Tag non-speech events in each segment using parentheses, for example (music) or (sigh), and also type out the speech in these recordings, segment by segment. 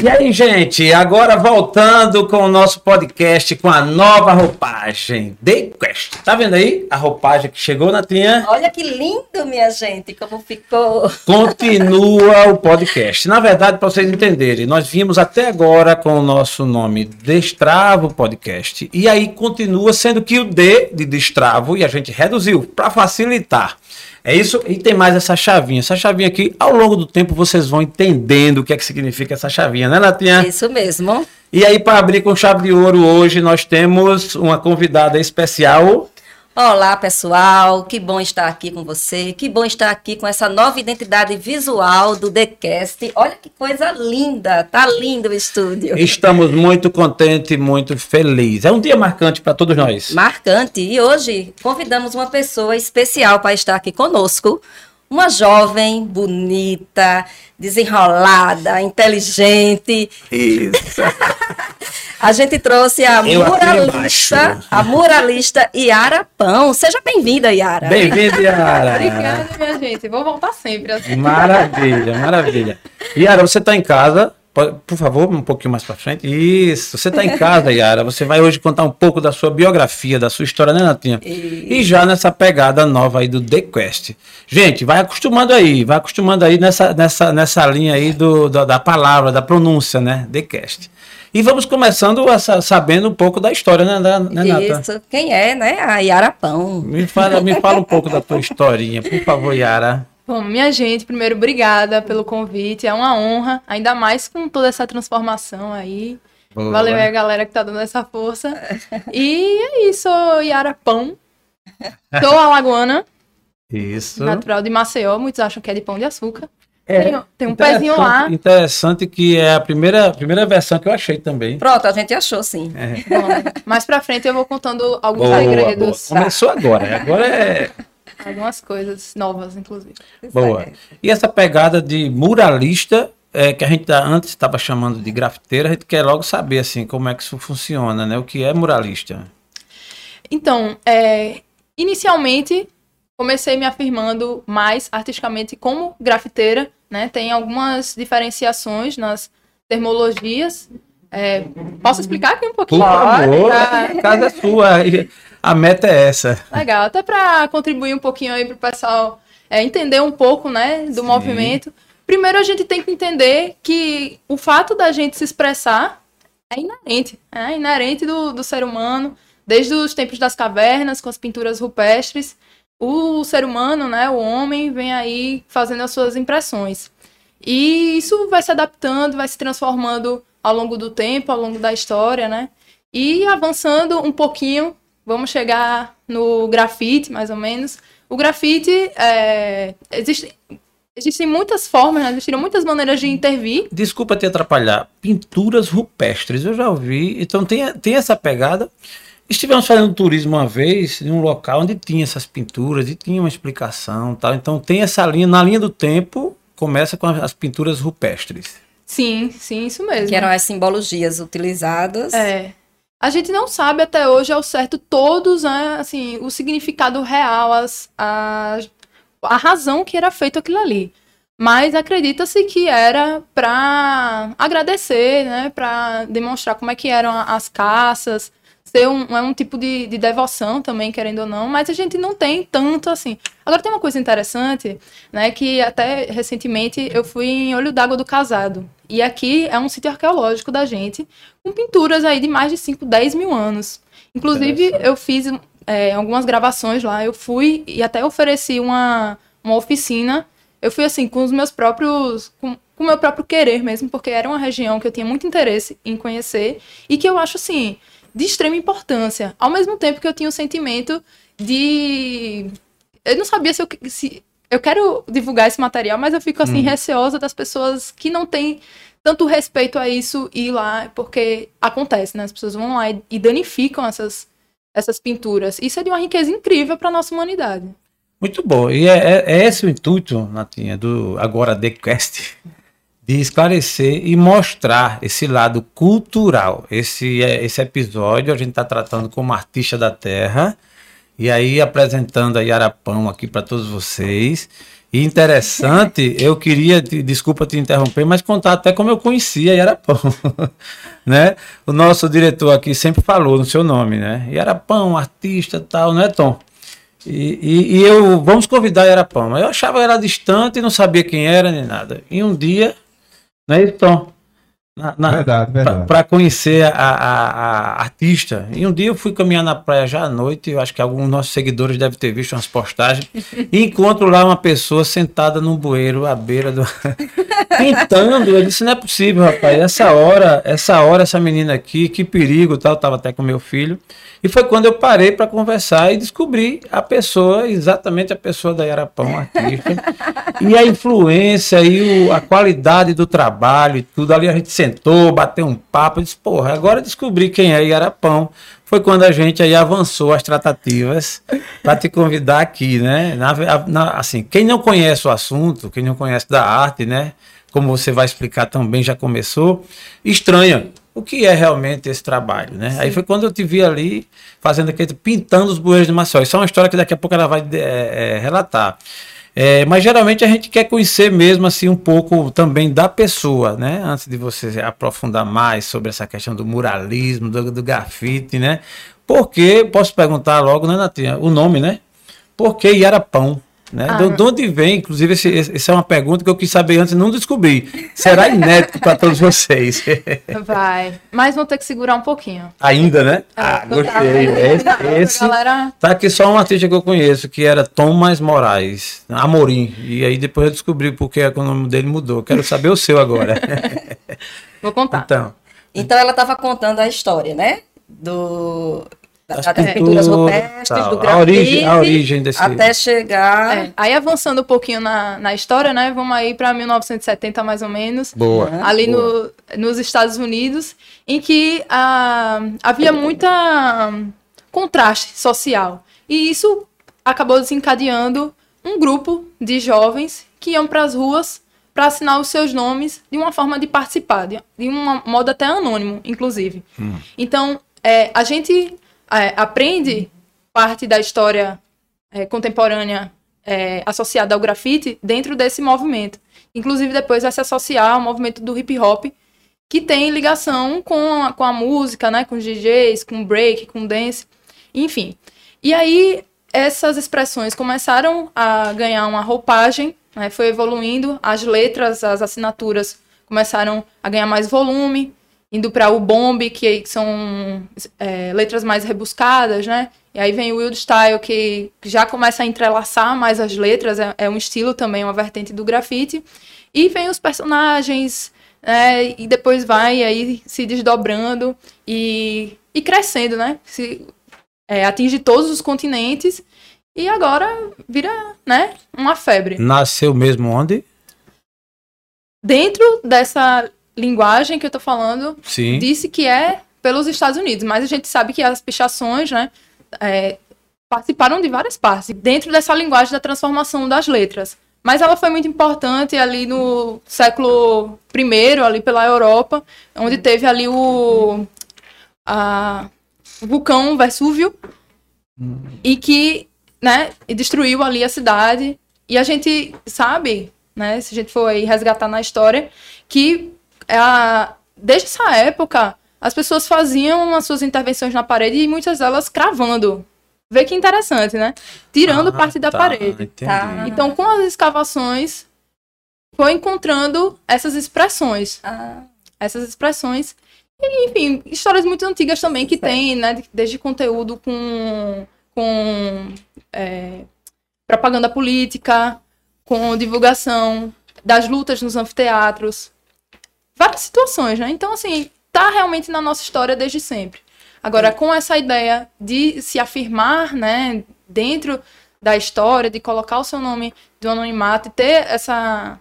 E aí, gente, agora voltando com o nosso podcast com a nova roupagem, The Quest. Tá vendo aí a roupagem que chegou, Natinha? Olha que lindo, minha gente, como ficou. Continua o podcast. Na verdade, para vocês entenderem, nós vimos até agora com o nosso nome Destravo Podcast. E aí continua sendo que o D de Destravo, e a gente reduziu para facilitar. É isso? E tem mais essa chavinha. Essa chavinha aqui, ao longo do tempo, vocês vão entendendo o que é que significa essa chavinha, né, Natinha? Isso mesmo. E aí, para abrir com chave de ouro hoje, nós temos uma convidada especial. Olá, pessoal. Que bom estar aqui com você. Que bom estar aqui com essa nova identidade visual do TheCast. Olha que coisa linda. Tá lindo o estúdio. Estamos muito contentes, muito felizes. É um dia marcante para todos nós. Marcante. E hoje convidamos uma pessoa especial para estar aqui conosco. Uma jovem, bonita, desenrolada, inteligente. Isso. (laughs) A gente trouxe a Eu muralista, a muralista Yara Pão. Seja bem-vinda, Yara. Bem-vinda, Yara. Obrigada, minha gente. Vou voltar sempre. Assim. Maravilha, maravilha. Yara, você está em casa, por favor, um pouquinho mais para frente. Isso. Você está em casa, Yara. Você vai hoje contar um pouco da sua biografia, da sua história, né, Natinha? E... e já nessa pegada nova aí do The Quest. Gente, vai acostumando aí, vai acostumando aí nessa, nessa, nessa linha aí do, da, da palavra, da pronúncia, né? The Quest. E vamos começando a, sabendo um pouco da história, né, né Nata? Isso, quem é, né? A Yara Pão. Me fala, me fala um pouco da tua historinha, por favor, Yara. Bom, minha gente, primeiro, obrigada pelo convite. É uma honra, ainda mais com toda essa transformação aí. Boa. Valeu aí a galera que tá dando essa força. E é isso, Yara Pão. (laughs) Sou alagoana. Isso. Natural de Maceió, muitos acham que é de pão de açúcar. É, tem, tem um pezinho lá. Interessante que é a primeira, primeira versão que eu achei também. Pronto, a gente achou sim. É. Bom, mais pra frente eu vou contando alguns boa, segredos. Boa. Começou agora, agora é... Algumas coisas novas, inclusive. Boa. E essa pegada de muralista, é, que a gente tá, antes estava chamando de grafiteira, a gente quer logo saber assim como é que isso funciona, né? O que é muralista? Então, é, inicialmente comecei me afirmando mais artisticamente como grafiteira, né? Tem algumas diferenciações nas termologias. É, posso explicar aqui um pouquinho? Por favor, a casa é sua. A meta é essa. Legal, até para contribuir um pouquinho aí para o pessoal é, entender um pouco né, do Sim. movimento. Primeiro, a gente tem que entender que o fato da gente se expressar é inerente, é inerente do, do ser humano, desde os tempos das cavernas, com as pinturas rupestres o ser humano, né, o homem, vem aí fazendo as suas impressões. E isso vai se adaptando, vai se transformando ao longo do tempo, ao longo da história, né? E avançando um pouquinho, vamos chegar no grafite, mais ou menos. O grafite, é, existe, existem muitas formas, né? existiram muitas maneiras de intervir. Desculpa te atrapalhar. Pinturas rupestres, eu já ouvi. Então tem, tem essa pegada. Estivemos fazendo turismo uma vez em um local onde tinha essas pinturas e tinha uma explicação, tal. Então tem essa linha na linha do tempo começa com as pinturas rupestres. Sim, sim, isso mesmo. Que eram as simbologias utilizadas. É. A gente não sabe até hoje ao certo todos, né, assim, o significado real, as, a, a razão que era feito aquilo ali. Mas acredita-se que era para agradecer, né, para demonstrar como é que eram as caças, ser um, é um tipo de, de devoção também, querendo ou não, mas a gente não tem tanto assim. Agora tem uma coisa interessante, né, que até recentemente eu fui em Olho d'Água do Casado, e aqui é um sítio arqueológico da gente, com pinturas aí de mais de 5, 10 mil anos. Inclusive, eu fiz é, algumas gravações lá, eu fui e até ofereci uma, uma oficina, eu fui assim, com os meus próprios... Com, com o meu próprio querer mesmo, porque era uma região que eu tinha muito interesse em conhecer e que eu acho assim, de extrema importância. Ao mesmo tempo que eu tinha o um sentimento de. Eu não sabia se eu, se eu quero divulgar esse material, mas eu fico assim, hum. receosa das pessoas que não têm tanto respeito a isso ir lá, porque acontece, né? As pessoas vão lá e, e danificam essas, essas pinturas. Isso é de uma riqueza incrível para nossa humanidade. Muito bom. E é, é, é esse o intuito, Natinha, do Agora The Quest de esclarecer e mostrar esse lado cultural. Esse, é, esse episódio a gente está tratando como artista da terra e aí apresentando a Yarapão aqui para todos vocês. E interessante, (laughs) eu queria, desculpa te interromper, mas contar até como eu conhecia Yarapão, (laughs) né? O nosso diretor aqui sempre falou no seu nome, né? Yarapão, artista tal, não é Tom? E, e, e eu, vamos convidar Yarapão. Eu achava que era distante, não sabia quem era nem nada. E um dia, não é isso, Tom? Na, na, verdade, verdade. Para conhecer a, a, a, artista. E um dia eu fui caminhar na praia já à noite, eu acho que alguns nossos seguidores devem ter visto umas postagens, (laughs) e encontro lá uma pessoa sentada num bueiro à beira do. (laughs) pintando. Eu disse: não é possível, rapaz. Essa hora, essa hora, essa menina aqui, que perigo tal. Eu tava até com meu filho. E foi quando eu parei para conversar e descobri a pessoa, exatamente a pessoa da Yarapão, artista. (laughs) e a influência e o, a qualidade do trabalho e tudo. Ali a gente sentou, bateu um papo, e disse, porra, agora descobri quem é Yarapão. Foi quando a gente aí avançou as tratativas para te convidar aqui, né? Na, na, assim, quem não conhece o assunto, quem não conhece da arte, né? Como você vai explicar também, já começou, estranha o que é realmente esse trabalho, né? Sim. Aí foi quando eu te vi ali fazendo aquele pintando os bueiros de Maceió. Isso é uma história que daqui a pouco ela vai é, é, relatar. É, mas geralmente a gente quer conhecer mesmo assim um pouco também da pessoa, né? Antes de você aprofundar mais sobre essa questão do muralismo, do, do grafite, né? Porque, posso perguntar logo, né, Natinha? O nome, né? Por que Iarapão? Né? Ah. De, de, onde vem, inclusive, esse, essa é uma pergunta que eu quis saber antes e não descobri. Será inédito para todos vocês. (laughs) Vai. Mas vão ter que segurar um pouquinho. Ainda, né? É, ah, gostei. Esse, esse galera... tá aqui só um artista que eu conheço, que era Thomas Moraes, Amorim. E aí depois eu descobri porque o nome dele mudou. Quero saber o seu agora. (laughs) Vou contar. Então, então ela estava contando a história, né? Do, das, das pinturas rupestres, do grafite, a origem, a origem desse... até chegar... É. Aí avançando um pouquinho na, na história, né, vamos aí para 1970 mais ou menos, boa, ali boa. No, nos Estados Unidos, em que ah, havia muita um, contraste social, e isso acabou desencadeando um grupo de jovens que iam para as ruas para assinar os seus nomes de uma forma de participar, de, de um modo até anônimo, inclusive. Hum. Então, é, a gente é, aprende parte da história é, contemporânea é, associada ao grafite dentro desse movimento. Inclusive, depois vai se associar ao movimento do hip hop, que tem ligação com a, com a música, né? com DJs, com break, com dance, enfim. E aí, essas expressões começaram a ganhar uma roupagem, né? foi evoluindo, as letras, as assinaturas começaram a ganhar mais volume, indo para o bomb, que, são é, letras mais rebuscadas, né? E aí vem o Wild Style, que já começa a entrelaçar mais as letras, é, é um estilo também, uma vertente do grafite. E vem os personagens, né? e depois vai aí se desdobrando e, e crescendo, né? Se, é, atinge todos os continentes e agora vira, né, uma febre. Nasceu mesmo onde? Dentro dessa linguagem que eu tô falando Sim. disse que é pelos Estados Unidos, mas a gente sabe que as pichações, né, é, participaram de várias partes dentro dessa linguagem da transformação das letras. Mas ela foi muito importante ali no século I, ali pela Europa, onde teve ali o, a, o vulcão Vesúvio, e que né, destruiu ali a cidade. E a gente sabe, né, se a gente for resgatar na história, que a, desde essa época, as pessoas faziam as suas intervenções na parede e muitas delas cravando. Vê que interessante, né? Tirando ah, parte da tá, parede. Tá. Então, com as escavações, foi encontrando essas expressões. Ah. Essas expressões. E, enfim, histórias muito antigas também que tem, né? Desde conteúdo com, com é, propaganda política, com divulgação das lutas nos anfiteatros várias situações, né? Então, assim, tá realmente na nossa história desde sempre. Agora, com essa ideia de se afirmar, né, dentro da história, de colocar o seu nome do anonimato e ter essa.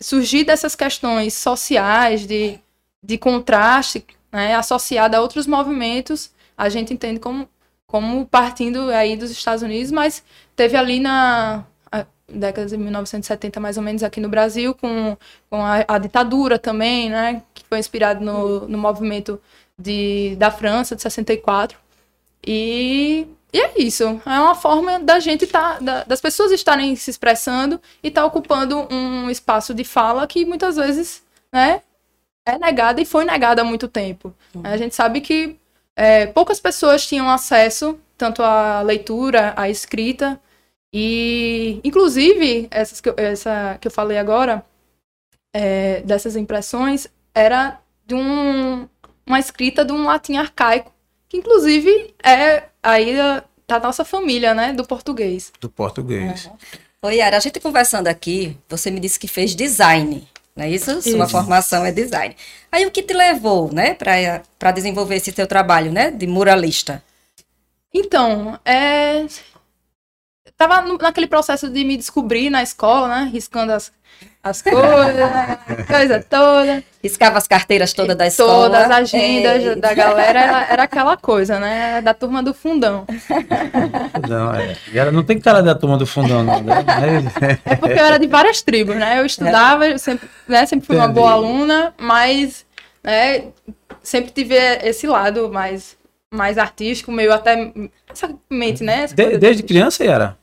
surgir dessas questões sociais, de, de contraste, né, associada a outros movimentos, a gente entende como, como partindo aí dos Estados Unidos, mas teve ali na década de 1970 mais ou menos aqui no Brasil, com, com a, a ditadura também, né, que foi inspirado no, no movimento de, da França, de 64. E, E é isso. É uma forma da gente tá, da, das pessoas estarem se expressando e estar tá ocupando um espaço de fala que muitas vezes, né, é negado e foi negado há muito tempo. Uhum. A gente sabe que é, poucas pessoas tinham acesso tanto à leitura, à escrita e, inclusive, essas que eu, essa que eu falei agora, é, dessas impressões, era de um, uma escrita de um latim arcaico, que inclusive é aí da nossa família, né, do português. Do português. Uhum. Oi, Yara, a gente conversando aqui, você me disse que fez design, não é isso? isso. Sua formação é design. Aí o que te levou, né, para desenvolver esse teu trabalho, né, de muralista? Então, é, tava no, naquele processo de me descobrir na escola, né? Riscando as, as coisas, né? (laughs) coisa toda. Riscava as carteiras todas da escola. Todas as agendas Ei. da galera, era, era, aquela coisa, né? Da turma do fundão. (laughs) Não, é. E ela não tem cara da turma do fundão, não, né? É porque eu era de várias tribos, né? Eu estudava, eu sempre, né? sempre fui Entendi. uma boa aluna, mas né, sempre tive esse lado mais mais artístico, meio até essa mente, né? De, desde criança era?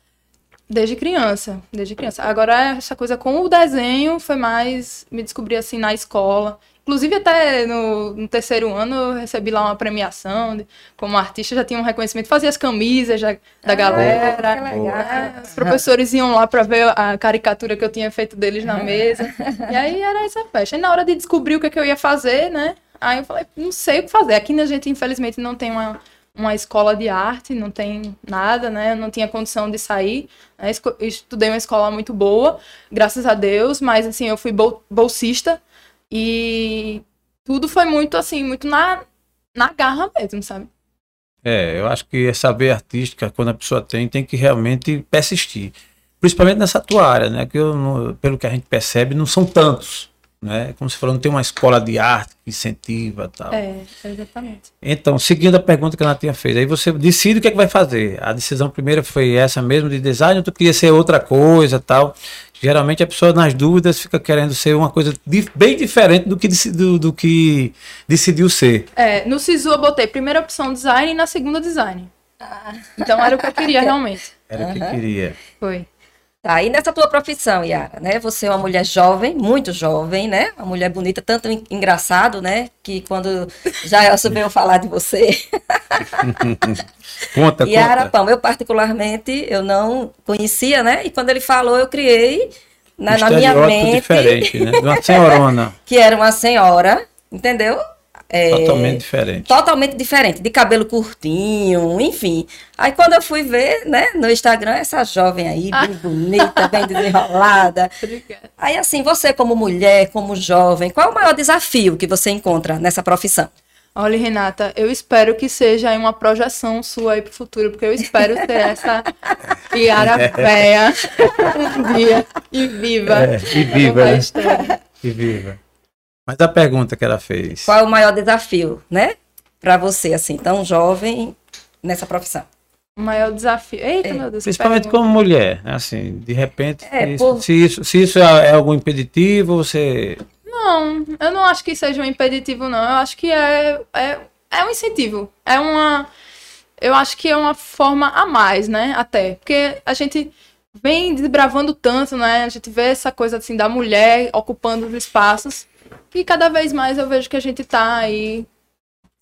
Desde criança, desde criança. Agora, essa coisa com o desenho foi mais me descobrir assim na escola. Inclusive, até no, no terceiro ano, eu recebi lá uma premiação. De, como artista, já tinha um reconhecimento. Fazia as camisas já, da ah, galera. Que legal. É, os professores iam lá para ver a caricatura que eu tinha feito deles na mesa. e aí era essa festa. E na hora de descobrir o que, é que eu ia fazer, né? Aí eu falei, não sei o que fazer. Aqui a gente, infelizmente, não tem uma uma escola de arte, não tem nada, né? Eu não tinha condição de sair. Né? Estudei uma escola muito boa, graças a Deus, mas assim, eu fui bolsista e tudo foi muito assim, muito na, na garra mesmo, sabe? É, eu acho que essa veia artística, quando a pessoa tem, tem que realmente persistir. Principalmente nessa tua área, né? Que eu, pelo que a gente percebe, não são tantos né? Como você falou, não tem uma escola de arte que incentiva tal. É, exatamente. Então, seguindo a pergunta que ela tinha feito, aí você decide o que é que vai fazer. A decisão primeira foi essa mesmo de design, ou tu queria ser outra coisa tal. Geralmente a pessoa nas dúvidas fica querendo ser uma coisa bem diferente do que, do, do que decidiu ser. É, no SISU eu botei primeira opção design e na segunda design. Ah. Então era o que eu queria (laughs) realmente. Era o que queria. Foi. Tá, e nessa tua profissão, Yara, né? Você é uma mulher jovem, muito jovem, né? Uma mulher bonita, tanto engraçado, né? Que quando já (laughs) Elcio veio falar de você. (laughs) conta, Yara Pão, eu particularmente, eu não conhecia, né? E quando ele falou, eu criei na, na minha mente... diferente, né? De uma senhorona. (laughs) que era uma senhora, entendeu? É, totalmente diferente. Totalmente diferente, de cabelo curtinho, enfim. Aí quando eu fui ver, né, no Instagram, essa jovem aí, bem (laughs) bonita, bem desenrolada. Obrigada. Aí assim, você como mulher, como jovem, qual é o maior desafio que você encontra nessa profissão? Olha, Renata, eu espero que seja uma projeção sua aí pro futuro, porque eu espero ter essa (laughs) Yara véia (laughs) um dia e viva. É, e viva, né? E viva. Mas a pergunta que ela fez. Qual é o maior desafio, né? Para você, assim, tão jovem nessa profissão? O maior desafio. Eita, é. meu Deus. Principalmente como mulher, né? assim, de repente, é, isso, por... se, isso, se isso é, é algum impeditivo, você. Não, eu não acho que seja um impeditivo, não. Eu acho que é, é, é um incentivo. É uma. Eu acho que é uma forma a mais, né? Até. Porque a gente vem desbravando tanto, né? A gente vê essa coisa assim da mulher ocupando os espaços. E cada vez mais eu vejo que a gente está aí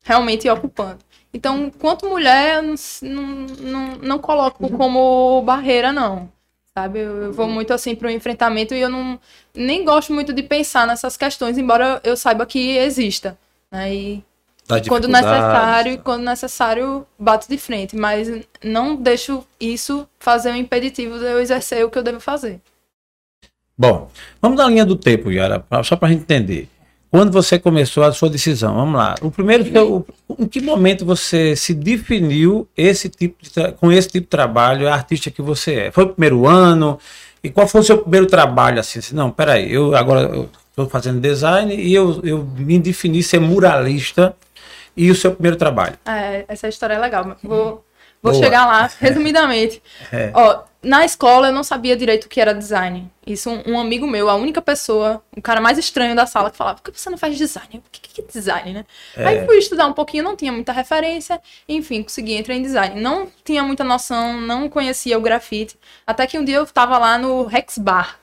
realmente ocupando. Então, quanto mulher, eu não, não, não, coloco como barreira, não. Sabe? Eu, eu vou muito assim para o enfrentamento e eu não nem gosto muito de pensar nessas questões, embora eu saiba que exista. Né? E quando necessário, quando necessário, bato de frente, mas não deixo isso fazer um impeditivo de eu exercer o que eu devo fazer. Bom, vamos dar a linha do tempo, Yara, só para a gente entender. Quando você começou a sua decisão? Vamos lá. O primeiro, em que momento você se definiu esse tipo de, com esse tipo de trabalho, a artista que você é? Foi o primeiro ano? E qual foi o seu primeiro trabalho assim? assim não, peraí, eu agora estou fazendo design e eu, eu me defini ser muralista. E o seu primeiro trabalho? É, essa história é legal. Vou Vou Boa. chegar lá, (laughs) resumidamente. É. Ó, na escola eu não sabia direito o que era design. Isso um, um, amigo meu, a única pessoa, o cara mais estranho da sala que falava, por que você não faz design? O que, que é design, né? É. Aí fui estudar um pouquinho, não tinha muita referência, enfim, consegui entrar em design. Não tinha muita noção, não conhecia o grafite, até que um dia eu tava lá no Rex Bar,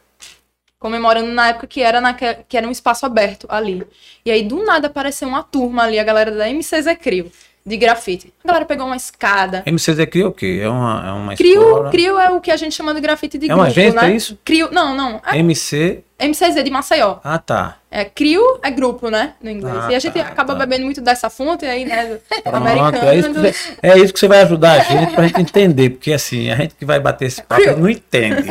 comemorando na época que era, na, que era um espaço aberto ali. E aí, do nada, apareceu uma turma ali, a galera da MCZ Crio de grafite. A galera pegou uma escada. MCZ Crio é o quê? É uma, é uma Crio, escola? Crio é o que a gente chama de grafite de é grupo, uma agência, né? é isso? Crio, não, não. É MC... MCZ de Maceió. Ah, tá. É, Crio é grupo, né? No inglês. Ah, e a gente tá, acaba tá. bebendo muito dessa fonte aí, né? (laughs) Pronto, é isso, você, é isso que você vai ajudar a gente pra gente entender. Porque assim, a gente que vai bater esse papo não entende.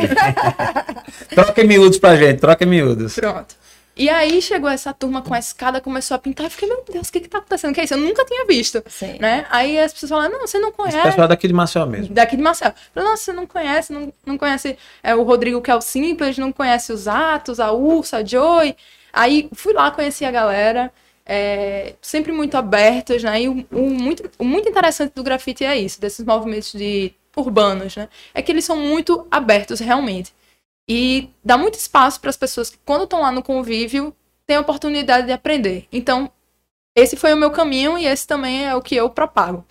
(laughs) troca em miúdos pra gente, troca em miúdos. Pronto. E aí chegou essa turma com a escada, começou a pintar. Eu fiquei, meu Deus, o que que tá acontecendo? O que é isso? Eu nunca tinha visto. Sim. Né? Aí as pessoas falaram, não, você não conhece. Esse pessoal é daqui de Marcel mesmo. Daqui de Marcel. Falei, nossa, você não conhece, não, não conhece é, o Rodrigo, que é o Simples, não conhece os Atos, a Ursa, a Joy. Aí fui lá, conheci a galera. É, sempre muito abertos, né? E o, o, muito, o muito interessante do grafite é isso, desses movimentos de urbanos, né? É que eles são muito abertos realmente. E dá muito espaço para as pessoas que, quando estão lá no convívio, têm a oportunidade de aprender. Então, esse foi o meu caminho e esse também é o que eu propago.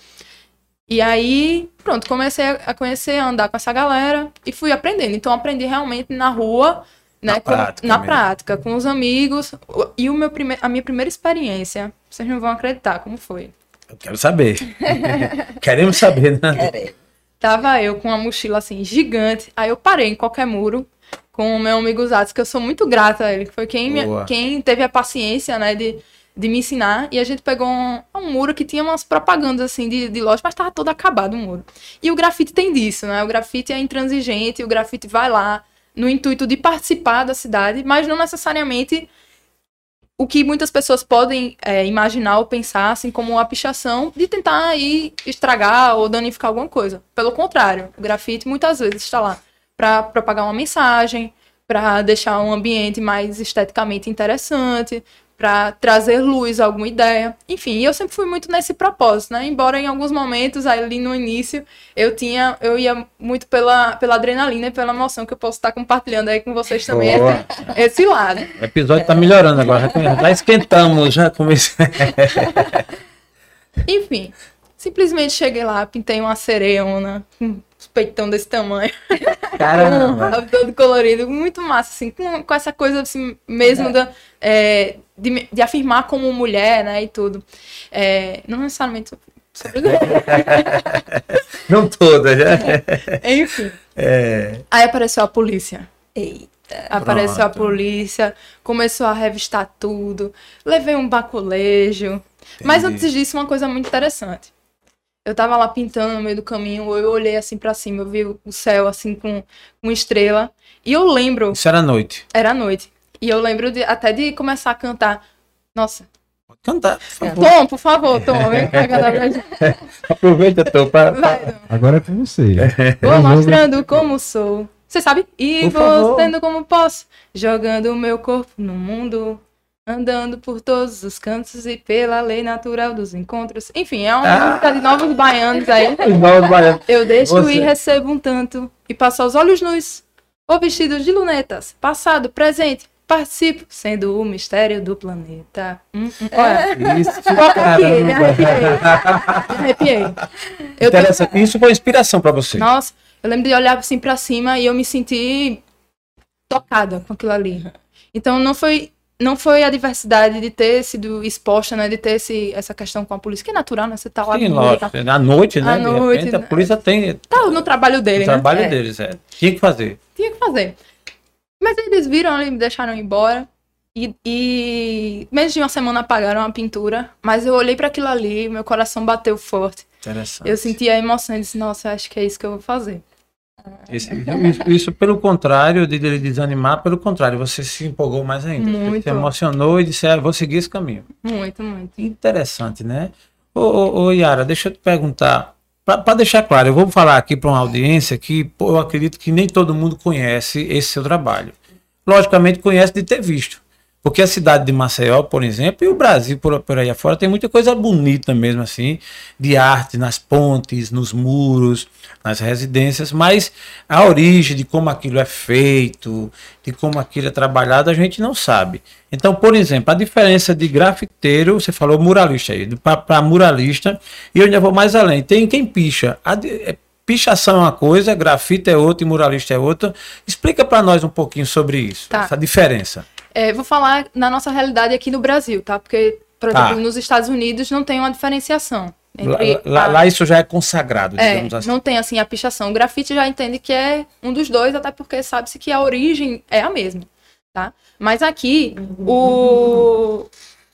E aí, pronto, comecei a conhecer, a andar com essa galera e fui aprendendo. Então, aprendi realmente na rua, né, na, com, prática, na prática, com os amigos. E o meu prime a minha primeira experiência, vocês não vão acreditar como foi. Eu quero saber. (laughs) Queremos saber, né? Queremos. Tava eu com uma mochila assim gigante. Aí eu parei em qualquer muro com o meu amigo Zatz, que eu sou muito grata a ele, que foi quem, me, quem teve a paciência, né, de, de me ensinar. E a gente pegou um, um muro que tinha umas propagandas, assim, de, de loja, mas tava todo acabado o muro. E o grafite tem disso, né? O grafite é intransigente, o grafite vai lá no intuito de participar da cidade, mas não necessariamente o que muitas pessoas podem é, imaginar ou pensar, assim, como uma pichação de tentar aí estragar ou danificar alguma coisa. Pelo contrário, o grafite muitas vezes está lá para propagar uma mensagem, para deixar um ambiente mais esteticamente interessante, para trazer luz a alguma ideia. Enfim, eu sempre fui muito nesse propósito, né? Embora em alguns momentos, ali no início, eu tinha, eu ia muito pela, pela adrenalina e pela emoção que eu posso estar compartilhando aí com vocês também, esse, (laughs) esse, lado. O episódio está melhorando agora, já, já esquentamos, já comecei. (laughs) Enfim, simplesmente cheguei lá, pintei uma sereona, os peitão desse tamanho. (laughs) Caramba! (laughs) todo colorido, muito massa, assim, com, com essa coisa assim, mesmo é. da, é, de, de afirmar como mulher, né, e tudo. É, não necessariamente (laughs) não toda, já. Enfim. É. Aí apareceu a polícia. Eita. Apareceu Pronto. a polícia, começou a revistar tudo, levei um baculejo. Entendi. Mas antes disso, uma coisa muito interessante. Eu tava lá pintando no meio do caminho, eu olhei assim para cima, eu vi o céu assim com uma estrela. E eu lembro. Isso era noite. Era noite. E eu lembro de, até de começar a cantar. Nossa. Pode cantar. Por Tom, por favor, Tom, vem cá (laughs) Aproveita, Tom. Pra, pra... Agora é com você. Vou mostrando como sou. Você sabe? E por vou favor. sendo como posso, jogando o meu corpo no mundo andando por todos os cantos e pela lei natural dos encontros. Enfim, é uma ah. música de novos baianos aí. (laughs) novos baianos. Eu deixo Você... e recebo um tanto e passo aos olhos nus, ou vestidos de lunetas, passado, presente, participo, sendo o mistério do planeta. Hum, hum, olha, isso, arrepiei, me arrepiei. arrepiei. Eu. Isso foi inspiração para você. Nossa, eu lembro de olhar assim para cima e eu me senti tocada com aquilo ali. Então não foi não foi a diversidade de ter sido exposta, né? De ter esse, essa questão com a polícia, que é natural, né? Você tá lá Sim, lógico. Tá... À noite, né? À noite, repente, a polícia tem. Tá no trabalho dele, no né? trabalho é. deles, é. Tinha que fazer. Tinha que fazer. Mas eles viram e me deixaram embora. E, e menos de uma semana apagaram a pintura. Mas eu olhei para aquilo ali, meu coração bateu forte. Interessante. Eu senti a emoção e disse, nossa, acho que é isso que eu vou fazer. Esse, isso, isso, pelo contrário de desanimar, pelo contrário, você se empolgou mais ainda. Muito. Você emocionou e disse, ah, vou seguir esse caminho. Muito, muito. Interessante, né? Ô, ô, ô Yara, deixa eu te perguntar, para deixar claro, eu vou falar aqui para uma audiência que pô, eu acredito que nem todo mundo conhece esse seu trabalho. Logicamente conhece de ter visto. Porque a cidade de Maceió, por exemplo, e o Brasil por, por aí afora, tem muita coisa bonita mesmo, assim, de arte nas pontes, nos muros, nas residências, mas a origem de como aquilo é feito, de como aquilo é trabalhado, a gente não sabe. Então, por exemplo, a diferença de grafiteiro, você falou muralista aí, para muralista, e eu ainda vou mais além. Tem quem picha. A, é, pichação é uma coisa, grafite é outra e muralista é outra. Explica para nós um pouquinho sobre isso, tá. essa diferença. É, vou falar na nossa realidade aqui no Brasil, tá? Porque, por tá. exemplo, nos Estados Unidos não tem uma diferenciação. Lá, a... lá, isso já é consagrado, é, digamos assim. Não tem assim a pichação. O grafite já entende que é um dos dois, até porque sabe-se que a origem é a mesma. Tá? Mas aqui, o...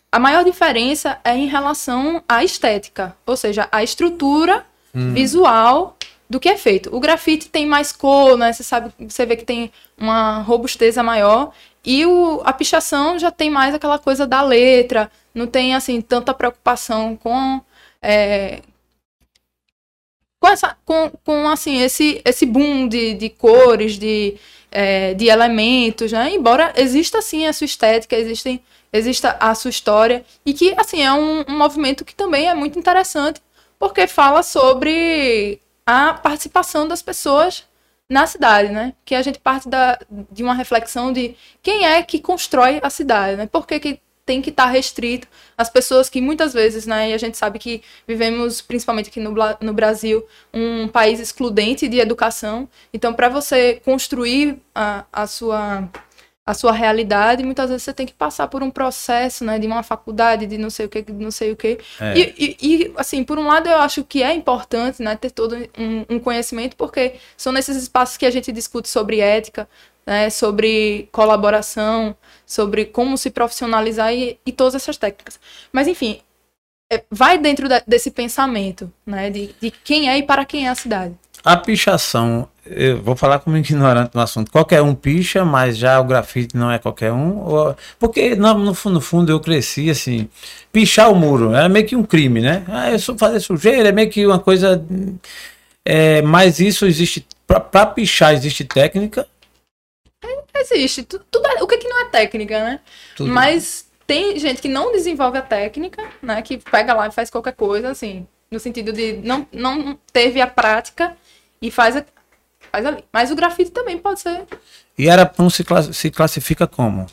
a maior diferença é em relação à estética, ou seja, a estrutura hum. visual do que é feito. O grafite tem mais cor, né? Você sabe, você vê que tem uma robusteza maior e o, a pichação já tem mais aquela coisa da letra, não tem assim tanta preocupação com é, com, essa, com, com assim esse esse boom de, de cores, de, é, de elementos, né? Embora exista assim a sua estética, existem exista a sua história e que assim é um, um movimento que também é muito interessante porque fala sobre a participação das pessoas na cidade, né? Que a gente parte da, de uma reflexão de quem é que constrói a cidade, né? Por que, que tem que estar tá restrito às pessoas que muitas vezes, né? E a gente sabe que vivemos, principalmente aqui no, no Brasil, um país excludente de educação. Então, para você construir a, a sua a sua realidade, muitas vezes você tem que passar por um processo, né, de uma faculdade, de não sei o que, de não sei o que. É. E, e, e, assim, por um lado eu acho que é importante, né, ter todo um, um, conhecimento, porque são nesses espaços que a gente discute sobre ética, né, sobre colaboração, sobre como se profissionalizar e, e todas essas técnicas. Mas, enfim, é, vai dentro da, desse pensamento, né, de, de quem é e para quem é a cidade. A pichação, eu vou falar como ignorante no assunto. Qualquer um picha, mas já o grafite não é qualquer um. Ou, porque no, no, no, fundo eu cresci assim, pichar o muro era meio que um crime, né? Ah, eu sou fazer sujeira é meio que uma coisa. É, mas isso existe para pichar existe técnica. Existe. Tudo, tudo é, o que, que não é técnica, né? Tudo. Mas tem gente que não desenvolve a técnica, né? Que pega lá e faz qualquer coisa, assim, no sentido de não, não teve a prática e faz, a, faz ali. Mas o grafite também pode ser. E Arapão se, se classifica como?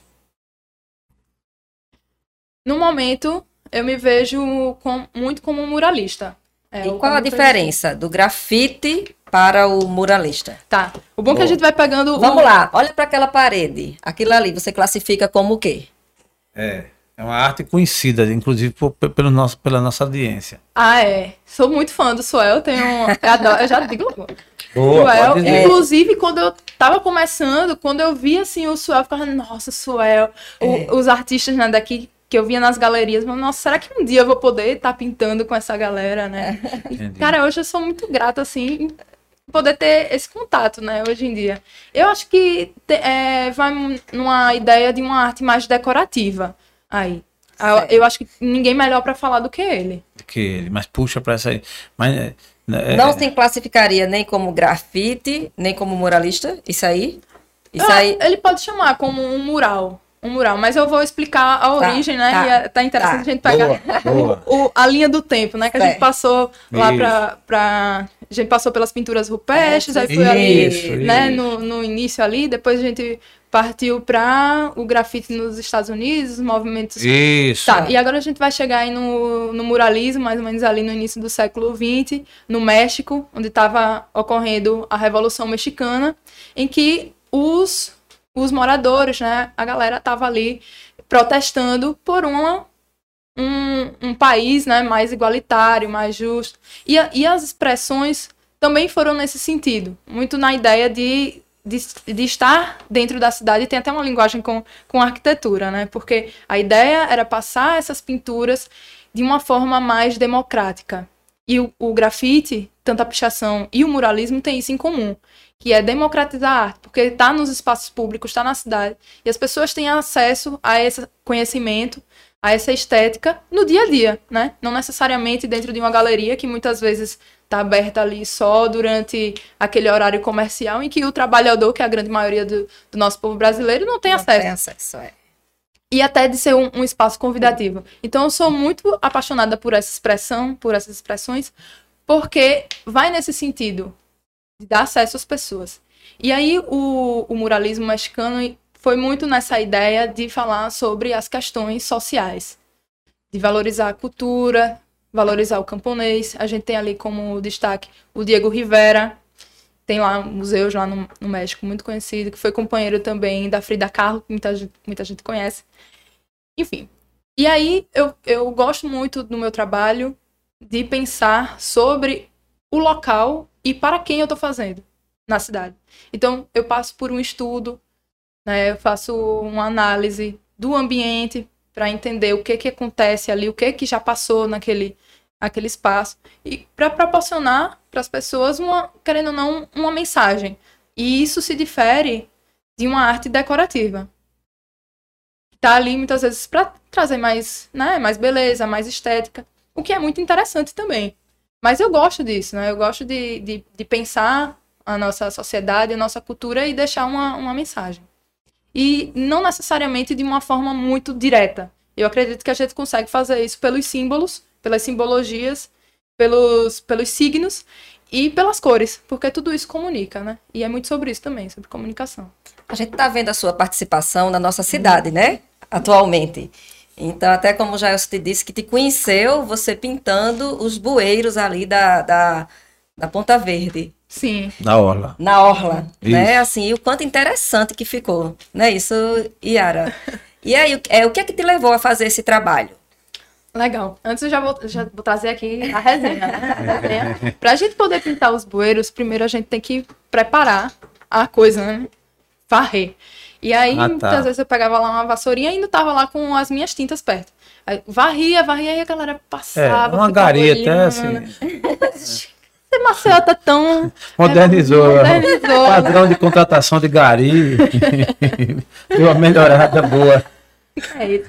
No momento, eu me vejo com, muito como um muralista. É, e qual a diferença do grafite para o muralista? Tá. O bom é que a gente vai pegando. Vamos o... lá, olha para aquela parede. Aquilo ali você classifica como o quê? É. É uma arte conhecida, inclusive por, pelo nosso, pela nossa audiência. Ah, é. Sou muito fã do Suel, tenho. Eu, adoro, eu já digo. Boa, Suel, inclusive, quando eu tava começando, quando eu vi assim o Suel, eu ficava, nossa, Suel, é. o, os artistas né, daqui que eu via nas galerias, mas, nossa, será que um dia eu vou poder estar tá pintando com essa galera, né? E, cara, hoje eu sou muito grata, assim, poder ter esse contato, né, hoje em dia. Eu acho que é, vai numa ideia de uma arte mais decorativa aí. Certo. Eu acho que ninguém melhor para falar do que ele. Do que ele, mas puxa para essa aí. Mas, é, é, não se classificaria nem como grafite, nem como muralista, isso aí? Isso ah, aí... Ele pode chamar como um mural. Um mural, mas eu vou explicar a tá, origem, né? Tá, e é, tá interessante tá. a gente pegar boa, boa. (laughs) O, a linha do tempo, né? Que a gente passou lá para pra a gente passou pelas pinturas rupestres, aí foi ali, isso, né, No, no início ali, depois a gente partiu para o grafite nos Estados Unidos, os movimentos. Isso. Tá, e agora a gente vai chegar aí no, no muralismo, mais ou menos ali no início do século XX, no México, onde estava ocorrendo a Revolução Mexicana, em que os, os moradores, né, a galera estava ali protestando por uma um, um país né, mais igualitário, mais justo. E, a, e as expressões também foram nesse sentido, muito na ideia de, de, de, estar dentro da cidade, tem até uma linguagem com, com arquitetura, né? Porque a ideia era passar essas pinturas de uma forma mais democrática. E o, o grafite, tanto a pichação e o muralismo têm isso em comum, que é democratizar a arte, porque está nos espaços públicos, está na cidade, e as pessoas têm acesso a esse conhecimento a essa estética no dia a dia, né? Não necessariamente dentro de uma galeria que muitas vezes está aberta ali só durante aquele horário comercial em que o trabalhador, que é a grande maioria do, do nosso povo brasileiro, não tem não acesso. Tem acesso é. e até de ser um, um, espaço convidativo. Então eu sou muito apaixonada por essa expressão, por essas expressões, porque vai nesse sentido de dar acesso às pessoas. E aí o, o muralismo mexicano foi muito nessa ideia de falar sobre as questões sociais, de valorizar a cultura, valorizar o camponês. A gente tem ali como destaque o Diego Rivera, tem lá um museu lá no, no, México muito conhecido, que foi companheiro também da Frida Kahlo, que muita, muita gente conhece. Enfim. E aí eu, eu gosto muito do meu trabalho de pensar sobre o local e para quem eu estou fazendo na cidade. Então eu passo por um estudo, né, eu faço uma análise do ambiente para entender o que que acontece ali, o que que já passou naquele aquele espaço e para proporcionar para as pessoas uma, querendo ou não, uma mensagem. E isso se difere de uma arte decorativa. Tá ali muitas vezes para trazer mais, né, mais beleza, mais estética, o que é muito interessante também. Mas eu gosto disso, né? Eu gosto de, de, de pensar a nossa sociedade, a nossa cultura e deixar uma, uma mensagem. E não necessariamente de uma forma muito direta. Eu acredito que a gente consegue fazer isso pelos símbolos pelas simbologias, pelos, pelos signos e pelas cores, porque tudo isso comunica, né? E é muito sobre isso também, sobre comunicação. A gente está vendo a sua participação na nossa cidade, né? Atualmente. Então, até como já eu te disse, que te conheceu você pintando os bueiros ali da, da, da Ponta Verde. Sim. Na orla. Na orla, isso. né? Assim, e o quanto interessante que ficou, né? Isso, Yara. (laughs) E aí, é, o que é que te levou a fazer esse trabalho? Legal. Antes eu já vou, já vou trazer aqui a resenha, né? Para a gente poder pintar os bueiros, primeiro a gente tem que preparar a coisa, né? Varrer. E aí, ah, tá. muitas vezes eu pegava lá uma vassourinha e ainda tava lá com as minhas tintas perto. Aí, varria, varria e a galera passava. É, uma gareta, assim. (laughs) Você, Marcelo, tá tão. Modernizou. modernizou. Padrão de contratação de gari. (laughs) Deu uma melhorada boa. É isso.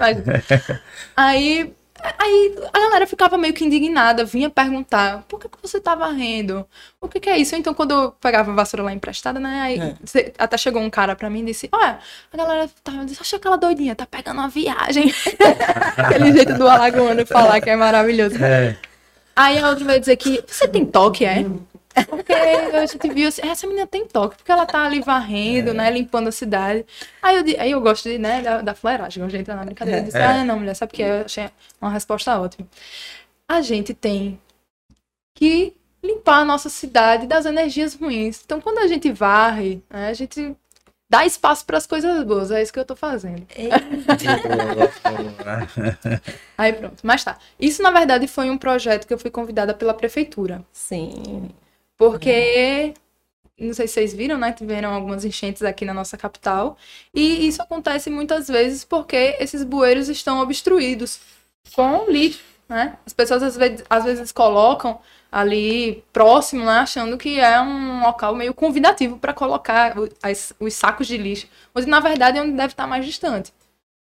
Aí Aí a galera ficava meio que indignada, vinha perguntar, por que, que você tá varrendo? O que, que é isso? Então, quando eu pegava a vassoura lá emprestada, né? Aí é. até chegou um cara pra mim e disse, olha, a galera tava disse, acha aquela doidinha, tá pegando uma viagem. (laughs) Aquele jeito do alagoano falar que é maravilhoso. É. Aí a outra veio dizer que você tem toque, é? Porque a gente viu assim, essa menina tem toque, porque ela tá ali varrendo, é. né, limpando a cidade. Aí eu, aí eu gosto de, né, da, da fleragem, quando a gente entra na brincadeira. Eu disse, é. ah, não, mulher, sabe que eu achei uma resposta ótima. A gente tem que limpar a nossa cidade das energias ruins. Então, quando a gente varre, né, a gente dá espaço para as coisas boas. É isso que eu tô fazendo. (laughs) Aí pronto. Mas tá. Isso, na verdade, foi um projeto que eu fui convidada pela prefeitura. Sim. Porque, não sei se vocês viram, né? Tiveram algumas enchentes aqui na nossa capital. E isso acontece muitas vezes porque esses bueiros estão obstruídos com lixo, né? As pessoas às vezes, às vezes colocam ali próximo, né, achando que é um local meio convidativo para colocar os, os, sacos de lixo, mas na verdade é onde deve estar mais distante.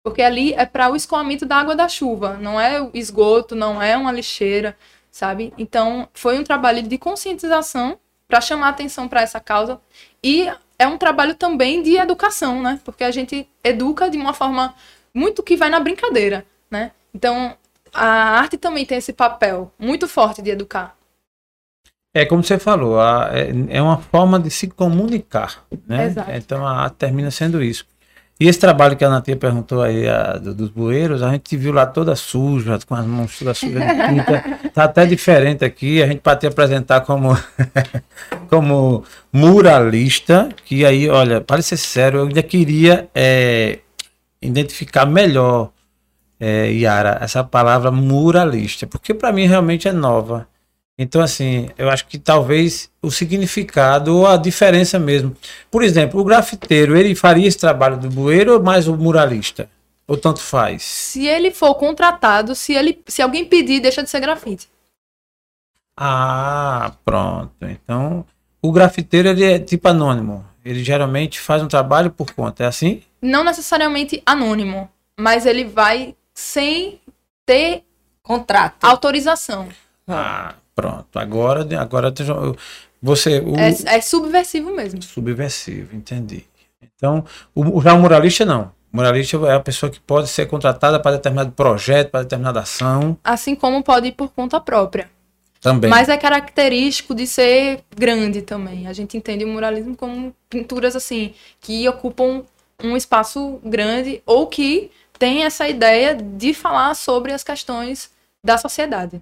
Porque ali é para o escoamento da água da chuva, não é esgoto, não é uma lixeira, sabe? Então, foi um trabalho de conscientização para chamar atenção para essa causa e é um trabalho também de educação, né? Porque a gente educa de uma forma muito que vai na brincadeira, né? Então, a arte também tem esse papel muito forte de educar. É como você falou, a, é, é uma forma de se comunicar, né? Exato. Então a arte termina sendo isso. E esse trabalho que a Natia perguntou aí a, do, dos bueiros, a gente viu lá toda suja, com as mãos todas sujas de tinta. (laughs) tá até diferente aqui. A gente pode te apresentar como, (laughs) como muralista, que aí, olha, para ser sério, eu ainda queria é, identificar melhor, é, Yara, essa palavra muralista, porque para mim realmente é nova. Então, assim, eu acho que talvez o significado ou a diferença mesmo. Por exemplo, o grafiteiro, ele faria esse trabalho do bueiro ou mais o muralista? Ou tanto faz? Se ele for contratado, se, ele, se alguém pedir, deixa de ser grafite. Ah, pronto. Então, o grafiteiro ele é tipo anônimo. Ele geralmente faz um trabalho por conta, é assim? Não necessariamente anônimo, mas ele vai sem ter contrato, autorização. Ah, Pronto, agora, agora você. O, é, é, subversivo mesmo. Subversivo, entendi. Então, o, já o muralista não. Muralista é a pessoa que pode ser contratada para determinado projeto, para determinada ação. Assim como pode ir por conta própria. Também. Mas é característico de ser grande também. A gente entende o muralismo como pinturas assim que ocupam um espaço grande ou que tem essa ideia de falar sobre as questões da sociedade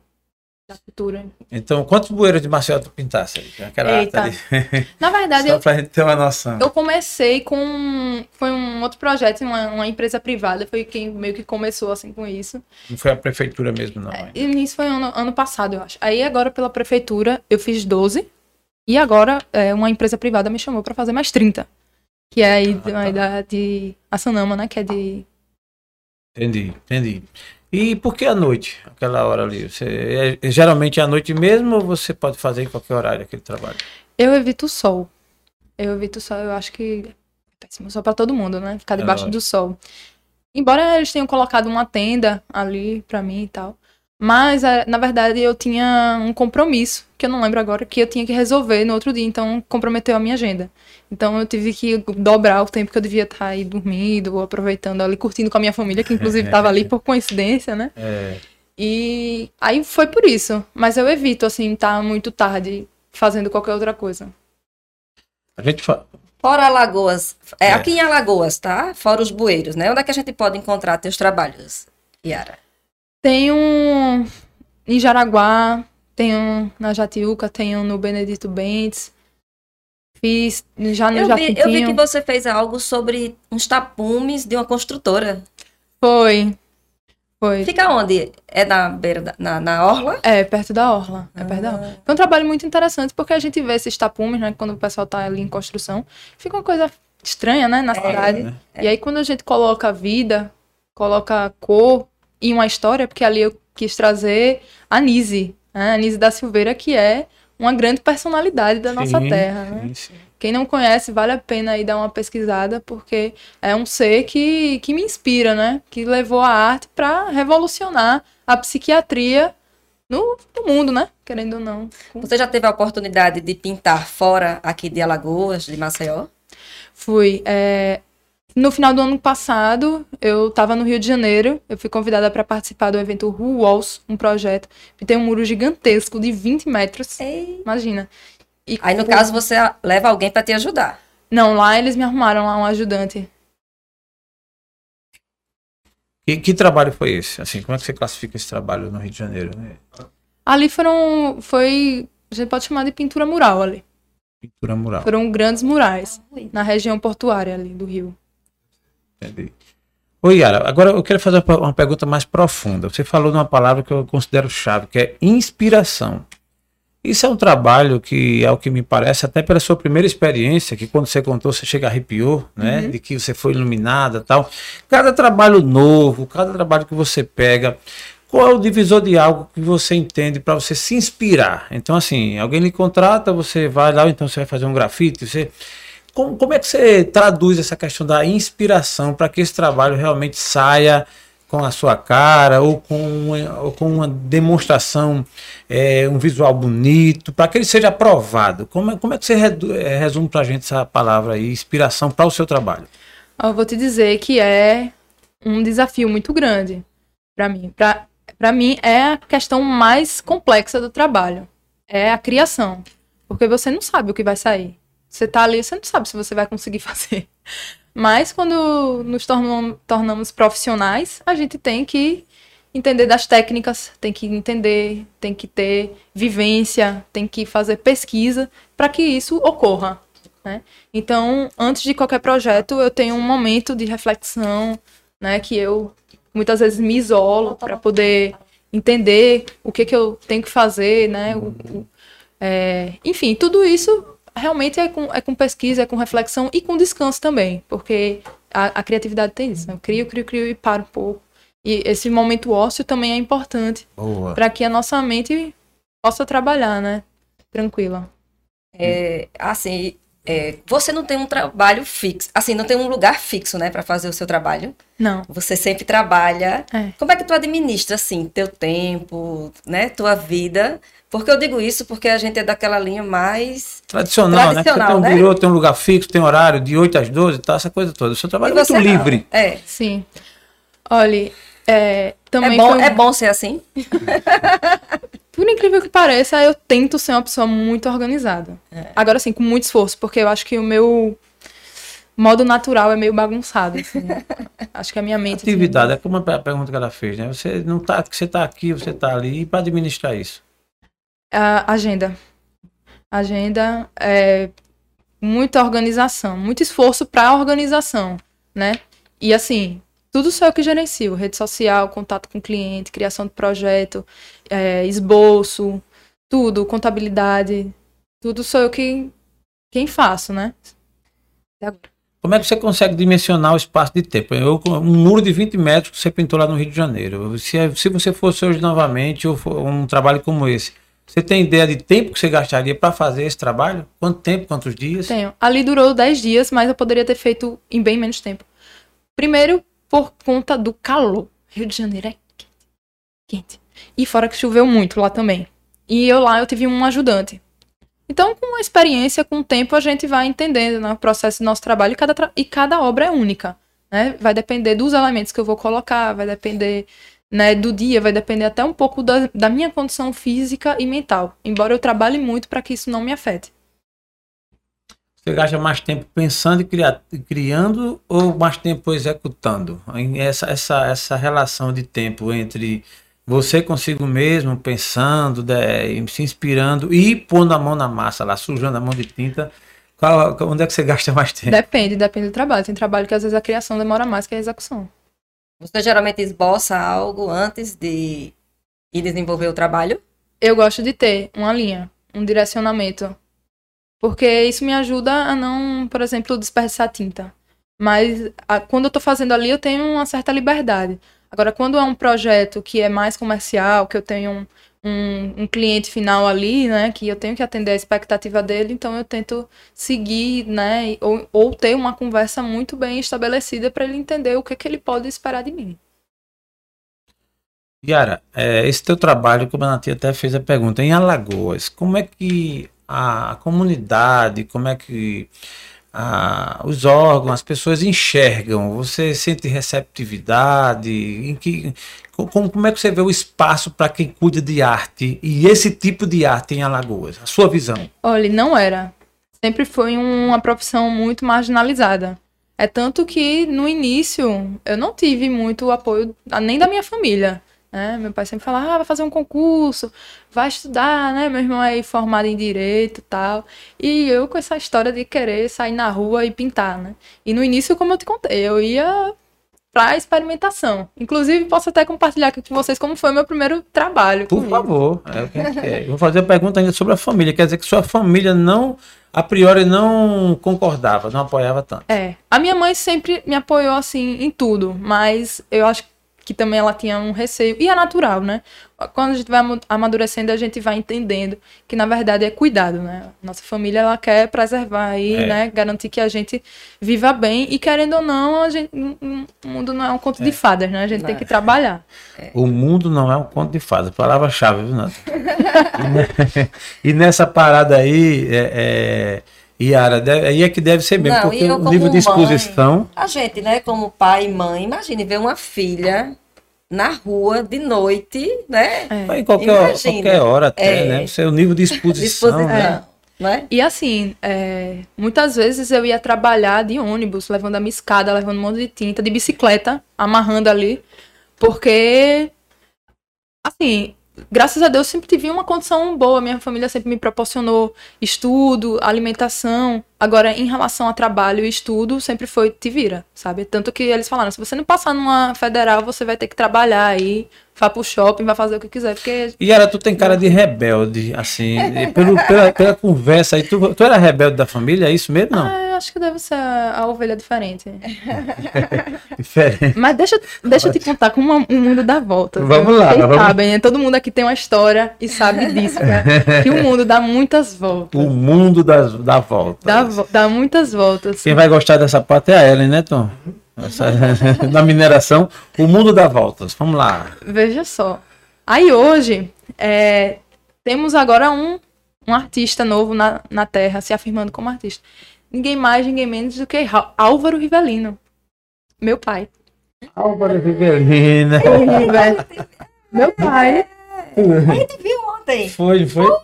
da cultura. Então, quantos bueiros de Marcelo tu pintasse? Aquela Eita. Ali? (laughs) Na verdade, Só eu, pra gente ter uma noção. Eu comecei com. Foi um outro projeto, uma, uma, empresa privada, foi quem meio que começou assim com isso. Não foi a prefeitura mesmo, não. É, isso foi ano, ano passado, eu acho. Aí agora, pela prefeitura, eu fiz 12. E agora é, uma empresa privada me chamou para fazer mais 30. Que é aí, ah, tá. da, de Assanama, né? Que é de. Entendi, entendi. E por que à noite, aquela hora ali? Você, é, geralmente é à noite mesmo ou você pode fazer em qualquer horário aquele trabalho? Eu evito o sol. Eu evito o sol, eu acho que é péssimo sol para todo mundo, né? Ficar debaixo é do sol. Embora eles tenham colocado uma tenda ali para mim e tal, mas, é, na verdade, eu tinha um compromisso, que eu não lembro agora, que eu tinha que resolver no outro dia, então comprometeu a minha agenda. Então eu tive que dobrar o tempo que eu devia estar aí dormindo, ou aproveitando ali, curtindo com a minha família, que inclusive estava ali (laughs) por coincidência, né? É. E aí foi por isso. Mas eu evito, assim, estar muito tarde fazendo qualquer outra coisa. A gente fala. Fora Alagoas, é, é, aqui em Alagoas, tá? Fora os bueiros, né? Onde é que a gente pode encontrar teus trabalhos, Yara? Tem um em Jaraguá, tem um na Jatiuca, tem um no Benedito Bentes. Fiz já no eu vi, eu vi que você fez algo sobre uns tapumes de uma construtora. Foi. Foi. Fica onde? É na beira da, na, na orla? É, perto da orla. É perto da orla. Ah. Foi um trabalho muito interessante porque a gente vê esses tapumes, né? Quando o pessoal tá ali em construção. Fica uma coisa estranha, né? Na é, cidade. É. E aí quando a gente coloca vida, coloca cor, e uma história, porque ali eu quis trazer a Nise, né? a Nise da Silveira, que é uma grande personalidade da sim, nossa terra. Né? Sim, sim. Quem não conhece, vale a pena aí dar uma pesquisada, porque é um ser que, que me inspira, né? Que levou a arte para revolucionar a psiquiatria no, no, mundo, né? Querendo ou não. Você já teve a oportunidade de pintar fora aqui de Alagoas, de Maceió? Fui. É, no final do ano passado, eu estava no Rio de Janeiro, eu fui convidada para participar do evento Who Walls, um projeto que tem um muro gigantesco de 20 metros. Ei. Imagina. E Aí, no caso, você leva alguém para te ajudar? Não, lá eles me arrumaram lá um ajudante. E que trabalho foi esse? Assim, como é que você classifica esse trabalho no Rio de Janeiro? Ali foram, foi, a gente pode chamar de pintura mural ali. Pintura mural. Foram grandes murais na região portuária ali do Rio. Entendi. Oi, Yara, agora eu quero fazer uma pergunta mais profunda. Você falou de uma palavra que eu considero chave, que é inspiração. Isso é um trabalho que, ao que me parece, até pela sua primeira experiência, que quando você contou, você chega arrepiou, né? Uhum. De que você foi iluminada tal. Cada trabalho novo, cada trabalho que você pega, qual é o divisor de algo que você entende para você se inspirar? Então, assim, alguém lhe contrata, você vai lá, então você vai fazer um grafite, você como, como é que você traduz essa questão da inspiração para que esse trabalho realmente saia com a sua cara ou com uma, ou com uma demonstração, é, um visual bonito, para que ele seja aprovado? Como é, como é que você é, resume para a gente essa palavra aí, inspiração para o seu trabalho? Eu vou te dizer que é um desafio muito grande para mim. Para mim, é a questão mais complexa do trabalho. É a criação. Porque você não sabe o que vai sair. Você tá ali, você não sabe se você vai conseguir (laughs) fazer. Mas quando nos tornam, tornamos profissionais, a gente tem que entender das técnicas, tem que entender, tem que ter vivência, tem que fazer pesquisa para que isso ocorra. Né? Então, antes de qualquer projeto, eu tenho um momento de reflexão, né, que eu muitas vezes me isolo para poder entender o que, que eu tenho que fazer, né? O, o, é, enfim, tudo isso realmente é com, é com pesquisa, é com reflexão e com descanso também, porque a, a criatividade tem isso, né? Eu crio, crio, crio e paro um pouco. E esse momento ósseo também é importante para que a nossa mente possa trabalhar, né? Tranquila. É, assim, é, você não tem um trabalho fixo, assim, não tem um lugar fixo, né, para fazer o seu trabalho. Não. Você sempre trabalha. É. Como é que tu administra, assim, teu tempo, né, tua vida? Porque eu digo isso porque a gente é daquela linha mais Tradicional, né? Que Você tem Tradicional, um né? birô, tem um lugar fixo, tem horário de 8 às 12, tá, essa coisa toda. O seu trabalho E é muito não. livre. É. Sim. Olha, é, também É bom, foi um- é bom ser assim? (laughs) Por incrível que pareça, eu tento ser uma pessoa muito organizada. É. Agora, sim, com muito esforço, porque eu acho que o meu modo natural é meio bagunçado. assim. (laughs) acho que a minha mente. assim, Atividade, é como a pergunta que ela fez, né? Você não tá, você tá aqui, você tá ali, e para administrar isso. a agenda. Agenda é muita organização, muito esforço para organização, né? E assim, tudo sou eu que gerencio, rede social, contato com cliente, criação de projeto, é, esboço, tudo, contabilidade, tudo sou eu que quem faço, né? Como é que você consegue dimensionar o espaço de tempo? Eu, um muro de 20 metros que você pintou lá no Rio de Janeiro. Se, se você fosse hoje novamente, ou um trabalho como esse, você tem ideia de tempo que você gastaria para fazer esse trabalho? Quanto tempo, quantos dias? Tenho. Ali durou 10 dias, mas eu poderia ter feito em bem menos tempo. Primeiro, por conta do calor. Rio de Janeiro é quente. Quente. E fora que choveu muito lá também. E eu lá eu tive um ajudante. Então, com a experiência, com o tempo, a gente vai entendendo né, o processo do nosso trabalho e cada, tra- e cada obra é única. Né? Vai depender dos elementos que eu vou colocar, vai depender né, do dia, vai depender até um pouco da, da minha condição física e mental. Embora eu trabalhe muito para que isso não me afete. Você gasta mais tempo pensando e cria- criando ou mais tempo executando? Essa, essa, essa relação de tempo entre você consigo mesmo, pensando, de- se inspirando e pondo a mão na massa lá, sujando a mão de tinta, qual- onde é que você gasta mais tempo? Depende, depende do trabalho. Tem trabalho que às vezes a criação demora mais que a execução. Você geralmente esboça algo antes de ir desenvolver o trabalho? Eu gosto de ter uma linha, um direcionamento. Porque isso me ajuda a não, por exemplo, desperdiçar tinta. Mas a- quando eu tô fazendo ali, eu tenho uma certa liberdade. Agora, quando é um projeto que é mais comercial, que eu tenho um, um, um cliente final ali, né, que eu tenho que atender a expectativa dele, então eu tento seguir, né, ou, ou ter uma conversa muito bem estabelecida para ele entender o que, que ele pode esperar de mim. Yara, é, esse teu trabalho, como a Natia até fez a pergunta, em Alagoas, como é que a comunidade, como é que a- os órgãos, as pessoas enxergam? Você sente receptividade? Em que, co- como, como é que você vê o espaço para quem cuida de arte e esse tipo de arte em Alagoas? A sua visão? Olha, não era. Sempre foi uma profissão muito marginalizada. É tanto que no início eu não tive muito apoio nem da minha família. Né? Meu pai sempre falava, ah, vai fazer um concurso, vai estudar, né? Meu irmão é formado em direito e tal. E eu com essa história de querer sair na rua e pintar, né? E no início, como eu te contei, eu ia pra experimentação. Inclusive, posso até compartilhar aqui com vocês como foi o meu primeiro trabalho. Por isso. favor. É. Eu vou fazer a pergunta ainda sobre a família. Quer dizer que sua família não, a priori, não concordava, não apoiava tanto. É. A minha mãe sempre me apoiou assim em tudo, mas eu acho que também ela tinha um receio. E é natural, né? Quando a gente vai amadurecendo, a gente vai entendendo que na verdade é cuidado, né? Nossa família ela quer preservar aí, É. né? Garantir que a gente viva bem e querendo ou não, a gente, o mundo não é um conto de fadas, né? A gente tem Não. que trabalhar. O mundo não é um conto de fadas. Palavra-chave, viu, Nath? (laughs) e, (laughs) e nessa parada aí, é, é, Yara, deve- aí é que deve ser mesmo, Não, porque eu o nível de mãe- exposição. A gente, né, como pai e mãe, imagine ver uma filha na rua de noite, né? É. Em qualquer, qualquer hora até, É. né? Você, o nível de exposição, Disposição, né? né? E assim, é, muitas vezes eu ia trabalhar de ônibus, levando a minha escada, levando um monte de tinta, de bicicleta, amarrando ali, porque, assim, graças a Deus sempre tive uma condição boa, minha família sempre me proporcionou estudo, alimentação. Agora, em relação a trabalho e estudo, sempre foi te vira, sabe? Tanto que eles falaram, se você não passar numa federal, você vai ter que trabalhar aí vá pro shopping, vá fazer o que quiser. Porque... E era, tu tem cara de rebelde, assim, (laughs) pelo, pela, pela conversa aí. Tu, tu era rebelde da família, é isso mesmo? Não? Ah, eu acho que deve ser a, a ovelha diferente. (laughs) Diferente. Mas deixa, deixa eu te contar como o mundo dá volta. Vamos lá, Vocês vamos- sabem, né? Todo mundo aqui tem uma história e sabe disso, né? (laughs) Que o mundo dá muitas voltas. O mundo das, da volta. Dá, dá muitas voltas. Quem vai gostar dessa parte é a Ellen, né, Tom? Essa- (laughs) na mineração, o mundo dá voltas. Vamos lá. Veja só. Aí hoje, é, temos agora um, um artista novo na, na Terra, se afirmando como artista. Ninguém mais, ninguém menos do que Ra- Álvaro Rivelino. Meu pai. Álvaro (laughs) Rivelina. Meu pai. A gente viu ontem. Foi, foi.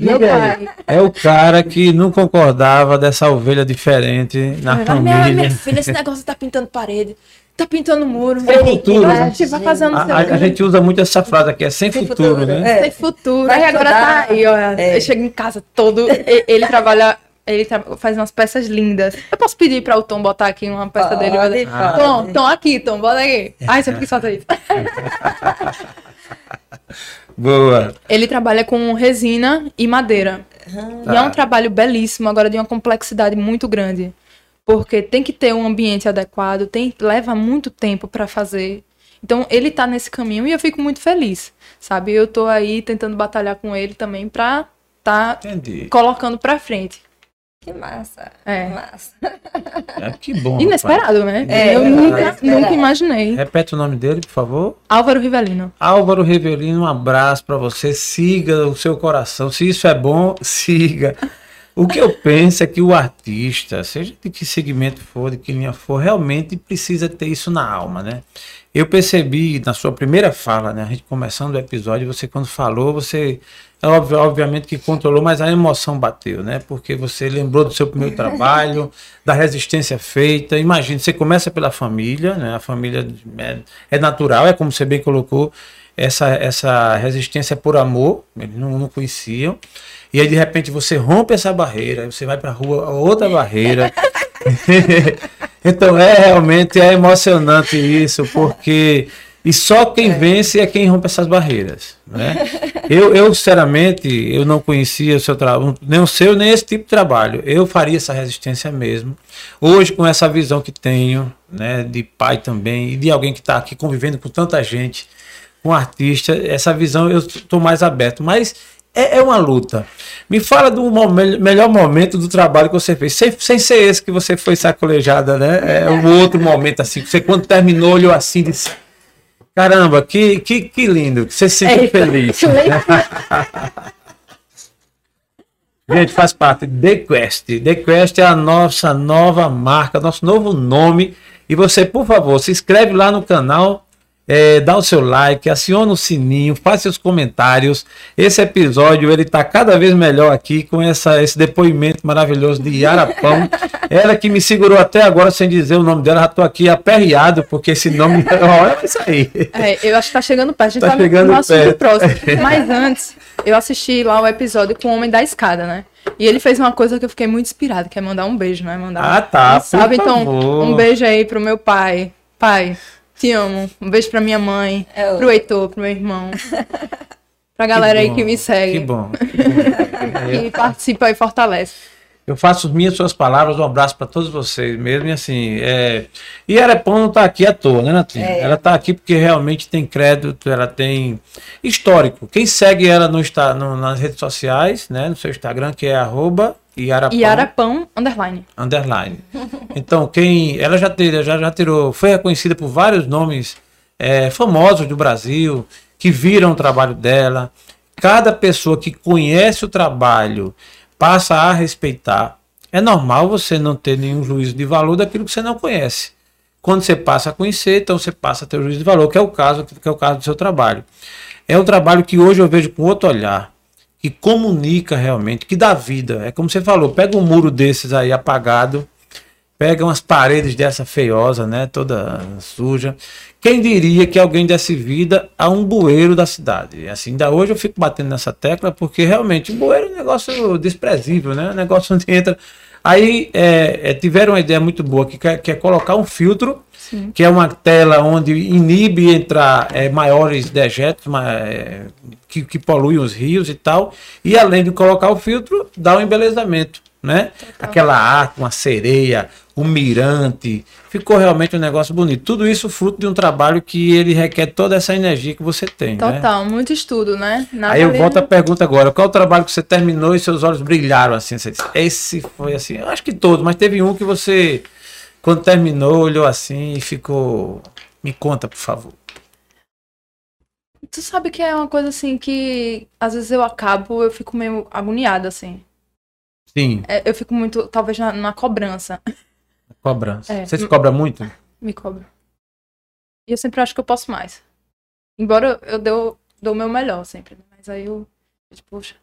Meu pai. É o cara que não concordava dessa ovelha diferente na Minha, família. minha filha, esse negócio tá pintando parede, tá pintando muro. Sem futuro, A né? gente vai fazendo A, a- a gente usa muito essa frase aqui, é sem, Sem futuro, futuro, né? é. Sem futuro. Vai Aí agora tá aí, ó. É. Eu chego em casa todo. Ele trabalha. Ele tra- faz umas peças lindas. Eu posso pedir para o Tom botar aqui uma peça Pode, dele? Pode. Tom, Tom, aqui, Tom, bota aqui. Ai, você que solta isso. Boa. Ele trabalha com resina e madeira. E é um trabalho belíssimo, agora de uma complexidade muito grande. Porque tem que ter um ambiente adequado, tem, leva muito tempo para fazer. Então ele tá nesse caminho e eu fico muito feliz, sabe? Eu tô aí tentando batalhar com ele também pra tá Entendi. colocando pra frente. Que massa. É. Massa. (laughs) É, que bom. Inesperado, né? É, eu é, nunca, inesperado. nunca imaginei. rapaz. Repete o nome dele, por favor. Álvaro Rivelino. Álvaro Rivelino, um abraço para você. Siga o seu coração. Se isso é bom, (laughs) siga. O que eu penso é que o artista, seja de que segmento for, de que linha for, realmente precisa ter isso na alma, né? Eu percebi na sua primeira fala, né? A gente começando o episódio, você quando falou, você é obviamente que controlou, mas a emoção bateu, né? Porque você lembrou do seu primeiro trabalho, da resistência feita. Imagina, você começa pela família, né? A família é, é natural, é como você bem colocou, essa, essa resistência por amor, eles não, não conheciam. E aí, de repente, você rompe essa barreira, você vai para a rua, outra barreira. (laughs) então, é realmente é emocionante isso, porque. E só quem vence é quem rompe essas barreiras. Né? Eu, eu, sinceramente, eu não conhecia o seu trabalho, nem o seu, nem esse tipo de trabalho. Eu faria essa resistência mesmo. Hoje, com essa visão que tenho, né, de pai também, e de alguém que está aqui convivendo com tanta gente, com artista, essa visão eu estou mais aberto. Mas é, é uma luta. Me fala do momen- melhor momento do trabalho que você fez, sem, sem ser esse que você foi sacolejada, né? É um outro momento assim, que você quando terminou olhou assim e disse, caramba, que, que, que lindo, que você se sentiu feliz. (laughs) Gente, faz parte The Quest. The Quest é a nossa nova marca, nosso novo nome. E você, por favor, se inscreve lá no canal, é, dá o seu like, aciona o sininho, faz seus comentários. Esse episódio ele tá cada vez melhor aqui com essa, esse depoimento maravilhoso de Yara Pão. Ela que me segurou até agora sem dizer o nome dela, já tô aqui aperreado porque esse nome, (laughs) olha vai sair. É, eu acho que tá chegando perto. A gente Tá tá, chegando no assunto perto. próximo. (laughs) Mas antes, eu assisti lá o episódio com o Homem da Escada, né? E ele fez uma coisa que eu fiquei muito inspirada, que é mandar um beijo, né? Mandar Ah, tá, um por Então, um beijo aí pro meu pai. Pai, te amo. Um beijo pra minha mãe, É o- pro Heitor, pro meu irmão. (laughs) Pra galera aí que me segue. Que bom. que bom. (laughs) Que participa e fortalece. Eu faço minhas suas palavras, um abraço para todos vocês mesmo. E assim, é... e Arepão não está aqui à toa, né, Natinha? É. Ela está aqui porque realmente tem crédito, ela tem histórico. Quem segue ela no, Insta- no- nas redes sociais, né, no seu Instagram, que é arroba Iarapão, Iarapão, underline. underline. Então, quem. Ela já, teve, já, já tirou, foi reconhecida por vários nomes é, famosos do Brasil, que viram o trabalho dela. Cada pessoa que conhece o trabalho passa a respeitar. É normal você não ter nenhum juízo de valor daquilo que você não conhece. Quando você passa a conhecer, então você passa a ter o juízo de valor, que é o caso, que é o caso do seu trabalho. É um trabalho que hoje eu vejo com outro olhar, que comunica realmente, que dá vida. É como você falou, pega um muro desses aí apagado, pega umas paredes dessa feiosa, né, toda suja. Quem diria que alguém desse vida a um bueiro da cidade? Assim, ainda hoje eu fico batendo nessa tecla porque realmente o bueiro é um negócio desprezível, né? Um negócio onde entra Aí é, é, tiveram uma ideia muito boa que, que é colocar um filtro, Sim. que é uma tela onde inibe entrar é, maiores dejetos é, que, que poluem os rios e tal. E além de colocar o filtro, dá um embelezamento né? Total. Aquela arte, uma sereia, um mirante. Ficou realmente um negócio bonito. Tudo isso fruto de um trabalho que ele requer toda essa energia que você tem. Né? Total, né? muito estudo, né? Na Aí eu volto à pergunta agora: qual o trabalho que você terminou e seus olhos brilharam assim? Disse, esse foi assim, eu acho que todos, mas teve um que você, quando terminou, olhou assim e ficou. Me conta, por favor. Tu sabe que é uma coisa assim que às vezes eu acabo, eu fico meio agoniada assim. Sim. É, eu fico muito, talvez, na, na cobrança. Cobrança. É. Você se cobra muito? Me cobro. E eu sempre acho que eu posso mais. Embora eu dou, dou o meu melhor sempre, né? Mas aí eu, tipo, poxa.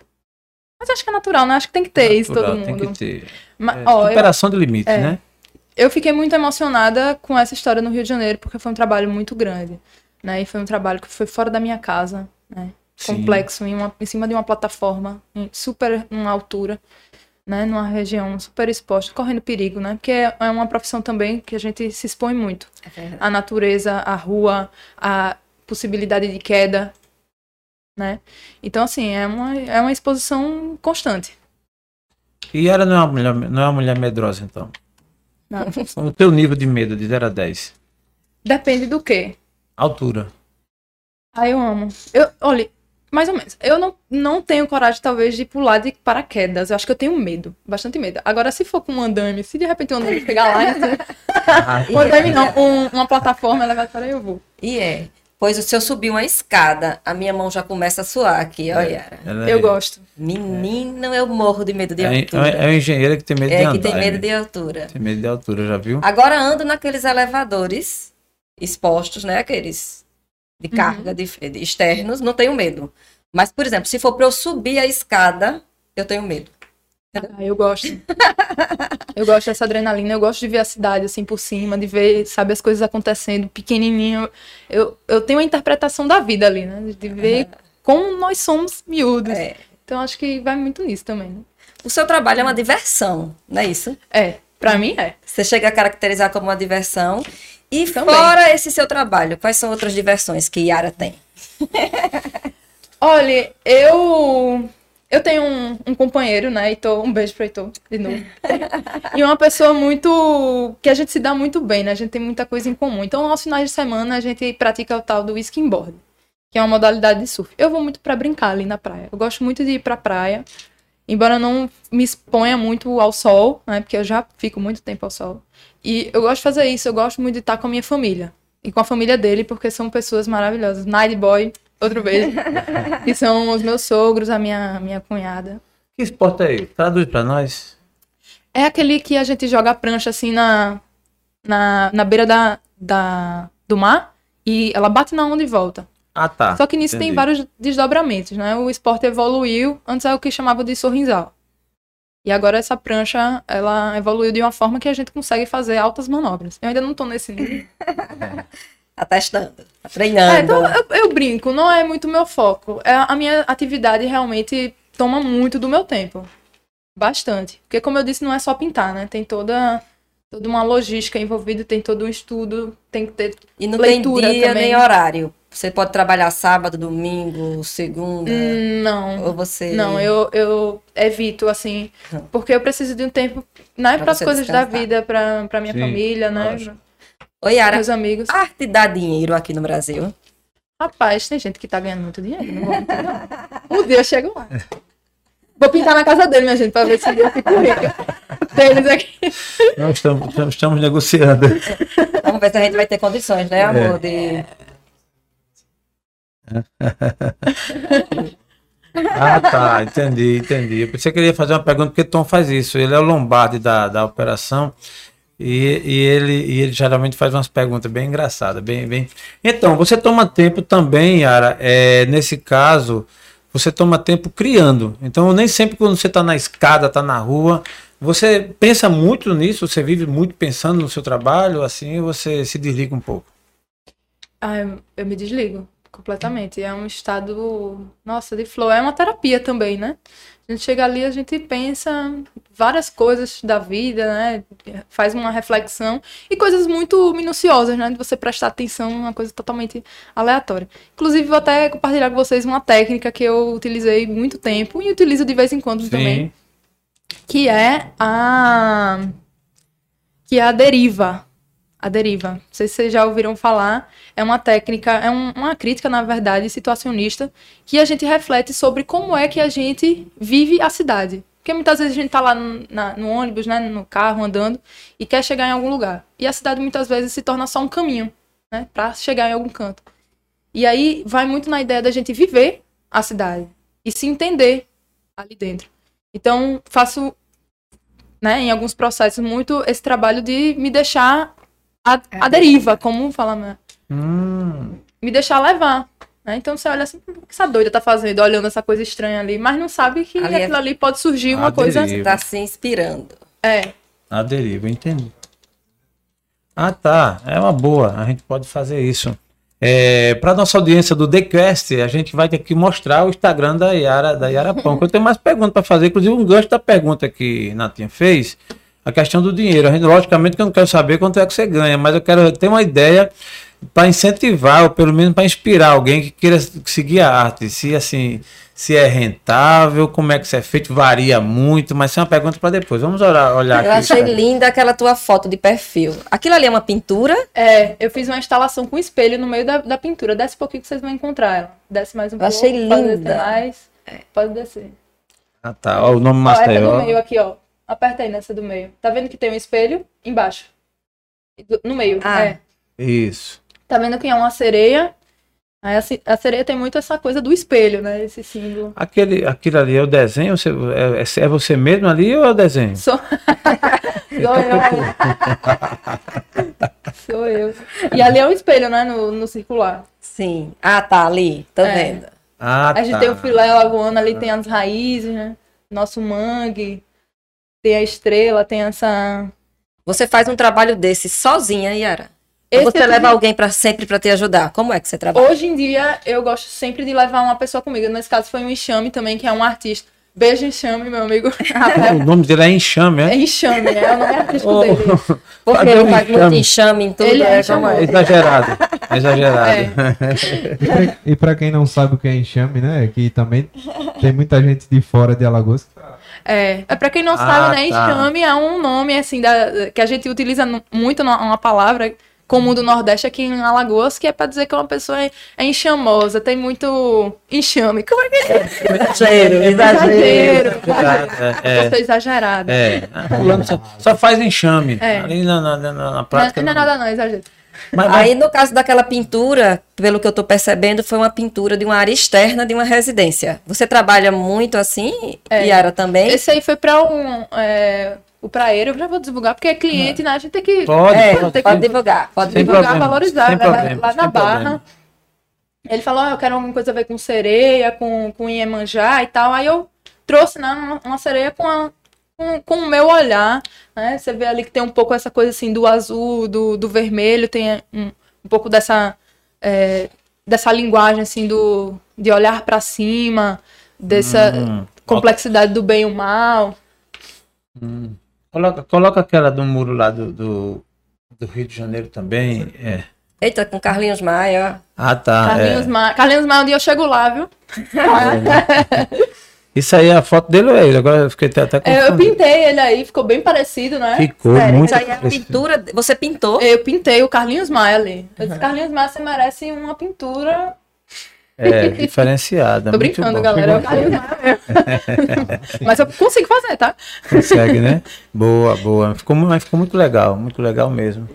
Mas acho que é natural, né? Acho que tem que ter natural, isso todo mundo. Tem que ter. Mas, é, ó, superação eu, de limites, é, né? Eu fiquei muito emocionada com essa história no Rio de Janeiro, porque foi um trabalho muito grande. Né? E foi um trabalho que foi fora da minha casa, né? Complexo, em, uma, em cima de uma plataforma, super uma altura né, numa região super exposta, correndo perigo, né? Porque é, é uma profissão também que a gente se expõe muito. É a natureza, a rua, a possibilidade de queda, né? Então, assim, é uma, é uma exposição constante. E ela não é uma mulher, não é uma mulher medrosa, então? Não. O teu nível de medo, de 0 a 10? Depende do quê? Altura. Ah, eu amo. Eu, olha, mais ou menos. Eu não, não tenho coragem, talvez, de pular de paraquedas. Eu acho que eu tenho medo. Bastante medo. Agora, se for com um andame, se de repente um andame (laughs) pegar lá, assim, um andame não, um, uma plataforma levar para eu vou. E é. Pois se eu subir uma escada, a minha mão já começa a suar aqui, olha. É, eu gosto. Menino, eu morro de medo de é, altura. É, é o engenheiro que tem medo é, de andar. É que tem medo de altura. Tem medo de altura, já viu? Agora ando naqueles elevadores expostos, né? Aqueles de carga uhum. de, de externos, não tenho medo. Mas, por exemplo, se for para eu subir a escada, eu tenho medo. Ah, eu gosto. (laughs) eu gosto dessa adrenalina, eu gosto de ver a cidade assim por cima, de ver, sabe, as coisas acontecendo pequenininho. Eu, eu tenho uma interpretação da vida ali, né? De ver como nós somos miúdos. É. Então acho que vai muito nisso também. Né? O seu trabalho é uma diversão, não é isso? É, para mim é. Você chega a caracterizar como uma diversão e Também. fora esse seu trabalho, quais são outras diversões que Yara tem? (laughs) Olha, eu eu tenho um, um, companheiro, né, Heitor, um beijo pro Heitor, de novo. (laughs) e uma pessoa muito. que a gente se dá muito bem, né? A gente tem muita coisa em comum. Então, aos finais de semana, a gente pratica o tal do skimboard, que é uma modalidade de surf. Eu vou muito para brincar ali na praia. Eu gosto muito de ir pra praia, embora não me exponha muito ao sol, né? Porque eu já fico muito tempo ao sol. E eu gosto de fazer isso, eu gosto muito de estar com a minha família. E com a família dele, porque são pessoas maravilhosas. Night Boy, outro beijo. (laughs) que são os meus sogros, a minha, minha cunhada. Que esporte é aí? Traduz pra nós. É aquele que a gente joga a prancha assim na, na, na beira da, da, do mar e ela bate na onda e volta. Ah, tá. Só que nisso Entendi. tem vários desdobramentos, né? O esporte evoluiu, antes era o que chamava de sorrinzal. E agora essa prancha, ela evoluiu de uma forma que a gente consegue fazer altas manobras. Eu ainda não tô nesse nível. (laughs) tá testando, tá treinando. É, então eu, eu, brinco, não é muito meu foco. É, a minha atividade realmente toma muito do meu tempo. Bastante. Porque, como eu disse, não é só pintar, né? Tem toda, toda uma logística envolvida, tem todo um estudo, tem que ter e não leitura tem dia também. nem horário. Você pode trabalhar sábado, domingo, segunda? Não. Ou você. Não, eu, eu evito, assim. Porque eu preciso de um tempo, né, para as coisas descansar. da vida, para minha Sim, família, né? Oi, Yara. Meus amigos. Arte dá dinheiro aqui no Brasil? Rapaz, tem gente que tá ganhando muito dinheiro. Não vou um dia eu chego lá. Vou pintar na casa dele, minha gente, para ver se eu fico rica. Deles aqui. Nós estamos, estamos negociando. Vamos ver se a gente vai ter condições, né, amor? É. De ah, tá, entendi, entendi. Eu pensei que ele ia fazer uma pergunta, porque Tom faz isso. Ele é o Lombardi da, da operação e, e, ele, e ele geralmente faz umas perguntas bem engraçadas. Bem, bem... Então, você toma tempo também, Yara, é, nesse caso, você toma tempo criando. Então, nem sempre quando você está na escada, está na rua, você pensa muito nisso, você vive muito pensando no seu trabalho, assim, você se desliga um pouco. Ah, eu me desligo completamente. É um estado, nossa, de flow. É uma terapia também, né? A gente chega ali, a gente pensa várias coisas da vida, né? Faz uma reflexão e coisas muito minuciosas, né? De você prestar atenção uma coisa totalmente aleatória. Inclusive, vou até compartilhar com vocês uma técnica que eu utilizei muito tempo e utilizo de vez em quando Sim. também. Que é a. Que é a deriva a deriva. Não sei se vocês já ouviram falar. É uma técnica, é um, uma crítica, na verdade, situacionista, que a gente reflete sobre como é que a gente vive a cidade. Porque muitas vezes a gente está lá no, na, no, ônibus, né, no carro, andando, e quer chegar em algum lugar. E a cidade muitas vezes se torna só um caminho, né, para chegar em algum canto. E aí vai muito na ideia da gente viver a cidade e se entender ali dentro. Então, faço, né, em alguns processos, muito esse trabalho de me deixar a, a deriva, como fala, né? Hum. Me deixar levar. Né? Então você olha assim, o que essa doida tá fazendo, olhando essa coisa estranha ali, mas não sabe que ali é aquilo é... ali pode surgir uma a coisa. Deriva. Tá se inspirando. É. A deriva, entendi. Ah, tá. É uma boa. A gente pode fazer isso. É, para nossa audiência do TheQuest, a gente vai ter que mostrar o Instagram da Yara, da Yara Pão. eu tenho mais perguntas para fazer, inclusive um gancho da pergunta que Natinha fez a questão do dinheiro. A gente, logicamente que eu não quero saber quanto é que você ganha, mas eu quero ter uma ideia para incentivar, ou pelo menos para inspirar alguém que queira seguir a arte. Se assim, se é rentável, como é que isso é feito, varia muito, mas isso é uma pergunta para depois. Vamos olhar, olhar eu aqui. Eu achei linda aquela tua foto de perfil. Aquilo ali é uma pintura? É, eu fiz uma instalação com espelho no meio da, da pintura. Desce um pouquinho que vocês vão encontrar ela. Desce mais um eu pouco. Achei linda. Pode descer mais. É. Pode descer. Ah, tá. Ó, o nome master. Ó, essa do meio aqui, ó. Aperta aí nessa do meio. Tá vendo que tem um espelho? Embaixo. No meio. Ah. É. Isso. Tá vendo que é uma sereia? Aí a, sereia tem muito essa coisa do espelho, né? Esse símbolo. Aquele, aquilo ali é o desenho? Você, é, é você mesmo ali ou é o desenho? Sou, (laughs) Sou eu. Sou eu. E ali é um espelho, né? No, no circular. Sim. Ah, tá ali. Tô é. vendo. Ah, a gente tá. tem o filé lagoano, ali tem as raízes, né? Nosso mangue tem a estrela, tem essa. Você faz um trabalho desse sozinha, Yara? Esse você leva alguém para sempre para te ajudar? Como é que você trabalha? Hoje em dia, eu gosto sempre de levar uma pessoa comigo. Nesse caso, foi um Enxame também, que é um artista. Beijo, Enxame, meu amigo. (laughs) o nome dele é Enxame, é? É Enxame, é o nome artístico oh, dele. (laughs) Porque ele faz muito enxame em tudo. Ele é, é, é exagerado. É exagerado. É. (laughs) E para quem não sabe o que é enxame, né? Que também tem muita gente de fora de Alagoas que é, é para quem não ah, sabe, né, tá. enxame é um nome assim da, que a gente utiliza muito uma palavra comum do Nordeste aqui em Alagoas, que é para dizer que uma pessoa é, é enxamosa, tem muito enxame. Como é que é? Exagero, exagero. É, é. exagerado. É. Só, só faz enxame. É. Ali na, na, na, na prática. Não, não é nada, não, exagero. Mas, mas... Aí, no caso daquela pintura, pelo que eu estou percebendo, foi uma pintura de uma área externa de uma residência. Você trabalha muito assim, é. Yara, também? Esse aí foi para um. É, o praeiro, eu já vou divulgar, porque é cliente, né? A gente tem que. Pode, é, pode, pode divulgar. Pode Sem divulgar, problema. valorizar. Sem né? lá na Barra. Problema. Ele falou: oh, eu quero alguma coisa a ver com sereia, com, com Iemanjá e tal. Aí eu trouxe né, uma, uma sereia com a com, com o meu olhar, né? Você vê ali que tem um pouco essa coisa assim do azul, do, do vermelho, tem um, um pouco dessa é, dessa linguagem assim do de olhar para cima, dessa hum, complexidade do bem e o mal. Hum. Coloca, coloca aquela do muro lá do, do, do Rio de Janeiro também. É. Eita, com Carlinhos Maia. Ah, tá. Carlinhos, é. Maia. Carlinhos Maia, um dia eu chego lá, viu? É. (laughs) Isso aí é a foto dele ou é ele? Agora eu fiquei até com. É, eu pintei ele aí, ficou bem parecido, né? Ficou Sério, muito Isso aí é a pintura. Você pintou? Eu pintei o Carlinhos Maia ali. Eu disse, Carlinhos Maia, você merece uma pintura. É, (laughs) diferenciada. Tô brincando, galera. É o Carlinhos Maia mesmo. (laughs) Mas eu consigo fazer, tá? Consegue, né? Boa, boa. Ficou, mas ficou muito legal, muito legal mesmo.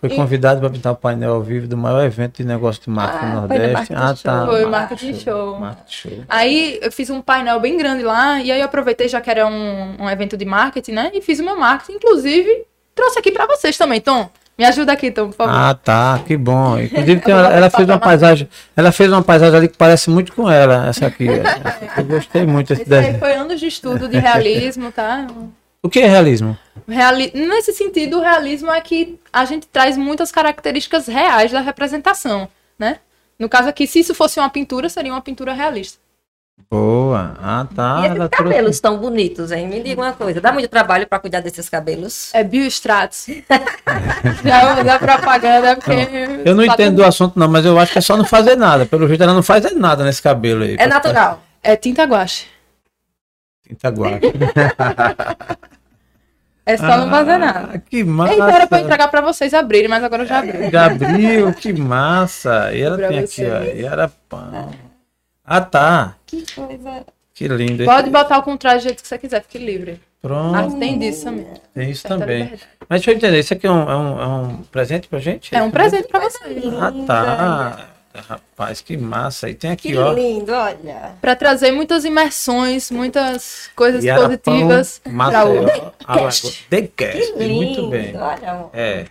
Foi convidado para pintar o painel ao vivo do maior evento de negócio de marca ah, no Nordeste. Ah, tá. Foi marketing show. Marketing show. Aí eu fiz um painel bem grande lá, e aí eu aproveitei, já que era um, um evento de marketing, né? E fiz o meu marketing. Inclusive, trouxe aqui para vocês também, Tom. Me ajuda aqui, Tom, por favor. Ah, tá, que bom. Inclusive, (laughs) ela, ela fez uma paisagem. Ela fez uma paisagem ali que parece muito com ela, essa aqui. (laughs) eu gostei muito desse Esse foi anos de estudo de realismo, tá? O que é realismo? Reali... Nesse sentido, o realismo é que a gente traz muitas características reais da representação, né? No caso aqui, se isso fosse uma pintura, seria uma pintura realista. Boa. Ah, tá. E esses cabelos trouxe- tão bonitos, hein? Me diga uma coisa. Dá muito trabalho para cuidar desses cabelos? É biostratos. (laughs) Já vou dar propaganda, porque. Eu não entendo do assunto, não, mas eu acho que é só não fazer nada. Pelo jeito, ela não faz nada nesse cabelo aí. É natural. É tinta guache. Tinta guache. (laughs) É só não fazer nada. Ah, que massa. Eita, era pra eu entregar pra vocês abrirem, mas agora eu já abri. Já abriu, que massa. E ela Pra tem aqui, ó. E era pão. Ah, tá. Que coisa. Que lindo. Pode botar o contrário do jeito que você quiser, fique livre. Pronto. Ah, tem disso também. Tem isso Certa também. liberdade. Mas deixa eu entender, isso aqui é um, é um, é um presente pra gente? É um presente pra vocês. Ah, tá. Rapaz, que massa. E tem aqui, Que ó. lindo, olha. Pra trazer muitas imersões, muitas coisas E positivas pão, pra o. The Que Cast. lindo. Muito bem. Olha, É.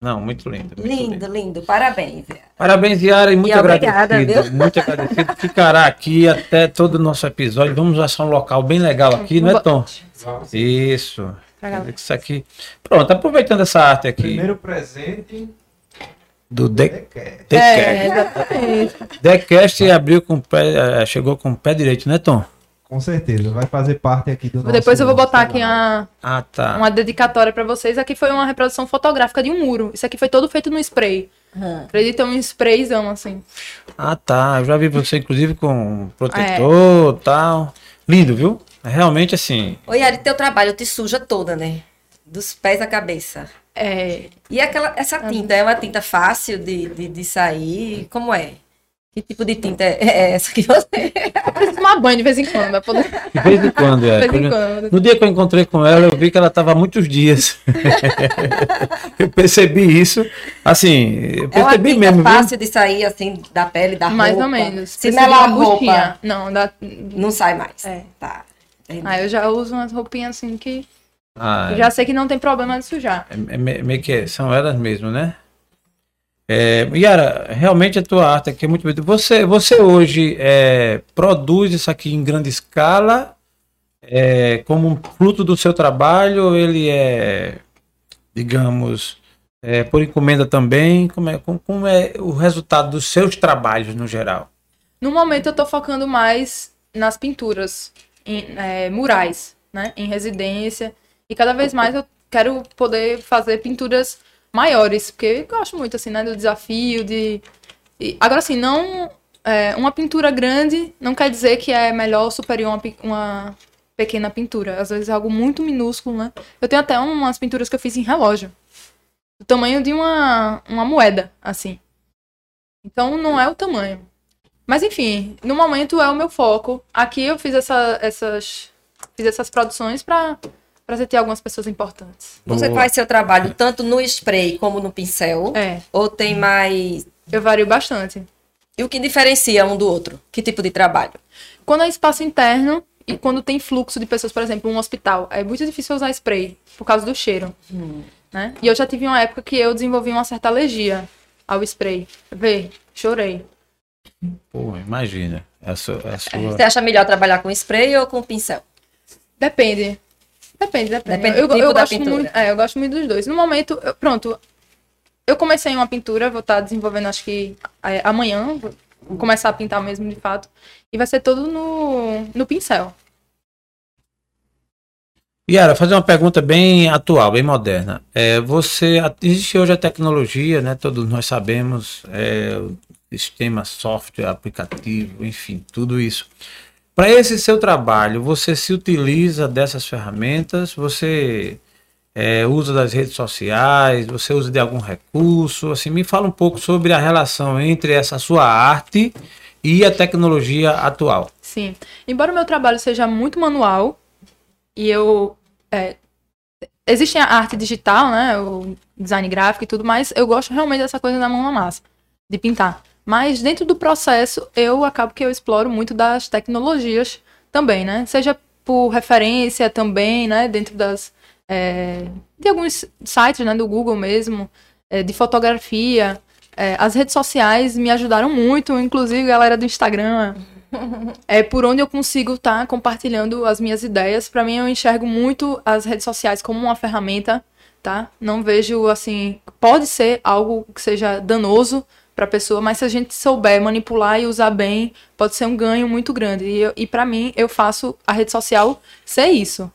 Não, muito lindo. Muito lindo. lindo, lindo. Parabéns. Vera. Parabéns, Yara, e muito E obrigada, agradecido. viu? Muito agradecido. Ficará aqui até todo o nosso episódio. Vamos achar um local bem legal aqui, não é, Tom? Isso. Isso aqui. Pronto, aproveitando essa arte aqui Primeiro presente do é The. The É, exatamente. The Cast abriu com o pé, eh, chegou com o pé direito, né, Tom? Com certeza, vai fazer parte aqui do nosso Depois eu vou botar aqui uma, Ah, tá. uma dedicatória pra vocês. Aqui foi uma reprodução fotográfica de um muro. Isso aqui foi todo feito no spray. Hum. Acredita, um sprayzão assim. Ah, tá. Eu já vi você, inclusive, com protetor e tal. Lindo, viu? Realmente, assim, Oi, Yari, teu trabalho te suja toda, né? Dos pés à cabeça. É, E aquela, essa tinta é uma tinta fácil de, de, de sair? Como é? Que tipo de tinta é é essa que você. (laughs) eu preciso tomar banho de vez em quando, poder. de vez em quando, é. (laughs) De vez em quando. No dia que eu encontrei com ela, eu vi que ela estava há muitos dias. (laughs) eu percebi isso. Assim, eu É uma percebi tinta mesmo. viu? fácil de sair, assim, da pele, da Mais roupa. ou menos. Se melar a roupa. Não, dá... não sai mais. É. Tá. Entendi. Ah, eu já uso umas roupinhas assim que. Ah, Já sei que não tem problema de sujar. é, é me- meio que são elas mesmo, né? É, Yara, realmente a tua arte aqui é muito bonita. Você, você hoje é, produz isso aqui em grande escala é, como um fruto do seu trabalho? ou Ele é, digamos, é, por encomenda também? Como é, como, como é o resultado dos seus trabalhos no geral? No momento eu tô focando mais nas pinturas, em é, murais, né? Em residência. E cada vez mais eu quero poder fazer pinturas maiores, porque eu gosto muito, assim, né? Do desafio, de... e- agora, assim, não... é, uma pintura grande não quer dizer que é melhor ou superior a uma, uma pequena pintura. Às vezes é algo muito minúsculo, né? Eu tenho até umas pinturas que eu fiz em relógio. Do tamanho de uma, uma moeda, assim. Então não é o tamanho. Mas enfim, no momento é o meu foco. Aqui eu fiz essa- essas, fiz essas produções para ter algumas pessoas importantes. Você Boa. faz seu trabalho tanto no spray como no pincel? É, Ou tem mais. eu vario bastante. E o que diferencia um do outro? Que tipo de trabalho? Quando é espaço interno e quando tem fluxo de pessoas, por exemplo, um hospital, é muito difícil usar spray por causa do cheiro. Né? E eu já tive uma época que eu desenvolvi uma certa alergia ao spray. Vê, chorei. Pô, imagina. A sua, a sua- Você acha melhor trabalhar com spray ou com pincel? Depende. Depende, depende. Depende eu, do tipo eu gosto pintura. muito, é, eu gosto muito dos dois. No momento, eu- pronto. Eu comecei uma pintura, vou estar desenvolvendo acho que é, amanhã, vou começar a pintar mesmo de fato. E vai ser todo no, no pincel. Yara, fazer uma pergunta bem atual, bem moderna. É, você existe hoje a tecnologia, né? Todos nós sabemos, é, sistema, software, aplicativo, enfim, tudo isso. Para esse seu trabalho, você se utiliza dessas ferramentas? Você é, usa das redes sociais? Você usa de algum recurso? Assim, me fala um pouco sobre a relação entre essa sua arte e a tecnologia atual. Sim. Embora o meu trabalho seja muito manual, e eu. é, existe a arte digital, né? O design gráfico e tudo, mas eu gosto realmente dessa coisa da mão na massa, de pintar. Mas dentro do processo, eu acabo que eu exploro muito das tecnologias também, né? Seja por referência também, né? Dentro das. é, de alguns sites, né? Do Google mesmo, é, de fotografia. É, as redes sociais me ajudaram muito, inclusive a galera do Instagram. É por onde eu consigo estar compartilhando as minhas ideias. Para mim, eu enxergo muito as redes sociais como uma ferramenta, tá? Não vejo assim, pode ser algo que seja danoso para a pessoa, mas se a gente souber manipular e usar bem, pode ser um ganho muito grande. E, e para mim, eu faço a rede social ser isso,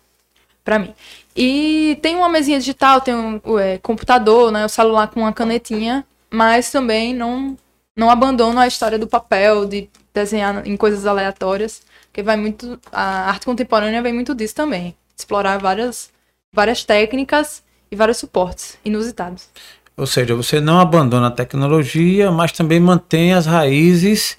para mim. E tem uma mesinha digital, tem um é, computador, né, o celular com uma canetinha, mas também não não abandono a história do papel, de desenhar em coisas aleatórias, que vai muito a arte contemporânea vem muito disso também, explorar várias várias técnicas e vários suportes inusitados. Ou seja, você não abandona a tecnologia, mas também mantém as raízes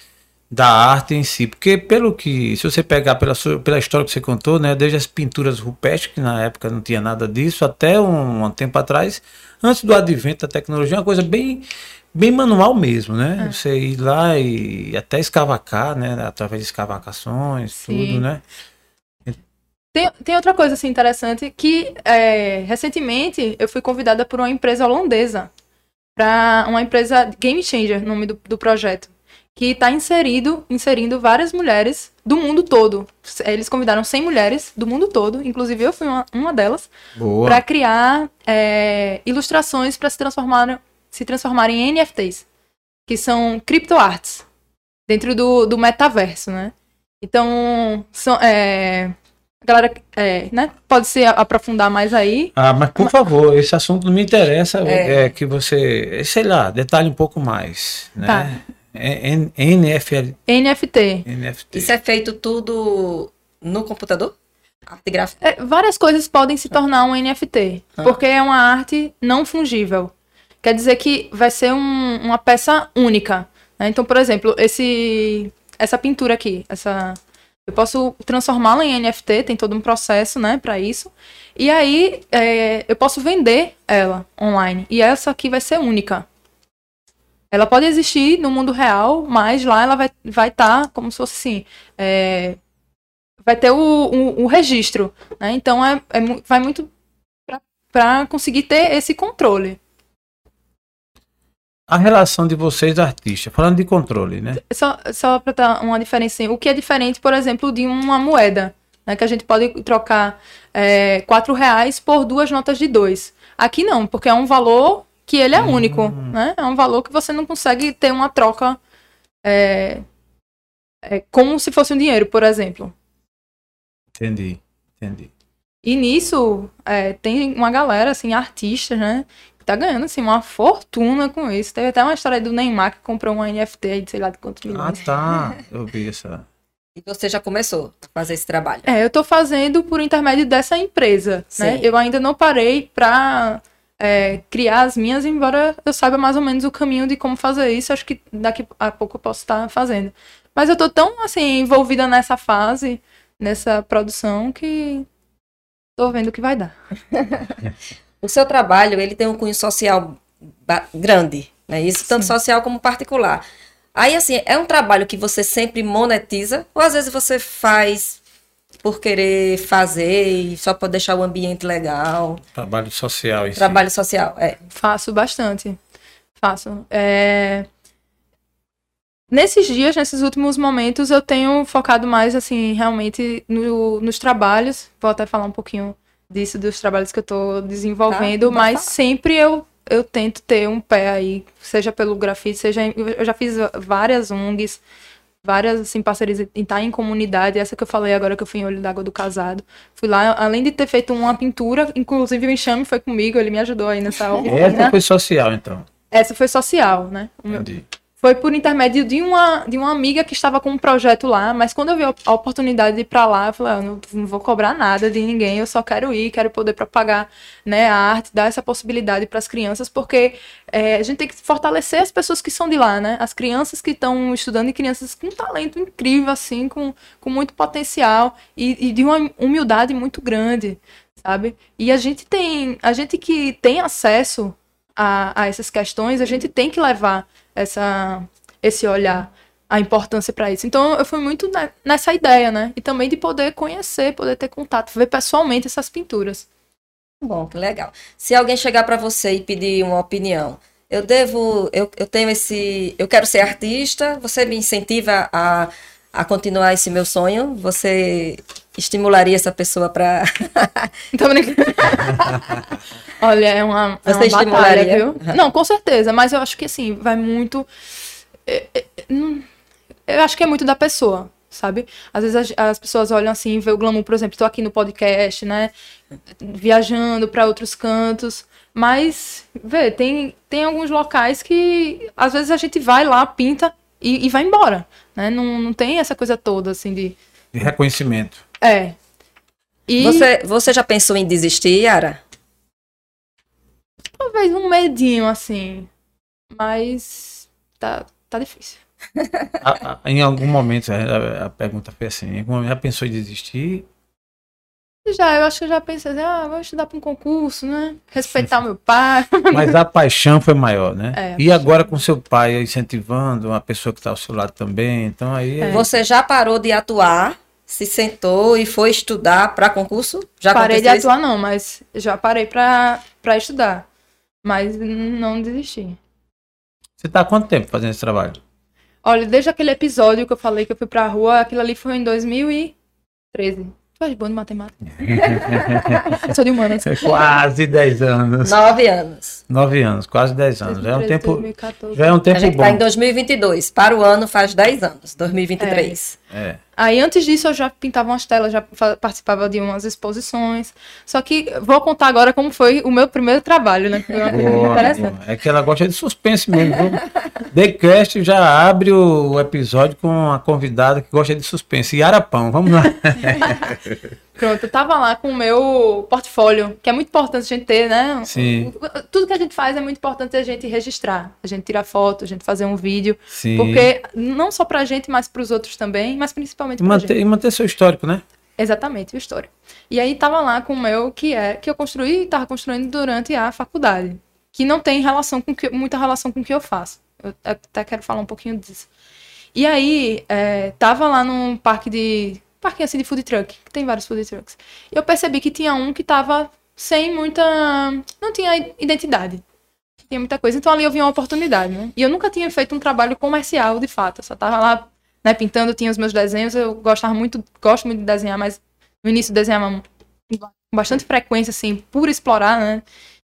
da arte em si. Porque pelo que, se você pegar pela, sua, pela história que você contou, né, desde as pinturas rupestres, que na época não tinha nada disso, até um, um tempo atrás, antes do advento da tecnologia, é uma coisa bem bem manual mesmo, né? É. Você ir lá e até escavacar, né? Através de escavacações, Sim. tudo, né? Tem, tem outra coisa assim, interessante que é, recentemente eu fui convidada por uma empresa holandesa para uma empresa Game Changer, nome do, do projeto, que está inserido inserindo várias mulheres do mundo todo. Eles convidaram 100 mulheres do mundo todo, inclusive eu fui uma, uma delas, para criar é, ilustrações para se transformar se transformarem em NFTs, que são criptoarts dentro do, do metaverso, né? Então, são, é, galera, é, né? Pode se aprofundar mais aí. Ah, mas por favor, esse assunto não me interessa. É, é que você, sei lá, detalhe um pouco mais, né? Tá. É, NFL... NFT. NFT. Isso é feito tudo no computador? Arte gráfica? É, várias coisas podem se tornar um NFT, ah. porque é uma arte não fungível. Quer dizer que vai ser um, uma peça única. Né? Então, por exemplo, esse, essa pintura aqui, essa eu posso transformá-la em NFT, tem todo um processo, né, para isso. E aí é, eu posso vender ela online. E essa aqui vai ser única. Ela pode existir no mundo real, mas lá ela vai estar vai tá como se fosse assim. É, vai ter o, o, o registro. Né? Então é, é, vai muito para conseguir ter esse controle a relação de vocês, artistas, falando de controle, né? Só, só para dar uma diferença, o que é diferente, por exemplo, de uma moeda, né? Que a gente pode trocar é, quatro reais por duas notas de dois. Aqui não, porque é um valor que ele é hum. único, né? É um valor que você não consegue ter uma troca é, é, como se fosse um dinheiro, por exemplo. Entendi, entendi. E nisso, é, tem uma galera, assim, artistas, né? Tá ganhando, assim, uma fortuna com isso. Teve até uma história do Neymar que comprou uma NFT aí de sei lá de quantos ah, milhões. Ah, tá. (laughs) Eu vi essa. E você já começou a fazer esse trabalho? É, eu tô fazendo por intermédio dessa empresa, né? Sim. né? Eu ainda não parei pra é, criar as minhas, embora eu saiba mais ou menos o caminho de como fazer isso. Acho que daqui a pouco eu posso estar fazendo. Mas eu tô tão, assim, envolvida nessa fase, nessa produção, que tô vendo o que vai dar. (laughs) o seu trabalho ele tem um cunho social grande, né? Isso tanto Sim. social como particular. Aí assim, é um trabalho que você sempre monetiza ou às vezes você faz por querer fazer e só para deixar o ambiente legal? Trabalho social, isso. Trabalho social, é. Faço bastante. Faço. É... Nesses dias, nesses últimos momentos, eu tenho focado mais, assim, realmente no, nos trabalhos. Vou até falar um pouquinho disso, dos trabalhos que eu estou desenvolvendo, tá, mas sempre eu, eu tento ter um pé aí, seja pelo grafite, seja. Eu já fiz várias ONGs, várias assim, parcerias em estar em comunidade, essa que eu falei agora que eu fui em Olho d'Água do Casado. Fui lá, além de ter feito uma pintura, inclusive o Enxame foi comigo, ele me ajudou aí nessa obra. Essa foi social, então. Essa foi social, né? Entendi foi por intermédio de uma, de uma amiga que estava com um projeto lá, mas quando eu vi a oportunidade de ir para lá, eu falei, eu ah, não, não, vou cobrar nada de ninguém, eu só quero ir, quero poder propagar né, a arte, dar essa possibilidade para as crianças, porque é, a gente tem que fortalecer as pessoas que são de lá, né? As crianças que estão estudando e crianças com talento incrível, assim, com, com muito potencial e, e de uma humildade muito grande, sabe? E a gente tem, a gente que tem acesso a, a essas questões, a gente tem que levar essa, esse olhar, a importância para isso. Então eu fui muito nessa ideia, né? E também de poder conhecer, poder ter contato, ver pessoalmente essas pinturas. Bom, que legal. Se alguém chegar para você e pedir uma opinião, eu devo, eu, eu tenho esse, eu quero ser artista, você me incentiva a, a continuar esse meu sonho? Você estimularia essa pessoa para. (laughs) Tô brincando. (laughs) Olha, é uma, é Você uma estimularia? batalha, viu? Uhum. Não, com certeza, mas eu acho que assim, vai muito. é, é, Eu acho que é muito da pessoa, sabe? Às vezes as, as pessoas olham assim, vê o glamour, por exemplo, tô aqui no podcast, né? Viajando para outros cantos. Mas, vê, tem, tem alguns locais que às vezes a gente vai lá, pinta e, e vai embora, né? Não, não tem essa coisa toda, assim, de... De reconhecimento. É. E Você, você já pensou em desistir, Yara? talvez um medinho, assim. Mas tá, tá difícil. A- a- em algum momento, a, a pergunta foi assim: em algum momento já pensou em desistir? Já, eu acho que eu já pensei assim, ah, vou estudar para um concurso, né? Respeitar o meu pai. (laughs) Mas a paixão foi maior, né? É, e agora com seu pai incentivando, uma pessoa que está ao seu lado também, então aí. É. Você já parou de atuar, se sentou e foi estudar para concurso? Já parei de isso? atuar, não, mas já parei pra, pra estudar. Mas não desisti. Você está há quanto tempo fazendo esse trabalho? Olha, desde aquele episódio que eu falei que eu fui pra rua, aquilo ali foi em 2013. Tu és bom de matemática? Eu (laughs) sou de humanas. Quase 10 anos. Nove anos. 9 anos, quase 10 anos. Já é um 2013, tempo, 2014. já é um A tempo gente está em bom. 2022. Para o ano faz 10 anos, 2023. É. Aí antes disso eu já pintava umas telas, já participava de umas exposições. Só que vou contar agora como foi o meu primeiro trabalho, né? Boa. É que ela gosta de suspense mesmo. The Cast já abre o episódio com a convidada que gosta de suspense. Yara Pão, vamos lá. (laughs) Pronto, eu tava lá com o meu portfólio, que é muito importante a gente ter, né? Sim. Tudo que a gente faz é muito importante a gente registrar. A gente tirar foto, a gente fazer um vídeo. Sim. Porque não só pra gente, mas pros outros também, mas principalmente E pra manter, gente. e manter seu histórico, né? Exatamente, o história. E aí tava lá com o meu, que é que eu construí e tava construindo durante a faculdade. Que não tem relação com que, muita relação com o que eu faço. Eu até quero falar um pouquinho disso. E aí, é, tava lá num parque de. Parque assim de food truck, que tem vários food trucks. E eu percebi que tinha um que tava sem muita. Não tinha identidade. Tinha muita coisa. Então ali eu vi uma oportunidade, né? E eu nunca tinha feito um trabalho comercial de fato. Eu só tava lá, né, pintando, tinha os meus desenhos. Eu gostava muito, gosto muito de desenhar, mas no início desenhava com bastante frequência, assim, por explorar, né?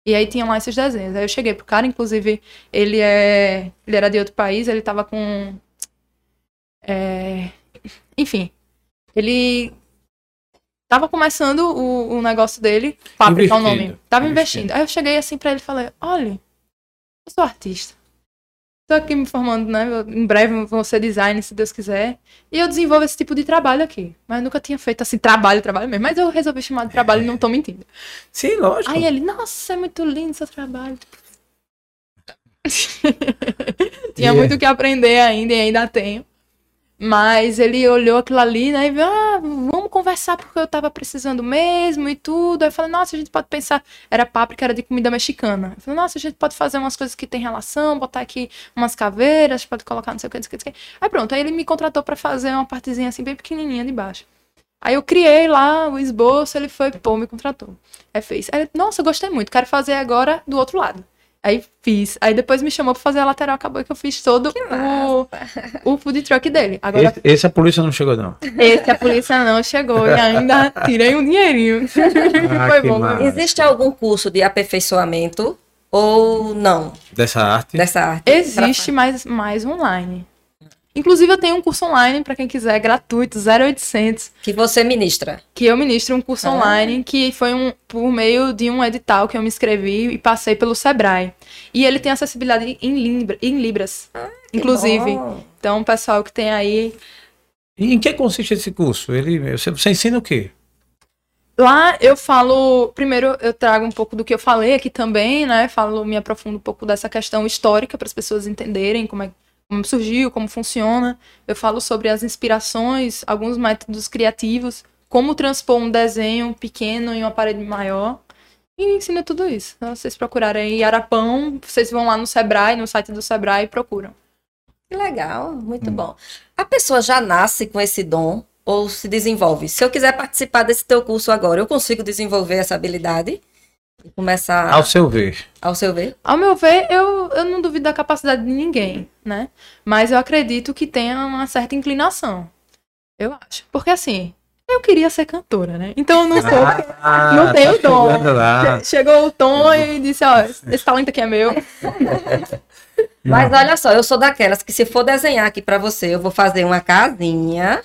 E aí tinham lá esses desenhos. Aí eu cheguei pro cara, inclusive, ele é. Ele era de outro país, ele tava com. é, enfim. Ele tava começando o, o negócio dele, Páprica é o nome. Tava Investindo. investindo. Aí eu cheguei assim pra ele e falei, olha, eu sou artista. Tô aqui me formando, né? eu- Em breve vou ser designer, se Deus quiser. E eu desenvolvo esse tipo de trabalho aqui. Mas nunca tinha feito assim, trabalho, trabalho mesmo. Mas eu resolvi chamar de trabalho e não tô mentindo. Sim, lógico. Aí ele, nossa, é muito lindo seu trabalho. (laughs) Tinha muito é- o que aprender ainda e ainda tenho. Mas ele olhou aquilo ali, né? E viu, ah, vamos conversar porque eu tava precisando mesmo e tudo. Aí eu falei, nossa, a gente pode pensar. Era páprica, era de comida mexicana. Eu falei, nossa, a gente pode fazer umas coisas que tem relação, botar aqui umas caveiras, pode colocar não sei o que, não sei o que, não sei o que. Aí pronto, aí ele me contratou pra fazer uma partezinha assim, bem pequenininha de baixo. Aí eu criei lá o esboço, ele foi, pô, me contratou. Aí fez. Aí, nossa, gostei muito, quero fazer agora do outro lado. Aí fiz. Aí depois me chamou pra fazer a lateral, acabou que eu fiz todo o, o food truck dele. Agora, Esse, esse a polícia não chegou, não. esse a polícia não chegou e ainda (laughs) tirei um dinheirinho. Ah, Foi bom. massa. Existe algum curso de aperfeiçoamento ou não Dessa arte. dessa arte? Existe mais, mais online. Inclusive, eu tenho um curso online para quem quiser, gratuito, 0800, Que você ministra. que eu ministro um curso Ah. online que foi um, por meio de um edital que eu me inscrevi e passei pelo Sebrae. E ele tem acessibilidade em, Libra, em Libras, inclusive. bom. Então, o pessoal que tem aí. E em que consiste esse curso? Ele, você, você ensina o quê? Lá eu falo. Primeiro, eu trago um pouco do que eu falei aqui também, né? Falo, me aprofundo um pouco dessa questão histórica para as pessoas entenderem como é como surgiu, como funciona. Eu falo sobre as inspirações, alguns métodos criativos, como transpor um desenho pequeno em uma parede maior. E ensina tudo isso. Então, vocês procurarem aí Arapão, vocês vão lá no Sebrae, no site do Sebrae e procuram. Que legal, muito bom. A pessoa já nasce com esse dom ou se desenvolve? Se eu quiser participar desse teu curso agora, eu consigo desenvolver essa habilidade? E começar Ao seu ver. ao seu ver? Ao meu ver, eu, eu não duvido da capacidade de ninguém, né? Mas eu acredito que tenha uma certa inclinação. Eu acho. Porque assim, Eu queria ser cantora, né? Então eu não (laughs) sou. Ah, não tenho tá dom. Chegou o Tom e disse, ó, esse talento aqui é meu. (laughs) Mas olha só, eu sou daquelas que se for desenhar aqui pra você, eu vou fazer uma casinha,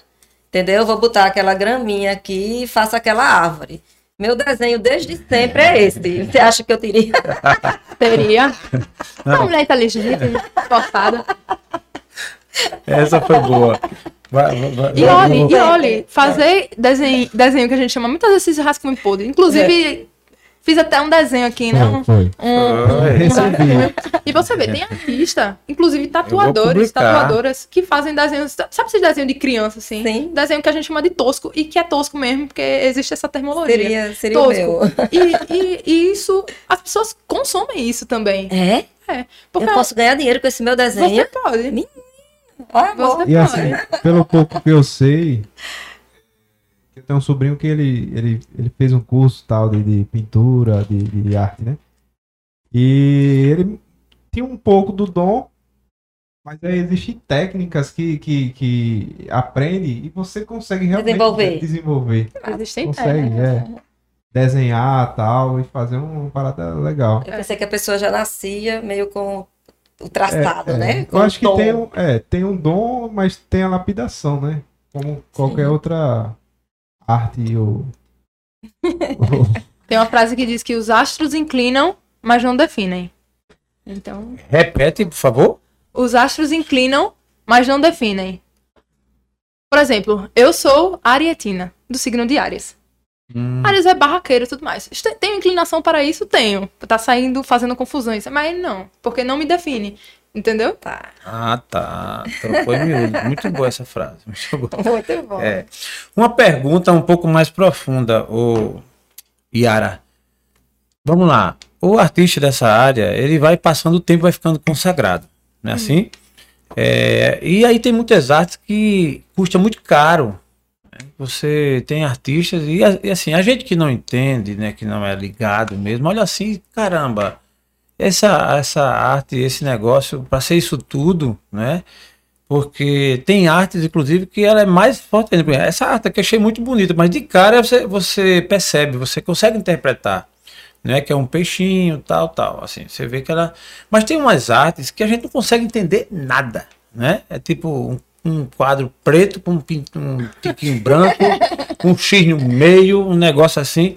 entendeu? Eu vou botar aquela graminha aqui e faço aquela árvore. Meu desenho desde sempre é esse. Você acha que eu teria? (laughs) Teria. Uma mulher inteligente, esforçada. Essa foi boa. Vai, vai, vai, E olhe, e olhe, fazer desenho, desenho que a gente chama muitas vezes rascunho muito podre. Inclusive, fiz até um desenho aqui, né? Um, Foi, foi. um- um Recebi. rascunho. E você vê, tem artista, inclusive tatuadores, tatuadoras, que fazem desenhos. Sabe esses desenhos de criança, assim? Sim. Desenho que a gente chama de tosco, e que é tosco mesmo, porque existe essa terminologia. Seria, seria tosco. meu. E, e, e isso, as pessoas consomem isso também. É? É. Eu Porque posso ganhar dinheiro com esse meu você desenho? pode. Olha, amor. Você E pode. assim, pelo pouco que eu sei, eu tenho um sobrinho que ele, ele, ele fez um curso tal de, de pintura, de, de arte, né? E ele tinha um pouco do dom, mas aí existem técnicas que, que, que aprende e você consegue realmente Desenvolver. desenvolver. Existem Consegue, técnicas. é. Desenhar tal e fazer uma parada legal. Eu pensei que a pessoa já nascia meio com o traçado, É, é. né? Com Eu acho que tem um, é, tem um dom, mas tem a lapidação, né? Como qualquer outra arte ou. ou- (laughs) Tem uma frase que diz que os astros inclinam, mas não definem. Então, Repete, por favor. os astros inclinam, mas não definem. Por exemplo, eu sou arietina, do signo de Áries. Hum, Áries é barraqueiro e tudo mais. Tenho inclinação para isso? Tenho. Tá saindo, fazendo confusões. Mas não, porque não me define. Entendeu? Tá. Ah, tá. Trocou em miúdo. Muito boa essa frase. (laughs) Muito boa. Muito bom. É. Uma pergunta um pouco mais profunda, o Yara. Vamos lá. O artista dessa área, ele vai passando o tempo, vai ficando consagrado, não é assim? É, e aí tem muitas artes que custa muito caro. né? Você tem artistas e, e assim, a gente que não entende, né, que não é ligado mesmo, olha assim, caramba, essa essa arte, esse negócio, para ser isso tudo, né? Porque tem artes, inclusive, que ela é mais forte ainda. Essa arte aqui eu achei muito bonita, mas de cara você, você percebe, você consegue interpretar. Né, que é um peixinho, tal, tal. Assim, você vê que ela. Mas tem umas artes que a gente não consegue entender nada. Né? É tipo um, um quadro preto com um, pin- um branco, (laughs) com um X no meio, um negócio assim.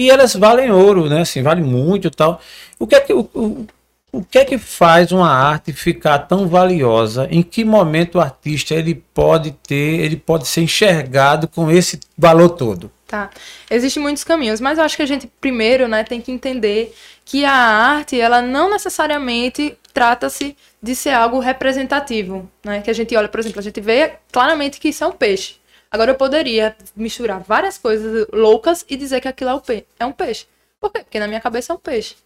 E elas valem ouro, né? Assim, valem muito tal. O que é que. O, o, o que é que faz uma arte ficar tão valiosa? Em que momento o artista ele pode ter, ele pode ser enxergado com esse valor todo? Tá. Existem muitos caminhos, mas eu acho que a gente primeiro, né, tem que entender que a arte, ela não necessariamente trata-se de ser algo representativo, né? Que a gente olha, por exemplo, a gente vê claramente que isso é um peixe. Agora eu poderia misturar várias coisas loucas e dizer que aquilo é, o pe é um peixe. Por quê? Porque na minha cabeça é um peixe.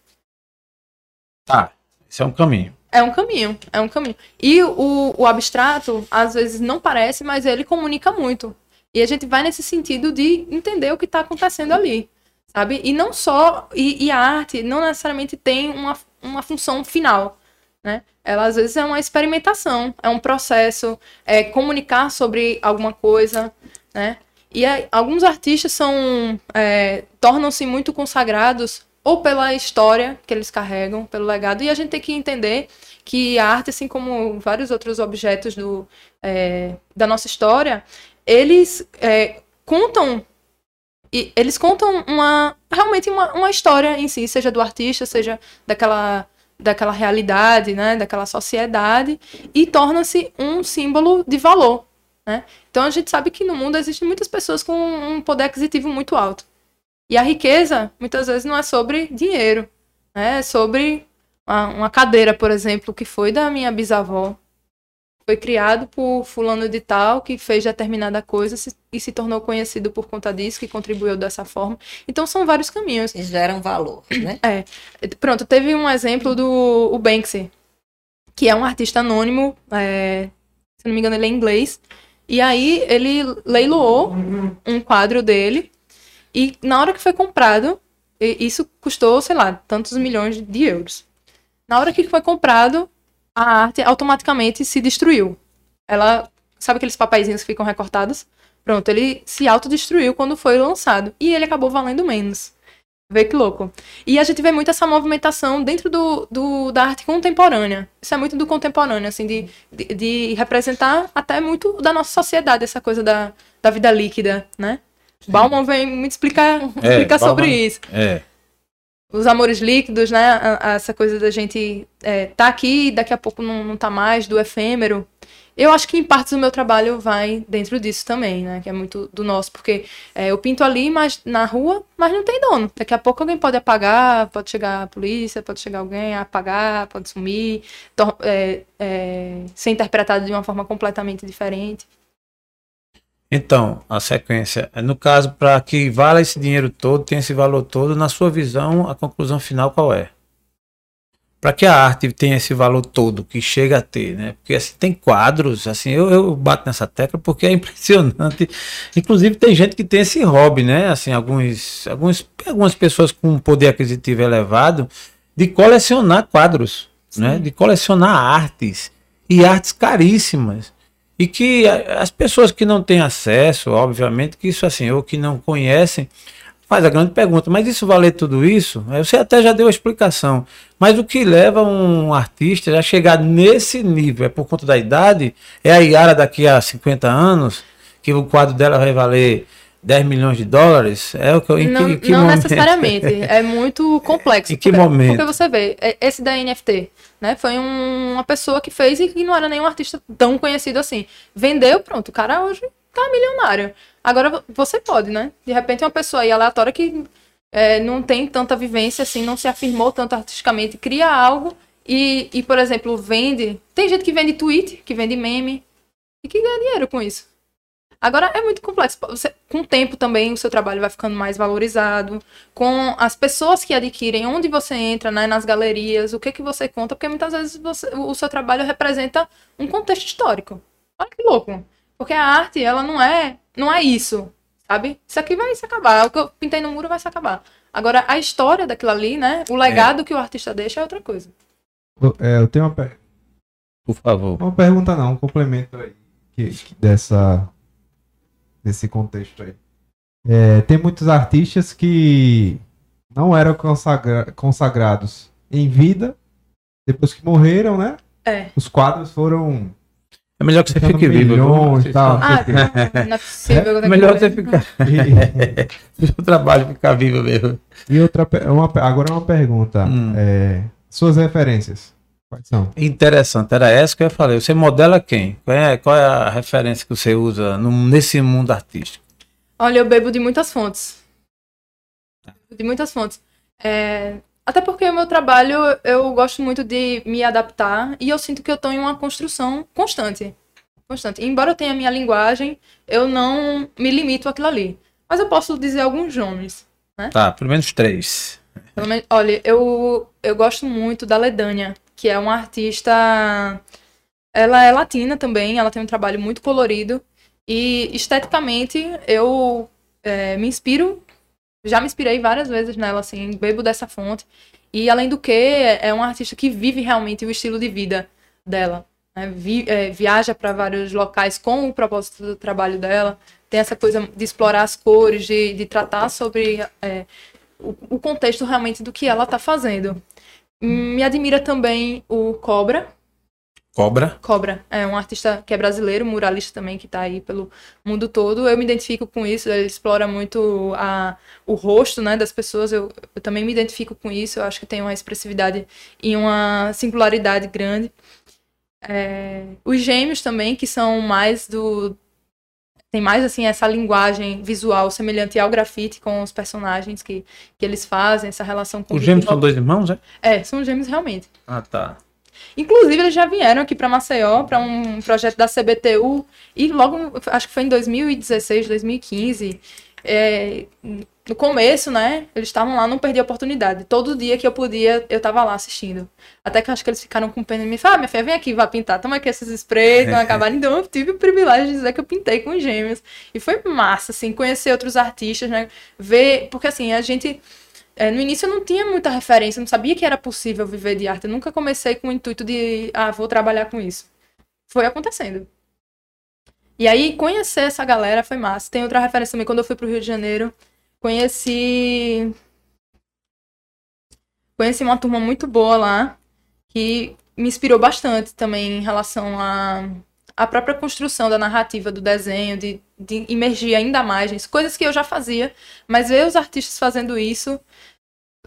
Tá, esse é um caminho. É um caminho, é um caminho. E o, o abstrato, às vezes, não parece, mas ele comunica muito. E a gente vai nesse sentido de entender o que está acontecendo ali, sabe? E não só... E, e a arte não necessariamente tem uma, uma função final, né? Ela, às vezes, é uma experimentação, é um processo, é comunicar sobre alguma coisa, né? E aí, alguns artistas são... é, tornam-se muito consagrados ou pela história que eles carregam, pelo legado, e a gente tem que entender que a arte, assim como vários outros objetos do, é, da nossa história, eles é, contam e eles contam uma realmente uma, uma história em si, seja do artista, seja daquela daquela realidade, né, daquela sociedade, e torna-se um símbolo de valor, né? Então a gente sabe que no mundo existem muitas pessoas com um poder aquisitivo muito alto. E a riqueza, muitas vezes, não é sobre dinheiro, né? É sobre uma, cadeira, por exemplo, que foi da minha bisavó. Foi criado por fulano de tal, que fez determinada coisa se- e se tornou conhecido por conta disso, que contribuiu dessa forma. Então, são vários caminhos. Que geram valor, né? Pronto, teve um exemplo do o Banksy, que é um artista anônimo, é, se não me engano ele é inglês, e aí ele leiloou um quadro dele, e na hora que foi comprado, isso custou, sei lá, tantos milhões de euros. Na hora que foi comprado, a arte automaticamente se destruiu. Ela, sabe aqueles papeizinhos que ficam recortados? Pronto, ele se autodestruiu quando foi lançado. E ele acabou valendo menos. Vê que louco. E a gente vê muito essa movimentação dentro do, do, da arte contemporânea. Isso é muito do contemporâneo, assim, de, de, de representar até muito da nossa sociedade, essa coisa da, da vida líquida, né? Sim. Bauman vem muito explicar, é, explicar Bauman, sobre isso. É. Os amores líquidos, né? essa coisa da gente é, tá aqui, daqui a pouco não, não tá mais, do efêmero. Eu acho que em partes do meu trabalho vai dentro disso também, né? Que é muito do nosso, porque é, eu pinto ali, mas na rua, mas não tem dono. Daqui a pouco alguém pode apagar, pode chegar a polícia, pode chegar alguém a apagar, pode sumir, é, é, ser interpretado de uma forma completamente diferente. Então, a sequência, no caso, para que valha esse dinheiro todo, tenha esse valor todo, na sua visão, a conclusão final qual é? Para que a arte tenha esse valor todo que chega a ter, né? Porque assim, tem quadros, assim, eu, eu bato nessa tecla porque é (laughs) impressionante. Inclusive tem gente que tem esse hobby, né? Assim, alguns, alguns, algumas pessoas com poder aquisitivo elevado de colecionar quadros, Sim. né? De colecionar artes e artes caríssimas. E que as pessoas que não têm acesso, obviamente, que isso assim, ou que não conhecem, faz a grande pergunta, mas isso valer tudo isso? Você até já deu a explicação. Mas o que leva um artista a chegar nesse nível é por conta da idade? É a Yara daqui a 50 anos, que o quadro dela vai valer 10 milhões de dólares? É o que, em não, que, que não momento? necessariamente. (laughs) É muito complexo. em que porque, momento? Porque você vê, é, esse da NFT, né? Foi um, uma pessoa que fez e que não era nenhum artista tão conhecido assim. Vendeu, pronto. O cara hoje tá milionário. Agora você pode, né? De repente uma pessoa aí aleatória que é, não tem tanta vivência assim, não se afirmou tanto artisticamente, cria algo e, e, por exemplo, vende. Tem gente que vende tweet, que vende meme e que ganha dinheiro com isso. Agora é muito complexo. Você, com o tempo também o seu trabalho vai ficando mais valorizado, com as pessoas que adquirem, onde você entra, né, nas galerias, o que que você conta, porque muitas vezes você, o seu trabalho representa um contexto histórico. Olha que louco. Porque a arte, ela não é, não é isso, sabe? Isso aqui vai se acabar. O que eu pintei no muro vai se acabar. Agora, a história daquilo ali, né? O legado é. que o artista deixa é outra coisa. É, eu tenho uma pergunta. Por favor. Uma pergunta não, um complemento aí que, que dessa, desse contexto aí. É, tem muitos artistas que não eram consagra consagrados em vida, depois que morreram, né? É. Os quadros foram é melhor que você fique vivo. Milhões, tal, ah, não, não é possível. É melhor você ficar. (laughs) o trabalho ficar vivo mesmo. E outra, uma, agora uma pergunta. Hum. É, suas referências. Quais são? Interessante, era essa que eu falei. Você modela quem? Qual é, qual é a referência que você usa no, nesse mundo artístico? Olha, eu bebo de muitas fontes. De muitas fontes. É, até porque o meu trabalho, eu gosto muito de me adaptar e eu sinto que eu estou em uma construção constante. Constante. Embora eu tenha a minha linguagem, eu não me limito àquilo ali. Mas eu posso dizer alguns nomes, né? Tá, pelo menos três. Pelo menos, olha, eu, eu gosto muito da Ledânia, que é uma artista... Ela é latina também, ela tem um trabalho muito colorido. E esteticamente, eu é, me inspiro já me inspirei várias vezes nela, assim, bebo dessa fonte. E além do que, é uma artista que vive realmente o estilo de vida dela. Né? Vi, é, viaja para vários locais com o propósito do trabalho dela. Tem essa coisa de explorar as cores, de, de tratar sobre é, o, o, contexto realmente do que ela está fazendo. Me admira também o Cobra, Cobra. Cobra. É um artista que é brasileiro, muralista também, que está aí pelo mundo todo. Eu me identifico com isso, ele explora muito a, o rosto né, das pessoas. Eu, eu também me identifico com isso, eu acho que tem uma expressividade e uma singularidade grande. É, os gêmeos também, que são mais do. Tem mais assim essa linguagem visual semelhante ao grafite com os personagens que, que eles fazem, essa relação com Os gêmeos são dois irmãos, é? É, são gêmeos realmente. Ah, tá. Inclusive, eles já vieram aqui para Maceió para um projeto da CBTU e logo, acho que foi em 2016, 2015. É, no começo, né? Eles estavam lá, não perdi a oportunidade. Todo dia que eu podia, eu tava lá assistindo. Até que acho que eles ficaram com pena e me falaram, ah, minha filha, vem aqui, vai pintar. Toma aqui esses sprays, não acabar. Então eu tive o privilégio de dizer que eu pintei com gêmeos. E foi massa, assim, conhecer outros artistas, né? Ver, porque assim, a gente é, no início eu não tinha muita referência, não sabia que era possível viver de arte. Eu nunca comecei com o intuito de, ah, vou trabalhar com isso. Foi acontecendo. E aí, conhecer essa galera foi massa. Tem outra referência também, quando eu fui pro Rio de Janeiro, conheci. Conheci uma turma muito boa lá, que me inspirou bastante também em relação a a própria construção da narrativa do desenho, de, de imergir ainda mais. Coisas que eu já fazia, mas ver os artistas fazendo isso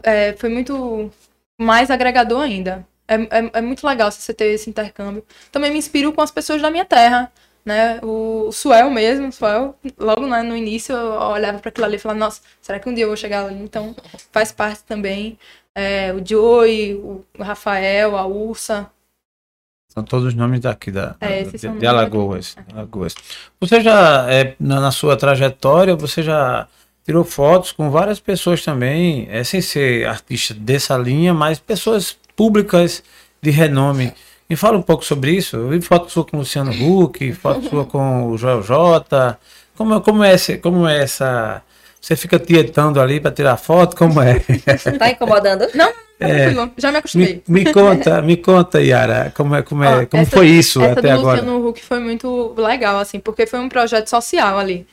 é, foi muito mais agregador ainda. É, é, é, muito legal você ter esse intercâmbio. Também me inspiro com as pessoas da minha terra, né? O, o Suel mesmo, o Suel, logo né, no início eu olhava para aquilo ali e falava, nossa, será que um dia eu vou chegar ali? Então faz parte também. É, o Joey, o Rafael, a Ursa, são todos os nomes daqui da, é, de, de Alagoas, Alagoas. Você já, é, na, na, sua trajetória, você já tirou fotos com várias pessoas também, é, sem ser artista dessa linha, mas pessoas públicas de renome. Me fala um pouco sobre isso. Eu vi foto sua com o Luciano Huck, foto sua com o Joel J. Como, como, é, como é essa. Você fica tietando ali para tirar foto? Como é? Tá incomodando? Não, é, já me acostumei. Me, me, conta, me conta, Yara, como, é, como, é, como essa, foi isso essa até do agora? Luciano Huck foi muito legal, assim, porque foi um projeto social ali.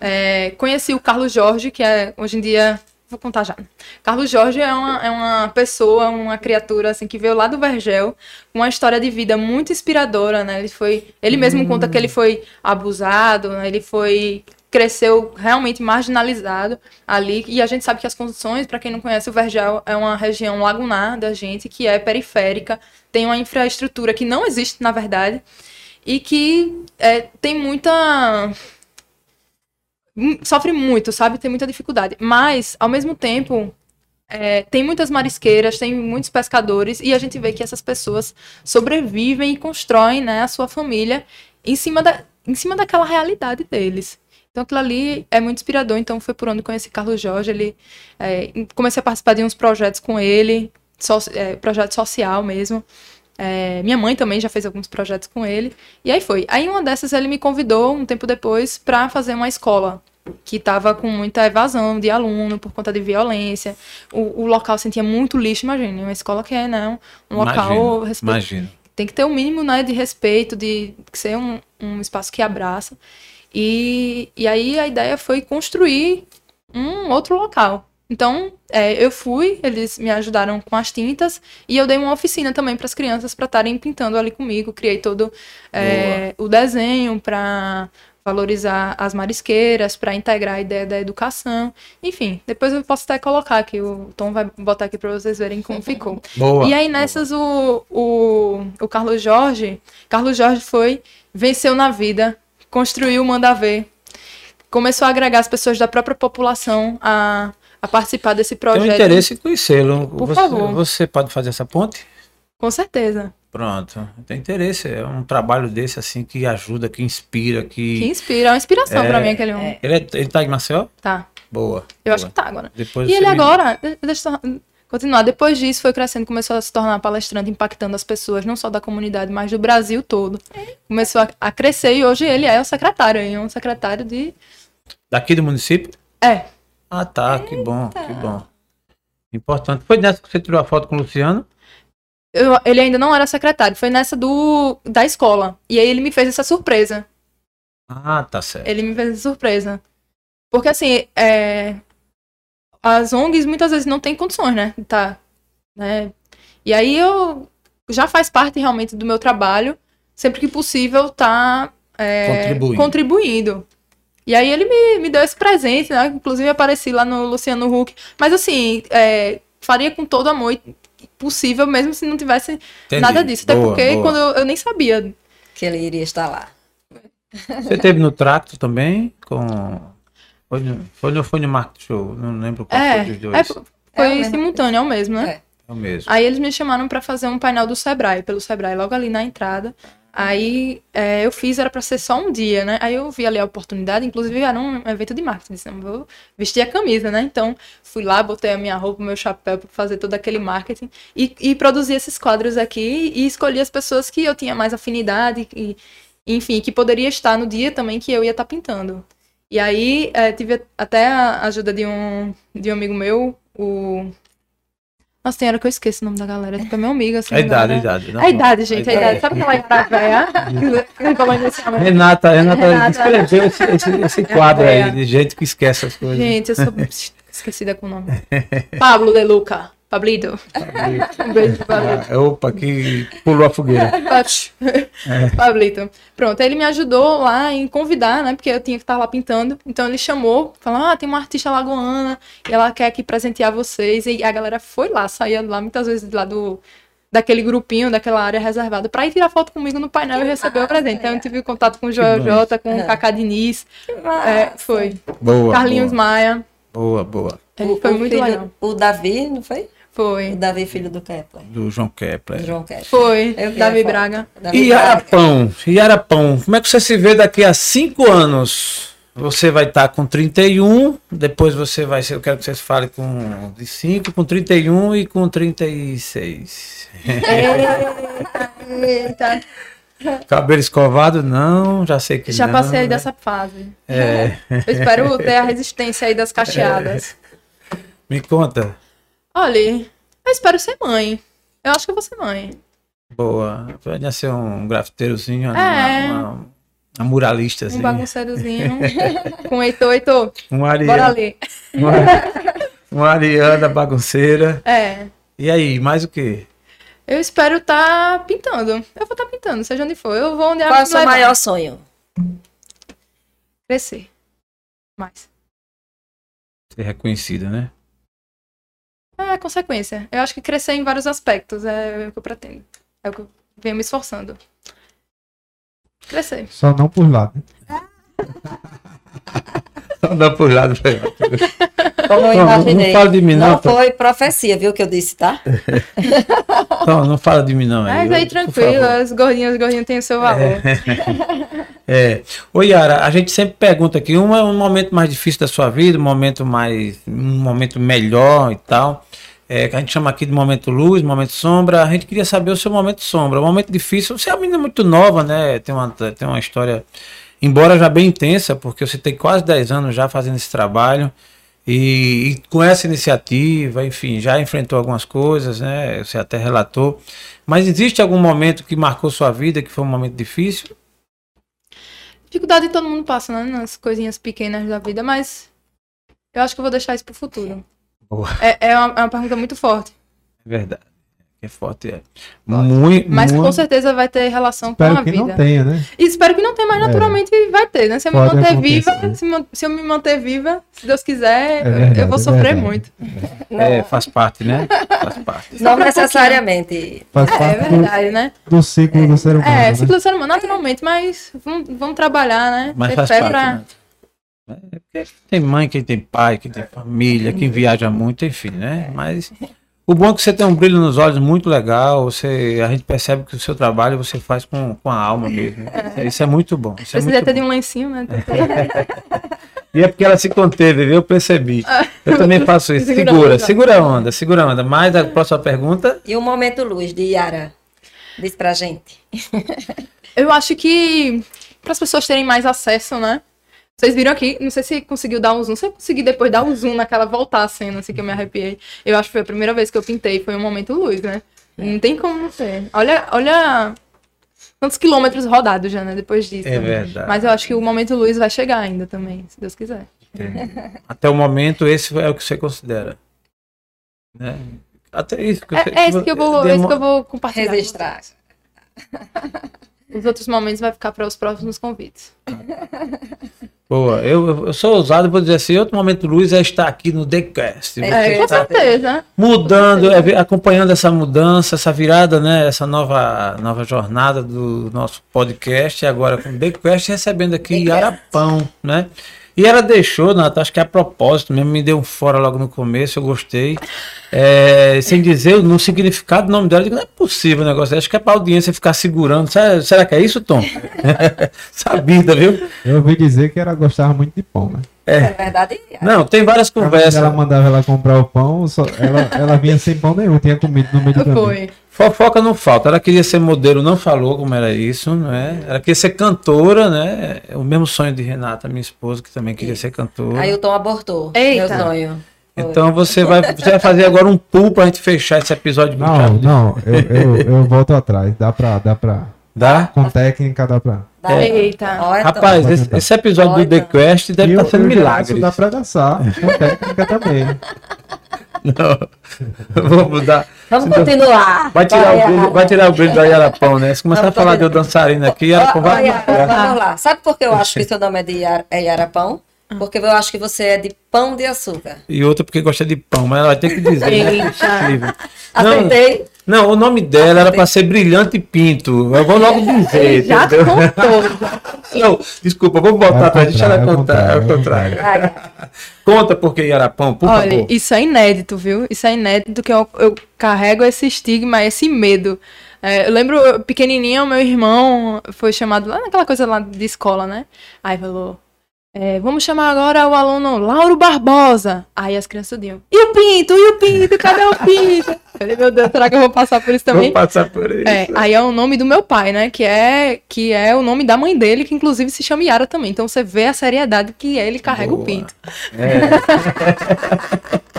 É, conheci o Carlos Jorge, que é hoje em dia. Vou contar já. Carlos Jorge é uma, é uma pessoa, uma criatura assim que veio lá do Vergel, com uma história de vida muito inspiradora, né? Ele foi, ele mesmo hum. conta que ele foi abusado, né? ele foi cresceu realmente marginalizado ali. E a gente sabe que as condições, para quem não conhece, o Vergel é uma região lagunar da gente, que é periférica, tem uma infraestrutura que não existe, na verdade, e que é, tem muita. Sofre muito, sabe? Tem muita dificuldade. Mas, ao mesmo tempo, é, tem muitas marisqueiras, tem muitos pescadores, e a gente vê que essas pessoas sobrevivem e constroem né, a sua família em cima, da, em cima daquela realidade deles. Então aquilo ali é muito inspirador. Então foi por onde conheci Carlos Jorge. Ele é, comecei a participar de uns projetos com ele, so, é, projeto social mesmo. É, minha mãe também já fez alguns projetos com ele. E aí foi. Aí uma dessas ele me convidou um tempo depois para fazer uma escola que estava com muita evasão de aluno por conta de violência. O, o local sentia muito lixo, imagine, uma escola que é né, um local imagino. tem que ter o um mínimo né, de respeito, de ser um, um espaço que abraça. E, e aí a ideia foi construir um outro local. Então, é, eu fui, eles me ajudaram com as tintas e eu dei uma oficina também para as crianças para estarem pintando ali comigo. Criei todo é, o desenho para valorizar as marisqueiras, para integrar a ideia da educação. Enfim, depois eu posso até colocar aqui, o Tom vai botar aqui para vocês verem como ficou. (laughs) Boa, e aí nessas o, o, o Carlos Jorge, Carlos Jorge foi, venceu na vida, construiu o Manda Ver, começou a agregar as pessoas da própria população a, a participar desse projeto. Tenho interesse em conhecê-lo. Por você, favor. Você pode fazer essa ponte? Com certeza. Pronto, tem interesse. É um trabalho desse assim que ajuda, que inspira, que. Que inspira, é uma inspiração é, para mim aquele homem. Ele, é, ele tá em Maceió? Tá. Boa. Eu boa. acho que tá agora. Depois e ele me... agora, deixa eu continuar. Depois disso, foi crescendo, começou a se tornar palestrante, impactando as pessoas, não só da comunidade, mas do Brasil todo. Começou a, a crescer e hoje ele é o secretário, é um secretário de. Daqui do município? É. Ah, tá, Eita. que bom, que bom. Importante. Foi nessa que você tirou a foto com o Luciano? Eu, ele ainda não era secretário, foi nessa do da escola. E aí ele me fez essa surpresa. Ah, tá certo. Ele me fez essa surpresa. Porque assim, é, as ONGs muitas vezes não têm condições, né? Tá, né? E aí eu já faz parte realmente do meu trabalho, sempre que possível, tá é, contribuindo. contribuindo. E aí ele me, me deu esse presente, né? Inclusive apareci lá no Luciano Huck. Mas assim, é, faria com todo amor possível, mesmo se não tivesse Entendi. nada disso. Até boa, porque boa. quando eu, eu, nem sabia. Que ele iria estar lá. Você teve no tracto também com foi no, foi no, foi no Market Show, não lembro qual é, foi dos dois. É, foi é simultâneo, é o mesmo, né? É. é o mesmo. Aí eles me chamaram para fazer um painel do Sebrae, pelo Sebrae, logo ali na entrada. Aí é, eu fiz, era para ser só um dia, né? Aí eu vi ali a oportunidade, inclusive era um evento de marketing, disse, vou vestir a camisa, né? Então fui lá, botei a minha roupa, meu chapéu para fazer todo aquele marketing e, e produzi esses quadros aqui e escolhi as pessoas que eu tinha mais afinidade e, enfim, que poderia estar no dia também que eu ia estar tá pintando. E aí é, tive até a ajuda de um, de um amigo meu, o Nossa, tem hora que eu esqueço o nome da galera. Tipo, é meu amigo, assim. A idade, a idade. não, A idade, gente, a idade. idade. Sabe aquela idade velha? (laughs) Momento. Renata, Renata, Renata. escreveu esse, esse, esse quadro É. aí de gente que esquece as coisas. Gente, eu sou (laughs) esquecida com o nome. Pablo De Luca. Pablito. Um (laughs) beijo pro Pablito. Ah, opa, que pulou a fogueira. Pablito. Pronto, aí ele me ajudou lá em convidar, né? Porque eu tinha que estar lá pintando. Então ele chamou, falou: Ah, tem uma artista lagoana e ela quer aqui presentear vocês. E a galera foi lá, saía lá muitas vezes lá do. Daquele grupinho, daquela área reservada, pra ir tirar foto comigo no painel e receber o presente. Então eu tive contato com o Joel. Jota, com o Cacá Diniz. É, foi. Boa. Carlinhos boa, Maia. boa, boa. Ele foi o muito filho- legal. O Davi, não foi? O Foi. Davi, filho do Kepler. Do João Kepler. do João Kepler. Foi. Eu vi Davi. Braga. Davi E Braga. Arapão, e Arapão, como é que você se vê daqui a cinco anos? Você vai estar com 31, depois você vai ser, eu quero que vocês falem com de 5, com 31 e com 36. Eita. (laughs) Cabelo escovado? Não, já sei que Já não, passei aí né? dessa fase. É, Eu espero ter a resistência aí das cacheadas. (laughs) me conta. Olha, eu espero ser mãe. Eu acho que eu vou ser mãe. Boa. Vai ser um grafiteirozinho, uma, É. uma, uma muralista, Um assim. bagunceirozinho. (laughs) (laughs) com Heitor, Heitor. Um Bora Ariana, ali. uma, (laughs) uma Ariana bagunceira. É. E aí, mais o quê? Eu espero estar pintando. Eu vou estar pintando, seja onde for. Eu vou onde a Qual é o seu levar. maior sonho? Crescer. Mais. Ser reconhecida, né? É consequência. Eu acho que crescer em vários aspectos é o que eu pretendo. É o que eu venho me esforçando. Crescer. Só não por lá, né? (laughs) Não dá por lado. Como eu Não, não imaginei. fala de mim, não, Não foi profecia, viu, que eu disse, tá? (laughs) Não, não fala de mim, não. Mas aí tranquilo, as gordinhas, os gordinhos têm o seu valor. (laughs) É. Ô, Yara, a gente sempre pergunta aqui, um é um momento mais difícil da sua vida, um momento mais. um momento melhor e tal. É, que a gente chama aqui de momento luz, momento sombra. A gente queria saber o seu momento sombra. O momento difícil, você é uma menina muito nova, né? Tem uma, tem uma história, embora já bem intensa, porque você tem quase 10 anos já fazendo esse trabalho. E, e com essa iniciativa, enfim, já enfrentou algumas coisas, né? Você até relatou. Mas existe algum momento que marcou sua vida, que foi um momento difícil? Dificuldade todo mundo passa, né? Nas coisinhas pequenas da vida, mas eu acho que eu vou deixar isso pro futuro. É, é, uma, é uma pergunta muito forte. É verdade. É forte, é. Muito, Mas com muito. certeza vai ter relação com Espero a que vida. não tenha, né? E espero que não tenha, mas É. naturalmente vai ter, né? Se eu me Pode manter acontecer. viva, se, se eu me manter viva, se Deus quiser, É eu- verdade, eu vou é sofrer muito. É, faz parte, né? Faz parte. Não necessariamente. Faz É parte do, verdade, né? do ciclo do ser humano. É, né? ciclo do ser humano, naturalmente, mas vamos, vamos trabalhar, né? Mas Ter faz fé parte. pra- né? É, porque Tem mãe, quem tem pai, quem tem família, quem viaja muito, enfim, né? Mas o bom é que você tem um brilho nos olhos muito legal. Você, a gente percebe que o seu trabalho você faz com, com a alma mesmo. Isso é muito bom. Isso é Precisa muito ter de bom. um lencinho, né? E é porque ela se conteve, viu? Eu percebi. Eu também faço isso. Segura a Segura, onda. segura a onda, segura a onda. Mas a próxima pergunta. E o momento luz de Yara? Diz pra gente. Eu acho que para as pessoas terem mais acesso, né? Vocês viram aqui, não sei se conseguiu dar um zoom. Se eu consegui depois dar um zoom naquela voltar a cena, assim, que eu me arrepiei. Eu acho que foi a primeira vez que eu pintei, foi um momento luz, né? Não tem como não ser. Olha, olha quantos quilômetros rodados já, né? Depois disso. É verdade. Mas eu acho que o momento luz vai chegar ainda também, se Deus quiser. Até o momento, esse é o que você considera. Né? Até isso. que você- É, é isso que eu vou, é isso que eu vou compartilhar. Registrar. Os outros momentos vai ficar para os próximos convites. Boa, eu, eu sou ousado vou dizer assim, outro momento luz é estar aqui no TheCast. É, É, com certeza. mudando, é, acompanhando essa mudança, essa virada, né? Essa nova, nova jornada do nosso podcast, e agora com o TheCast, recebendo aqui TheCast. Arapão, né? E ela deixou, Nata, acho que é a propósito mesmo, me deu um fora logo no começo, eu gostei. É, sem dizer no significado do nome dela, eu digo, não é possível o negócio, acho que é pra audiência ficar segurando. Será, será que é isso, Tom? (laughs) Sabida, viu? Eu ouvi dizer que ela gostava muito de pão, né? É verdade. Yara. Não, tem várias Quando conversas. ela mandava ela comprar o pão, só- ela, ela vinha sem pão nenhum, tinha comido no meio do caminho. Foi. Fofoca não falta. Ela queria ser modelo, não falou como era isso, não é? Ela queria ser cantora, né? É O mesmo sonho de Renata, minha esposa, que também queria ser cantora. Aí o Tom abortou. Eita. Meu sonho. Então você vai, você vai fazer agora um pull pra gente fechar esse episódio. Não, não, eu, eu, eu volto atrás. Dá pra, dá pra. Dá? Com técnica dá pra. Dá. Eita. Rapaz, esse, esse episódio do The Olha. Quest deve estar eu- sendo eu milagre. Dá pra dançar. Com técnica também. (laughs) Não. Vou mudar. Vamos continuar. Vai tirar, o Olha, brilho, vai tirar o brilho da Yarapão, né? Se começar a Vamos falar de eu dançarina aqui, ó, vai. Yara, vamos lá. Sabe por que eu acho que seu nome é de Yara, é Yarapão? Porque eu acho que você é de pão de açúcar. E outra porque gosta de pão, mas ela vai ter que dizer. né? É. Não, Acertei? Não, o nome dela era para ser Brilhante Pinto. Eu vou logo dizer. (laughs) Já entendeu? contou. (laughs) Não, desculpa, vou voltar atrás. Deixa ela contar. É o ao contrário. (laughs) Conta por que Yarapão, por Olha, favor. isso é inédito, viu? Isso é inédito que eu, eu carrego esse estigma, esse medo. É, eu lembro, pequenininha, o meu irmão foi chamado lá naquela coisa lá de escola, né? Aí falou, é, vamos chamar agora o aluno Lauro Barbosa. Aí as crianças diziam, e o Pinto? E o Pinto? Cadê o Pinto? Eu falei, meu Deus, será que eu vou passar por isso também? Vou passar por isso. É, aí é o nome do meu pai, né? Que é, que é o nome da mãe dele, que inclusive se chama Yara também. Então você vê a seriedade que ele carrega Boa. o pinto. (laughs)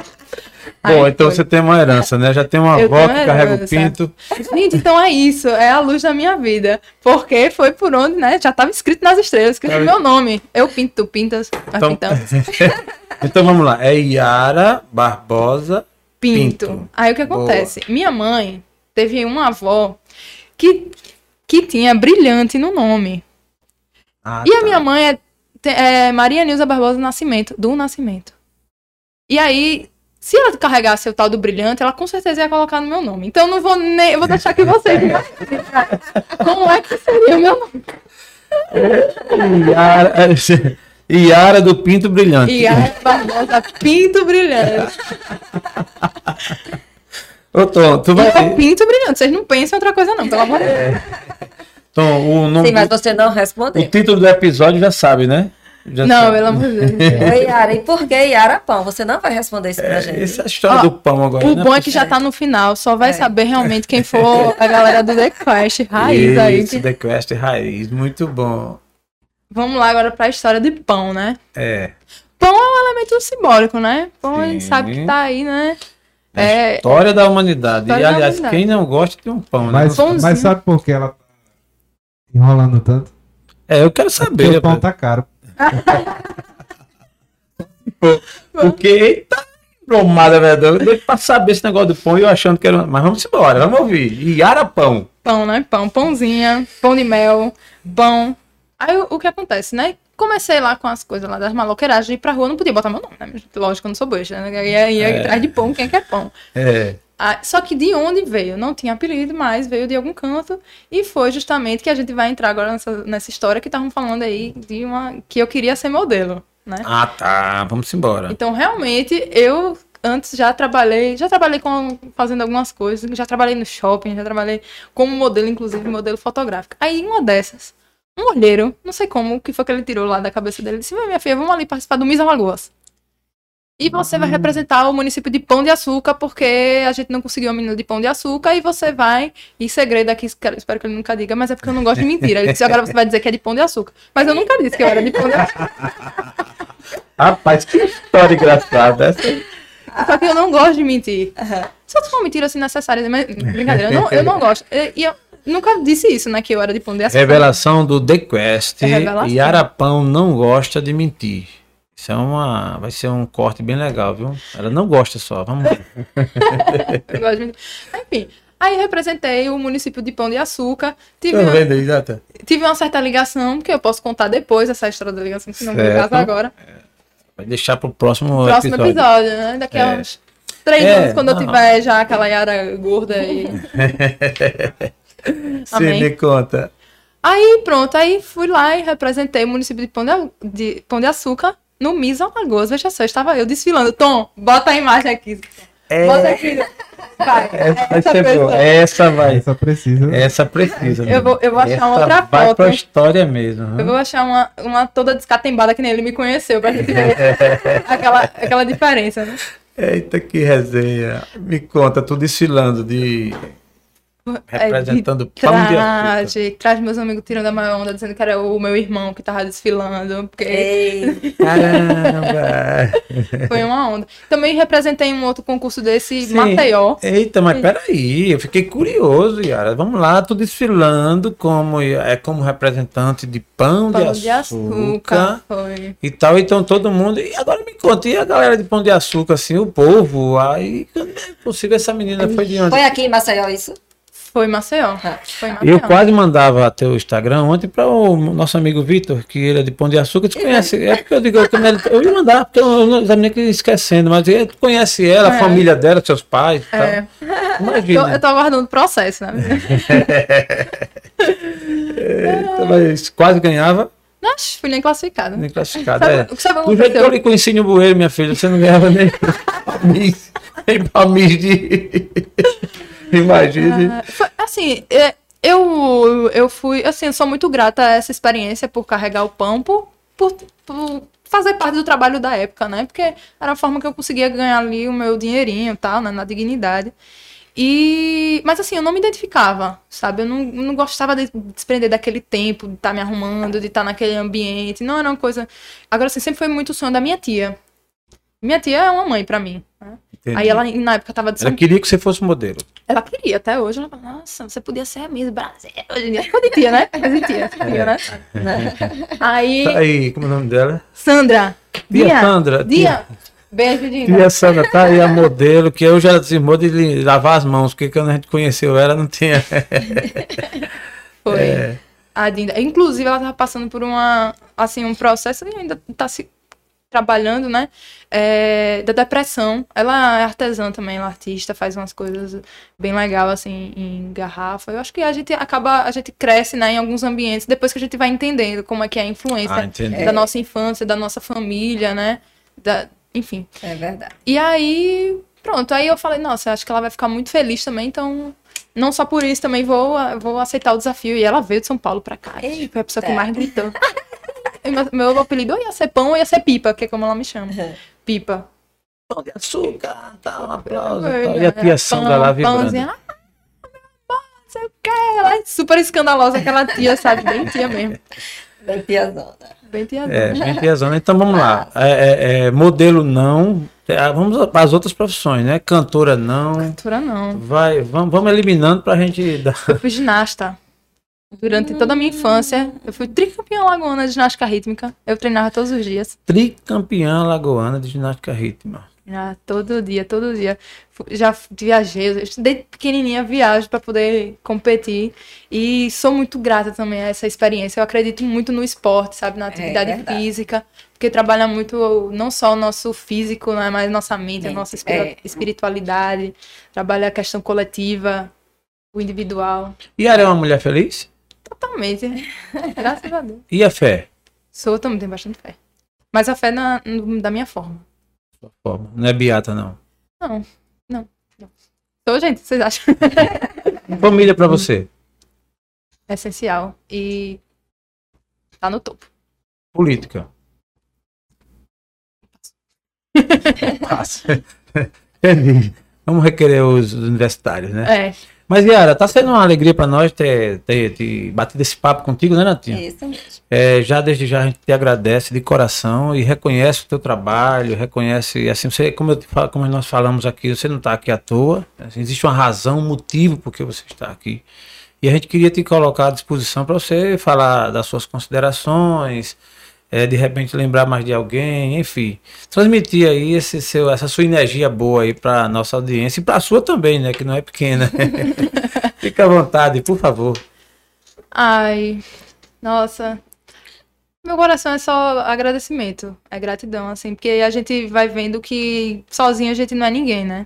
Bom, Aí então foi. você tem uma herança, né? Já tem uma Eu avó que carrega o pinto. Gente, então é isso, é a luz da minha vida. Porque foi por onde, né? Já estava escrito nas estrelas, escrito É. meu nome. Eu pinto, tu pintas, Então, pintamos. (laughs) então vamos lá. É Yara Barbosa. Pinto. Pinto. Aí o que acontece? Minha mãe teve uma avó que, que tinha brilhante no nome. Ah, E a tá. minha mãe é, é Maria Nilza Barbosa Nascimento, do Nascimento. E aí, se ela carregasse o tal do brilhante, ela com certeza ia colocar no meu nome. Então eu não vou nem. Eu vou deixar que vocês. (laughs) Como é que seria o meu nome? Yara, Yara do Pinto Brilhante. E a Barbosa Pinto Brilhante. Ô, Tom, tu vai. é Pinto Brilhante. Vocês não pensam em outra coisa, não, pelo amor de Deus. Tom, o, nome Sim, mas você não o respondeu. título do episódio já sabe, né? Já Não, pelo amor de Deus. (laughs) Yara, e por que Yara Pão? Você não vai responder isso pra gente. Essa é história Ó, do pão agora. O né? bom é que já tá no final, só vai É. saber realmente quem for a galera do The Quest raiz aí. Isso, The Quest Raiz, muito bom. Vamos lá agora pra história de pão, né? É. Pão é um elemento simbólico, né? Pão a gente Sim. sabe que tá aí, né? É a É, história da humanidade. História e, aliás, humanidade. quem não gosta de um pão, né? Mas, mas sabe por que ela tá enrolando tanto? É, eu quero Porque saber. o pão tá caro. (laughs) Porque, eita, bromada, velho. Deixa pra saber esse negócio do pão e eu achando que era. Mas vamos embora, vamos ouvir. Iara Pão. pão, né? Pão, pãozinha, pão de mel, pão. Aí o, que acontece, né? Comecei lá com as coisas lá das maloqueiragens ir pra rua, não podia botar meu nome, né? Lógico que eu não sou besta, né? Ia, ia É. atrás de pão, quem quer pão. É. Ah, só que de onde veio? Não tinha apelido, mas veio de algum canto. E foi justamente que a gente vai entrar agora nessa, nessa história que estavam falando aí de uma. que eu queria ser modelo, né? Ah, tá. Vamos embora. Então, realmente, eu antes já trabalhei, já trabalhei com fazendo algumas coisas, já trabalhei no shopping, já trabalhei como modelo, inclusive modelo fotográfico. Aí, uma dessas, um olheiro, não sei como, o que foi que ele tirou lá da cabeça dele, disse: "Vai, minha filha, vamos ali participar do Miss Alagoas. E você vai representar o município de Pão de Açúcar, porque a gente não conseguiu a menina de Pão de Açúcar, e você vai, e segredo aqui, espero que ele nunca diga, mas é porque eu não gosto de mentira. Ele disse, agora você vai dizer que é de Pão de Açúcar. Mas eu nunca disse que eu era de Pão de Açúcar. (laughs) Rapaz, que história engraçada. Essa... Só que eu não gosto de mentir. Só se for mentira assim necessária, mas brincadeira, eu não, eu não gosto. E, eu nunca disse isso, né? Que eu era de pão de açúcar. Revelação do The Quest. É revelação. Yara Pão não gosta de mentir. Isso é uma. Vai ser um corte bem legal, viu? Ela não gosta só. Vamos ver. (laughs) Eu. Enfim. Aí representei o município de Pão de Açúcar. Tive, uma, vendo tive uma certa ligação, que eu posso contar depois essa história da ligação, se não o Certo. caso agora. Vai deixar pro próximo, Próximo episódio. episódio, né? Daqui a É. uns três É, anos, quando eu não. tiver já aquela Yara gorda e. (laughs) Sim, me conta. Aí pronto, aí fui lá e representei o município de Pão de, de, Pão de Açúcar no Miss Alagoas. Veja só, estava eu desfilando. Tom, bota a imagem aqui. É, Bota aqui. Vai. (laughs) essa vai essa pessoa. Essa vai. Essa precisa. Essa precisa. Eu vou- eu vou achar Essa outra vai foto. pra história mesmo. viu? Eu vou achar uma, uma toda descatembada que nem ele me conheceu, pra gente ver (laughs) aquela, aquela diferença, né? Eita, que resenha. Me conta, tu desfilando de. Representando é, pão de açúcar. traz meus amigos tirando a maior onda, dizendo que era o meu irmão que tava desfilando, porque Ei, (laughs) Caramba! foi uma onda. Também representei um outro concurso desse, Sim. Maceió. Eita, mas peraí, eu fiquei curioso, Yara. Vamos lá, tô desfilando como, é como representante de pão, Pão de de açúcar. açúcar. Foi. e tal, então todo mundo. E agora me conta, e a galera de Pão de Açúcar, assim, o povo, aí não é possível, essa menina foi de onde? foi aqui em Maceió isso? Foi Maceió. Ah. Foi Maceió. Eu quase mandava até o Instagram ontem para o nosso amigo Vitor, que ele é de Pão de Açúcar, tu conhece, é porque eu digo, eu, eu ia mandar, porque eu não examinei que esquecendo, mas ele- tu conhece ela, a É. família dela, seus pais É. tal. Eu, Imagina. eu tô aguardando o processo, né? (laughs) Eita, mas quase ganhava, Nossa, fui nem classificada. nem classificado. Sabe, É. sabe Do jeito que eu lhe conheci no bueiro, minha filha, você não ganhava nem pra Miss, (laughs) nem pra Miss de... (laughs) Imagine. Foi- assim, é, eu, eu fui, assim, sou muito grata a essa experiência por carregar o pão, por, por, por fazer parte do trabalho da época, né? Porque era a forma que eu conseguia ganhar ali o meu dinheirinho e tal, né? Na dignidade. E, mas assim, eu não me identificava, sabe? Eu não, não gostava de desprender daquele tempo, de estar me arrumando, de estar naquele ambiente. Não era uma coisa. Agora, assim, sempre foi muito o sonho da minha tia. Minha tia é uma mãe pra mim. Entendi. Aí ela, na época, tava de São Ela queria que você fosse modelo. ela queria até hoje. Ela fala, nossa, você podia ser a Miss Brasil. Hoje em dia, tia, né? Tia, tia, né? Aí, Tá aí, como é o nome dela? Sandra. Tia Dia. Sandra. Dia. Beijo, Dinda. Tia Sandra, tá aí a modelo, que eu já desimou de lavar as mãos, porque quando a gente conheceu ela não tinha. (laughs) Foi. É. A Dinda. Inclusive, ela tava passando por uma, assim, um processo e ainda tá se trabalhando, né? é, da depressão. Ela é artesã também, ela é artista, faz umas coisas bem legal assim em garrafa. Eu acho que a gente acaba, a gente cresce, né, em alguns ambientes depois que a gente vai entendendo como é que é a influência Ah, da nossa infância, da nossa família, né? Da, enfim. É verdade. E aí, pronto, aí eu falei, nossa, acho que ela vai ficar muito feliz também, então não só por isso também vou, vou aceitar o desafio. E ela veio de São Paulo pra cá. Eita. Foi a pessoa que mais gritou. (laughs) Meu, meu apelido ou ia ser pão ou ia ser pipa, que é como ela me chama. Pipa. Pão de açúcar, tal, aplauso. Tal. E a tia Sandra lá vibrando. pãozinho, ah, meu amor, não sei o que. Ela é super escandalosa, aquela tia, sabe? Bem tia mesmo. Bem tiazona. Bem tia. É, bem tiazona. Então vamos lá. É, é, é, modelo não. É, vamos para as outras profissões, né? Cantora não. Cultura não. Vai, vamos, vamos eliminando pra gente dar. Eu fui ginasta. Durante toda a minha infância, eu fui tricampeã lagoana de ginástica rítmica. Eu treinava todos os dias. Tricampeã lagoana de ginástica rítmica. Já, todo dia, todo dia. Já viajei, estudei pequenininha, viagem para poder competir. E sou muito grata também a essa experiência. Eu acredito muito no esporte, sabe? Na atividade verdade. física. Porque trabalha muito não só o nosso físico, né? mas nossa mente, a nossa é. espiritualidade. Trabalha a questão coletiva, o individual. E ela é uma mulher feliz? Totalmente. Graças a Deus. E a fé? Sou também, tenho bastante fé. Mas a fé na, da minha forma. Sua forma. Não é beata, não. Não, não. não. Sou, gente, vocês acham? (laughs) Família pra você. É essencial. E tá no topo. Política. (laughs) Passa. (laughs) Entendi. Vamos requerer os universitários, né? É. Mas, Yara, tá sendo uma alegria pra nós ter, ter, ter batido esse papo contigo, né, Natinha? Isso mesmo. É, já desde já a gente te agradece de coração e reconhece o teu trabalho, reconhece, assim, você, como, eu te falo, como nós falamos aqui, você não está aqui à toa, assim, existe uma razão, um motivo por que você está aqui. E a gente queria te colocar à disposição para você falar das suas considerações, é, de repente lembrar mais de alguém, enfim, transmitir aí esse seu, essa sua energia boa aí para nossa audiência e para a sua também, né, que não é pequena. (laughs) Fica à vontade, por favor. Ai, nossa. Meu coração é só agradecimento, é gratidão, assim, porque a gente vai vendo que sozinho a gente não é ninguém, né?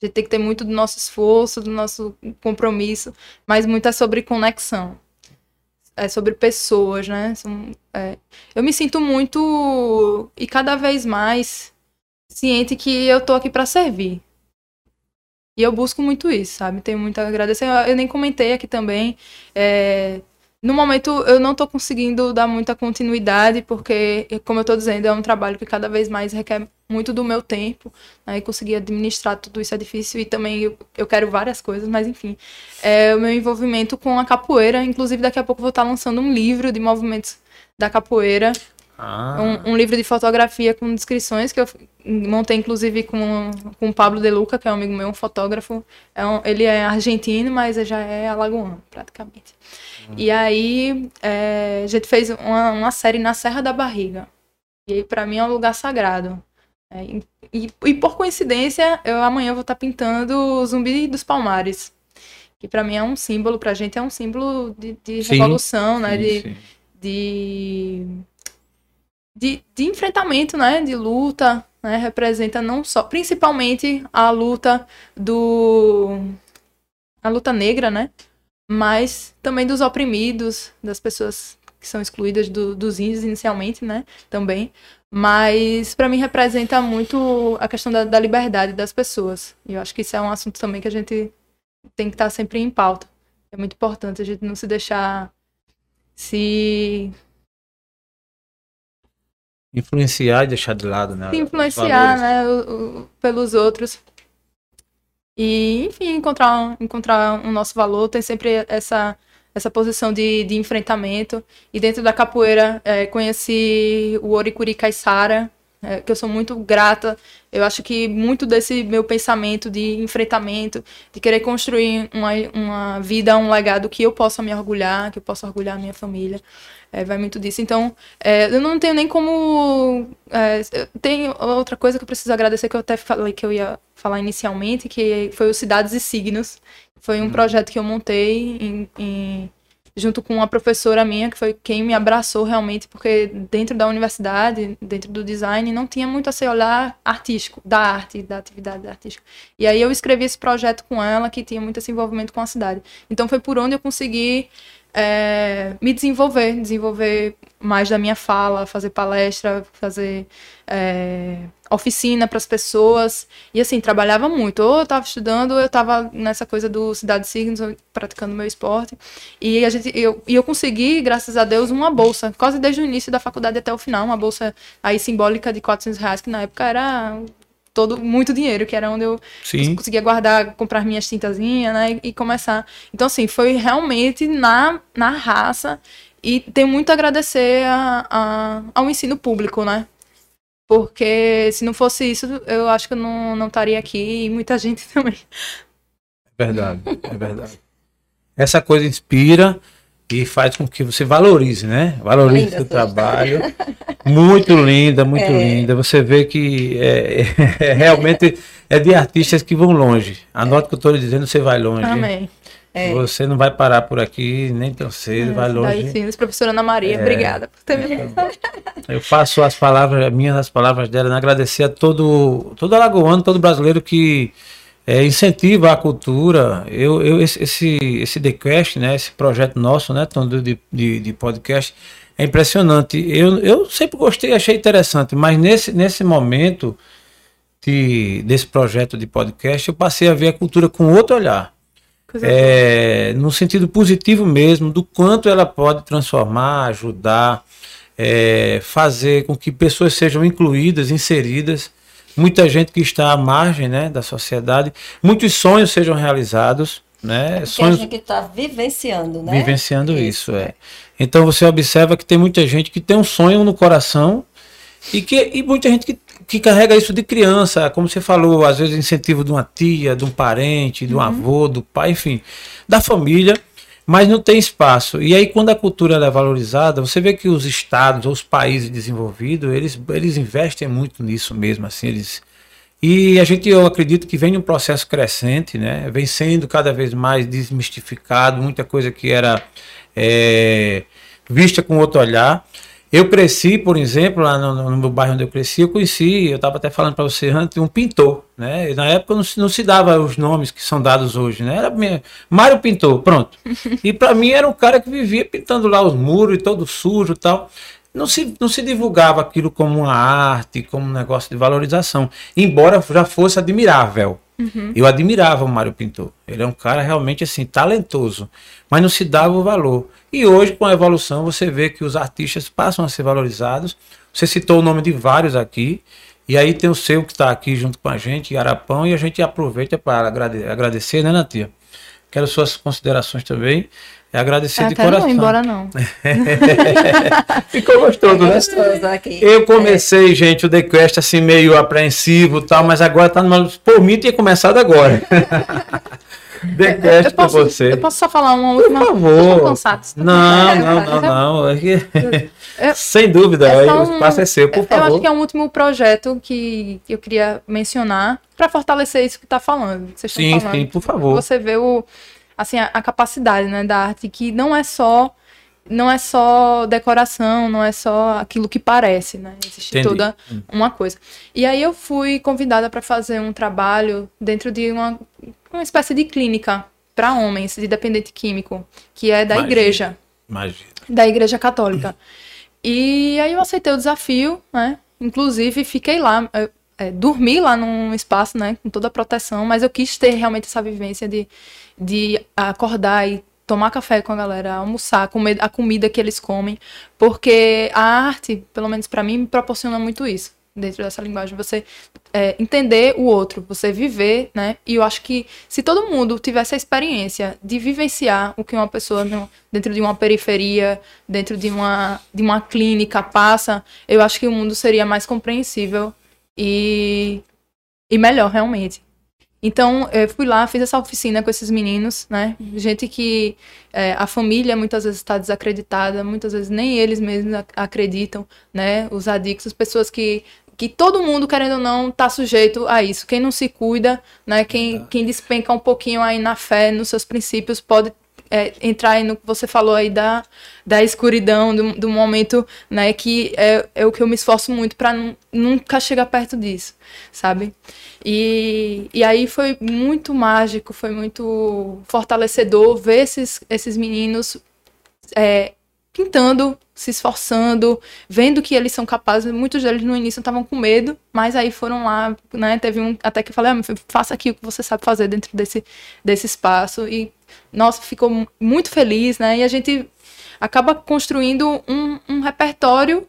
A gente tem que ter muito do nosso esforço, do nosso compromisso, mas muito é sobre conexão. É sobre pessoas, né? São- é. Eu me sinto muito e cada vez mais ciente que eu tô aqui para servir. E eu busco muito isso, sabe? Tenho muito a agradecer. Eu, eu nem comentei aqui também. é, no momento, eu não estou conseguindo dar muita continuidade, porque, como eu estou dizendo, é um trabalho que cada vez mais requer muito do meu tempo, né, e conseguir administrar tudo isso é difícil, e também eu, eu quero várias coisas, mas enfim, é o meu envolvimento com a capoeira, inclusive daqui a pouco vou estar lançando um livro de movimentos da capoeira, ah. um, um, livro de fotografia com descrições que eu montei inclusive com, com o Pablo De Luca, que é um amigo meu, um fotógrafo, é um, ele é argentino, mas já é alagoano, praticamente. Hum. E aí é, a gente fez uma, uma série na Serra da Barriga, e para mim é um lugar sagrado. É, e, e, por coincidência, eu amanhã vou estar pintando o Zumbi dos Palmares. Que para mim é um símbolo, pra gente é um símbolo de, de sim, revolução, né? Sim, de, sim. de, de, de, enfrentamento, né? De luta, né? Representa não só, principalmente a luta do... A luta negra, né? Mas também dos oprimidos, das pessoas que são excluídas do, dos índios inicialmente, né? Também. Mas para mim representa muito a questão da, da, liberdade das pessoas. E eu acho que isso é um assunto também que a gente tem que estar sempre em pauta. É muito importante a gente não se deixar se influenciar e deixar de lado, né? Se influenciar, né, o, o, pelos outros. E, enfim, encontrar, encontrar um nosso valor, tem sempre essa essa posição de, de enfrentamento. E dentro da capoeira, é, conheci o Oricuri Caissara, é, que eu sou muito grata. Eu acho que muito desse meu pensamento de enfrentamento, de querer construir uma, uma vida, um legado que eu possa me orgulhar, que eu possa orgulhar a minha família, é, vai muito disso. Então, é, eu não tenho nem como. É, tem outra coisa que eu preciso agradecer, que eu até falei que eu ia falar inicialmente, que foi o Cidades e Signos, foi um hum. projeto que eu montei em, em, junto com uma professora minha, que foi quem me abraçou realmente, porque dentro da universidade, dentro do design, não tinha muito esse olhar artístico, da arte, da atividade artística. E aí eu escrevi esse projeto com ela, que tinha muito esse envolvimento com a cidade. Então foi por onde eu consegui é, me desenvolver, desenvolver mais da minha fala, fazer palestra, fazer é, oficina para as pessoas. E assim, trabalhava muito. Ou eu estava estudando, ou eu estava nessa coisa do Cidade Signos, praticando meu esporte. E a gente, eu, e eu consegui, graças a Deus, uma bolsa, quase desde o início da faculdade até o final, uma bolsa aí simbólica de 400 reais, que na época era todo muito dinheiro, que era onde eu Sim. conseguia guardar, comprar minhas tintazinhas, né, e, começar. Então, assim, foi realmente na, na raça e tenho muito a agradecer a, a, ao ensino público, né, porque se não fosse isso, eu acho que eu não, não estaria aqui e muita gente (laughs) também. É verdade, é verdade. Essa coisa inspira, e faz com que você valorize, né? Valorize o seu trabalho. Muito linda, muito é. linda. Você vê que é, é, realmente é de artistas que vão longe. Anote o que eu estou dizendo, você vai longe. Amém. É. Você não vai parar por aqui nem tão cedo, é, vai longe. Daí sim, professora Ana Maria, é, obrigada por ter me é. Eu faço as palavras, minhas as palavras dela, né? agradecer a todo, todo alagoano, todo brasileiro que é, incentiva a cultura. Eu, eu esse, esse, esse TheQuest, né, esse projeto nosso, né, de, de, de podcast, é impressionante. Eu, eu sempre gostei, achei interessante, mas nesse, nesse momento de, desse projeto de podcast, eu passei a ver a cultura com outro olhar. É, no sentido positivo mesmo, do quanto ela pode transformar, ajudar, é, fazer com que pessoas sejam incluídas, inseridas muita gente que está à margem né, da sociedade, muitos sonhos sejam realizados. Né? Porque sonhos... a gente está vivenciando, né? Vivenciando isso. isso, é. Então você observa que tem muita gente que tem um sonho no coração e, que, e muita gente que, que carrega isso de criança, como você falou, às vezes incentivo de uma tia, de um parente, de um uhum. avô, do pai, enfim, da família mas não tem espaço. E aí, quando a cultura é valorizada, você vê que os estados ou os países desenvolvidos, eles, eles investem muito nisso mesmo, assim, eles... E a gente, eu acredito que vem um processo crescente, né? Vem sendo cada vez mais desmistificado, muita coisa que era é, vista com outro olhar. Eu cresci, por exemplo, lá no, no meu bairro onde eu cresci, eu conheci, eu estava até falando para você antes, um pintor, né? E na época não se, não se dava os nomes que são dados hoje, né? Era minha, Mário Pintor, pronto. (laughs) E para mim era um cara que vivia pintando lá os muros e todo sujo e tal. Não se, não se divulgava aquilo como uma arte, como um negócio de valorização, embora já fosse admirável. Uhum. Eu admirava o Mário Pintor. Ele é um cara realmente assim, talentoso, mas não se dava o valor. E hoje, com a evolução, você vê que os artistas passam a ser valorizados. Você citou o nome de vários aqui. E aí tem o seu que está aqui junto com a gente, Arapão, e a gente aproveita para agradecer, né, Natia? Quero suas considerações também. É agradecer é, de coração. Não embora não. (laughs) Ficou gostoso, né? Gostoso aqui. Eu comecei, é. gente, o The Quest assim meio apreensivo, tal, mas agora tá numa por mim tinha começado agora. (laughs) The Quest com você. Eu posso só falar uma última? Por favor. Não, não, não, não. É (laughs) Sem dúvida, é um, o espaço é seu, por favor. Eu acho que é um último projeto que eu queria mencionar para fortalecer isso que está falando. Vocês sim, falando. sim, por favor. Você vê o assim, a, a, capacidade né, da arte, que não é só não é só decoração, não é só aquilo que parece, né? Existe Entendi. toda hum. uma coisa. E aí eu fui convidada para fazer um trabalho dentro de uma, uma espécie de clínica para homens de dependente químico, que é da Imagina. igreja. Imagina. Da igreja católica. E aí eu aceitei o desafio, né? Inclusive fiquei lá, é, dormi lá num espaço, né, com toda a proteção, mas eu quis ter realmente essa vivência de de acordar e tomar café com a galera, almoçar, comer a comida que eles comem, porque a arte, pelo menos para mim, me proporciona muito isso dentro dessa linguagem, você é, entender o outro, você viver, né? E eu acho que se todo mundo tivesse a experiência de vivenciar o que uma pessoa dentro de uma periferia, dentro de uma, de uma clínica passa, eu acho que o mundo seria mais compreensível e, e melhor, realmente. Então, eu fui lá, fiz essa oficina com esses meninos, né? Gente que é, a família muitas vezes está desacreditada, muitas vezes nem eles mesmos acreditam, né? Os adictos, pessoas que que todo mundo, querendo ou não, está sujeito a isso. Quem não se cuida, né? Quem, quem despenca um pouquinho aí na fé, nos seus princípios, pode é, entrar aí no que você falou aí da, da escuridão, do, do momento, né, que é, é o que eu me esforço muito para nunca chegar perto disso, sabe? E, e aí foi muito mágico, foi muito fortalecedor ver esses, esses meninos é, pintando, se esforçando, vendo que eles são capazes. Muitos deles no início estavam com medo, mas aí foram lá, né? Teve um até que eu falei, ah, faça aqui o que você sabe fazer dentro desse, desse espaço. E nossa, ficou muito feliz, né? E a gente acaba construindo um, um repertório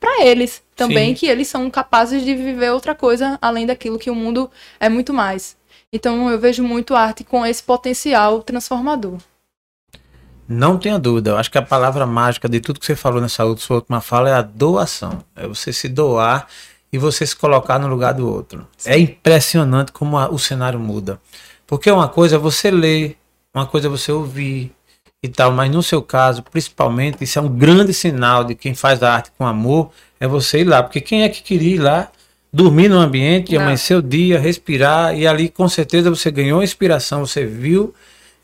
para eles também, Sim. que eles são capazes de viver outra coisa além daquilo que o mundo é muito mais. Então eu vejo muito arte com esse potencial transformador. Não tenha dúvida, eu acho que a palavra mágica de tudo que você falou nessa sua última fala é a doação. É você se doar e você se colocar no lugar do outro. Sim. É impressionante como a, o cenário muda. Porque uma coisa é você ler, uma coisa é você ouvir e tal, mas no seu caso, principalmente, isso é um grande sinal de quem faz a arte com amor, é você ir lá, porque quem é que queria ir lá, dormir no ambiente, Não. amanhecer o dia, respirar, e ali com certeza você ganhou inspiração, você viu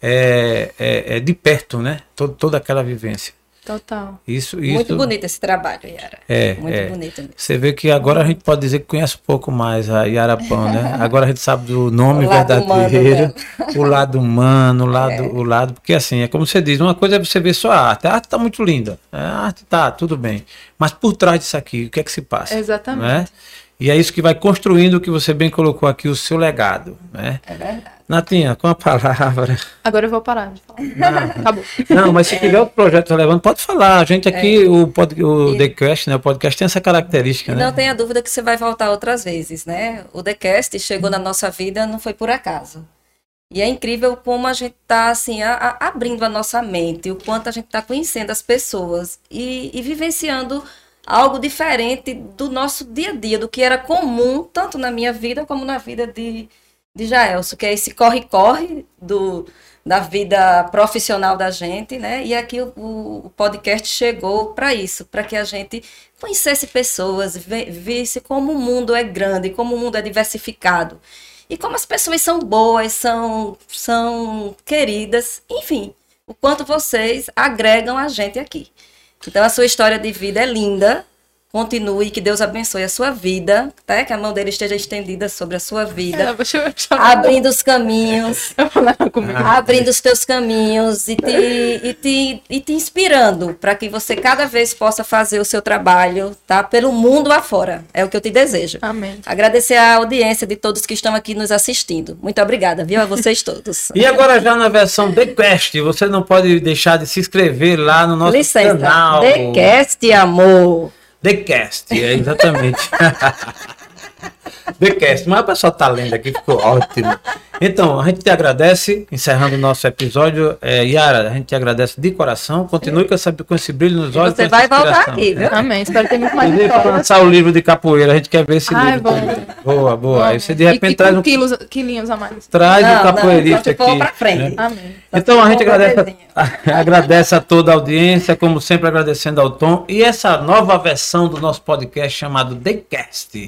é, é, é de perto, né? Todo, toda aquela vivência. Total. Isso, isso, Muito bonito esse trabalho, Yara. É, Muito é. bonito mesmo. Você vê que agora a gente pode dizer que conhece um pouco mais a Yara Pão, né? (laughs) Agora a gente sabe do nome o verdadeiro, (laughs) o lado humano, o lado, é. o lado. Porque assim, é como você diz, uma coisa é você ver só a arte. A arte tá muito linda. A arte tá, tudo bem. Mas por trás disso aqui, o que é que se passa? Exatamente. Né? E é isso que vai construindo o que você bem colocou aqui, o seu legado. Né? É verdade. Natinha, com a palavra. Agora eu vou parar de falar. Não, Acabou. Não, mas se tiver outro projeto relevante, pode falar. A gente aqui, é. o, pod, o e... TheCast, né, o podcast tem essa característica. E né? não tenha dúvida que você vai voltar outras vezes, né? O TheCast chegou na nossa vida, não foi por acaso. E é incrível como a gente está assim, a, a, abrindo a nossa mente, o quanto a gente está conhecendo as pessoas e, e vivenciando algo diferente do nosso dia a dia, do que era comum, tanto na minha vida como na vida de, de Jaelso, que é esse corre-corre do da vida profissional da gente, né? E aqui o, o podcast chegou para isso, para que a gente conhecesse pessoas, visse como o mundo é grande, como o mundo é diversificado e como as pessoas são boas, são, são queridas, enfim, o quanto vocês agregam a gente aqui. Então a sua história de vida é linda. Continue, que Deus abençoe a sua vida, tá? Que a mão dele esteja estendida sobre a sua vida. É, abrindo os caminhos. (laughs) abrindo os teus caminhos e te, e te, e te inspirando para que você cada vez possa fazer o seu trabalho, tá? Pelo mundo afora. É o que eu te desejo. Amém. Agradecer a audiência de todos que estão aqui nos assistindo. Muito obrigada, viu? A vocês todos. e agora já na versão The Quest, você não pode deixar de se inscrever lá no nosso Licença. canal. The Cast, amor. The Cast, é exatamente. (laughs) TheCast. Mas o pessoal tá lendo aqui, ficou ótimo. Então, a gente te agradece, encerrando o nosso episódio. É, Yara, a gente te agradece de coração. Continue com, essa, com esse brilho nos olhos. Você vai voltar aqui, viu? Amém. Espero ter muito mais histórias. lançar o livro de capoeira, a gente quer ver esse Ai, livro. bom. também. Boa, boa. Aí Amém. você de repente e, e traz um, quilos, quilinhos a mais. traz Não, um não, capoeirista for aqui. pra frente. né? Amém. Então a gente agradece a, (laughs) agradece a toda a audiência, como sempre agradecendo ao Tom e essa nova versão do nosso podcast chamado The Cast.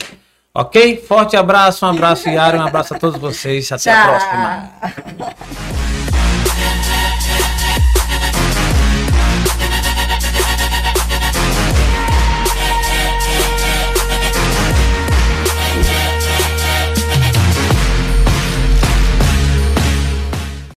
Ok? Forte abraço, um abraço Yara, um abraço a todos vocês. Até a próxima. Tchau. (laughs)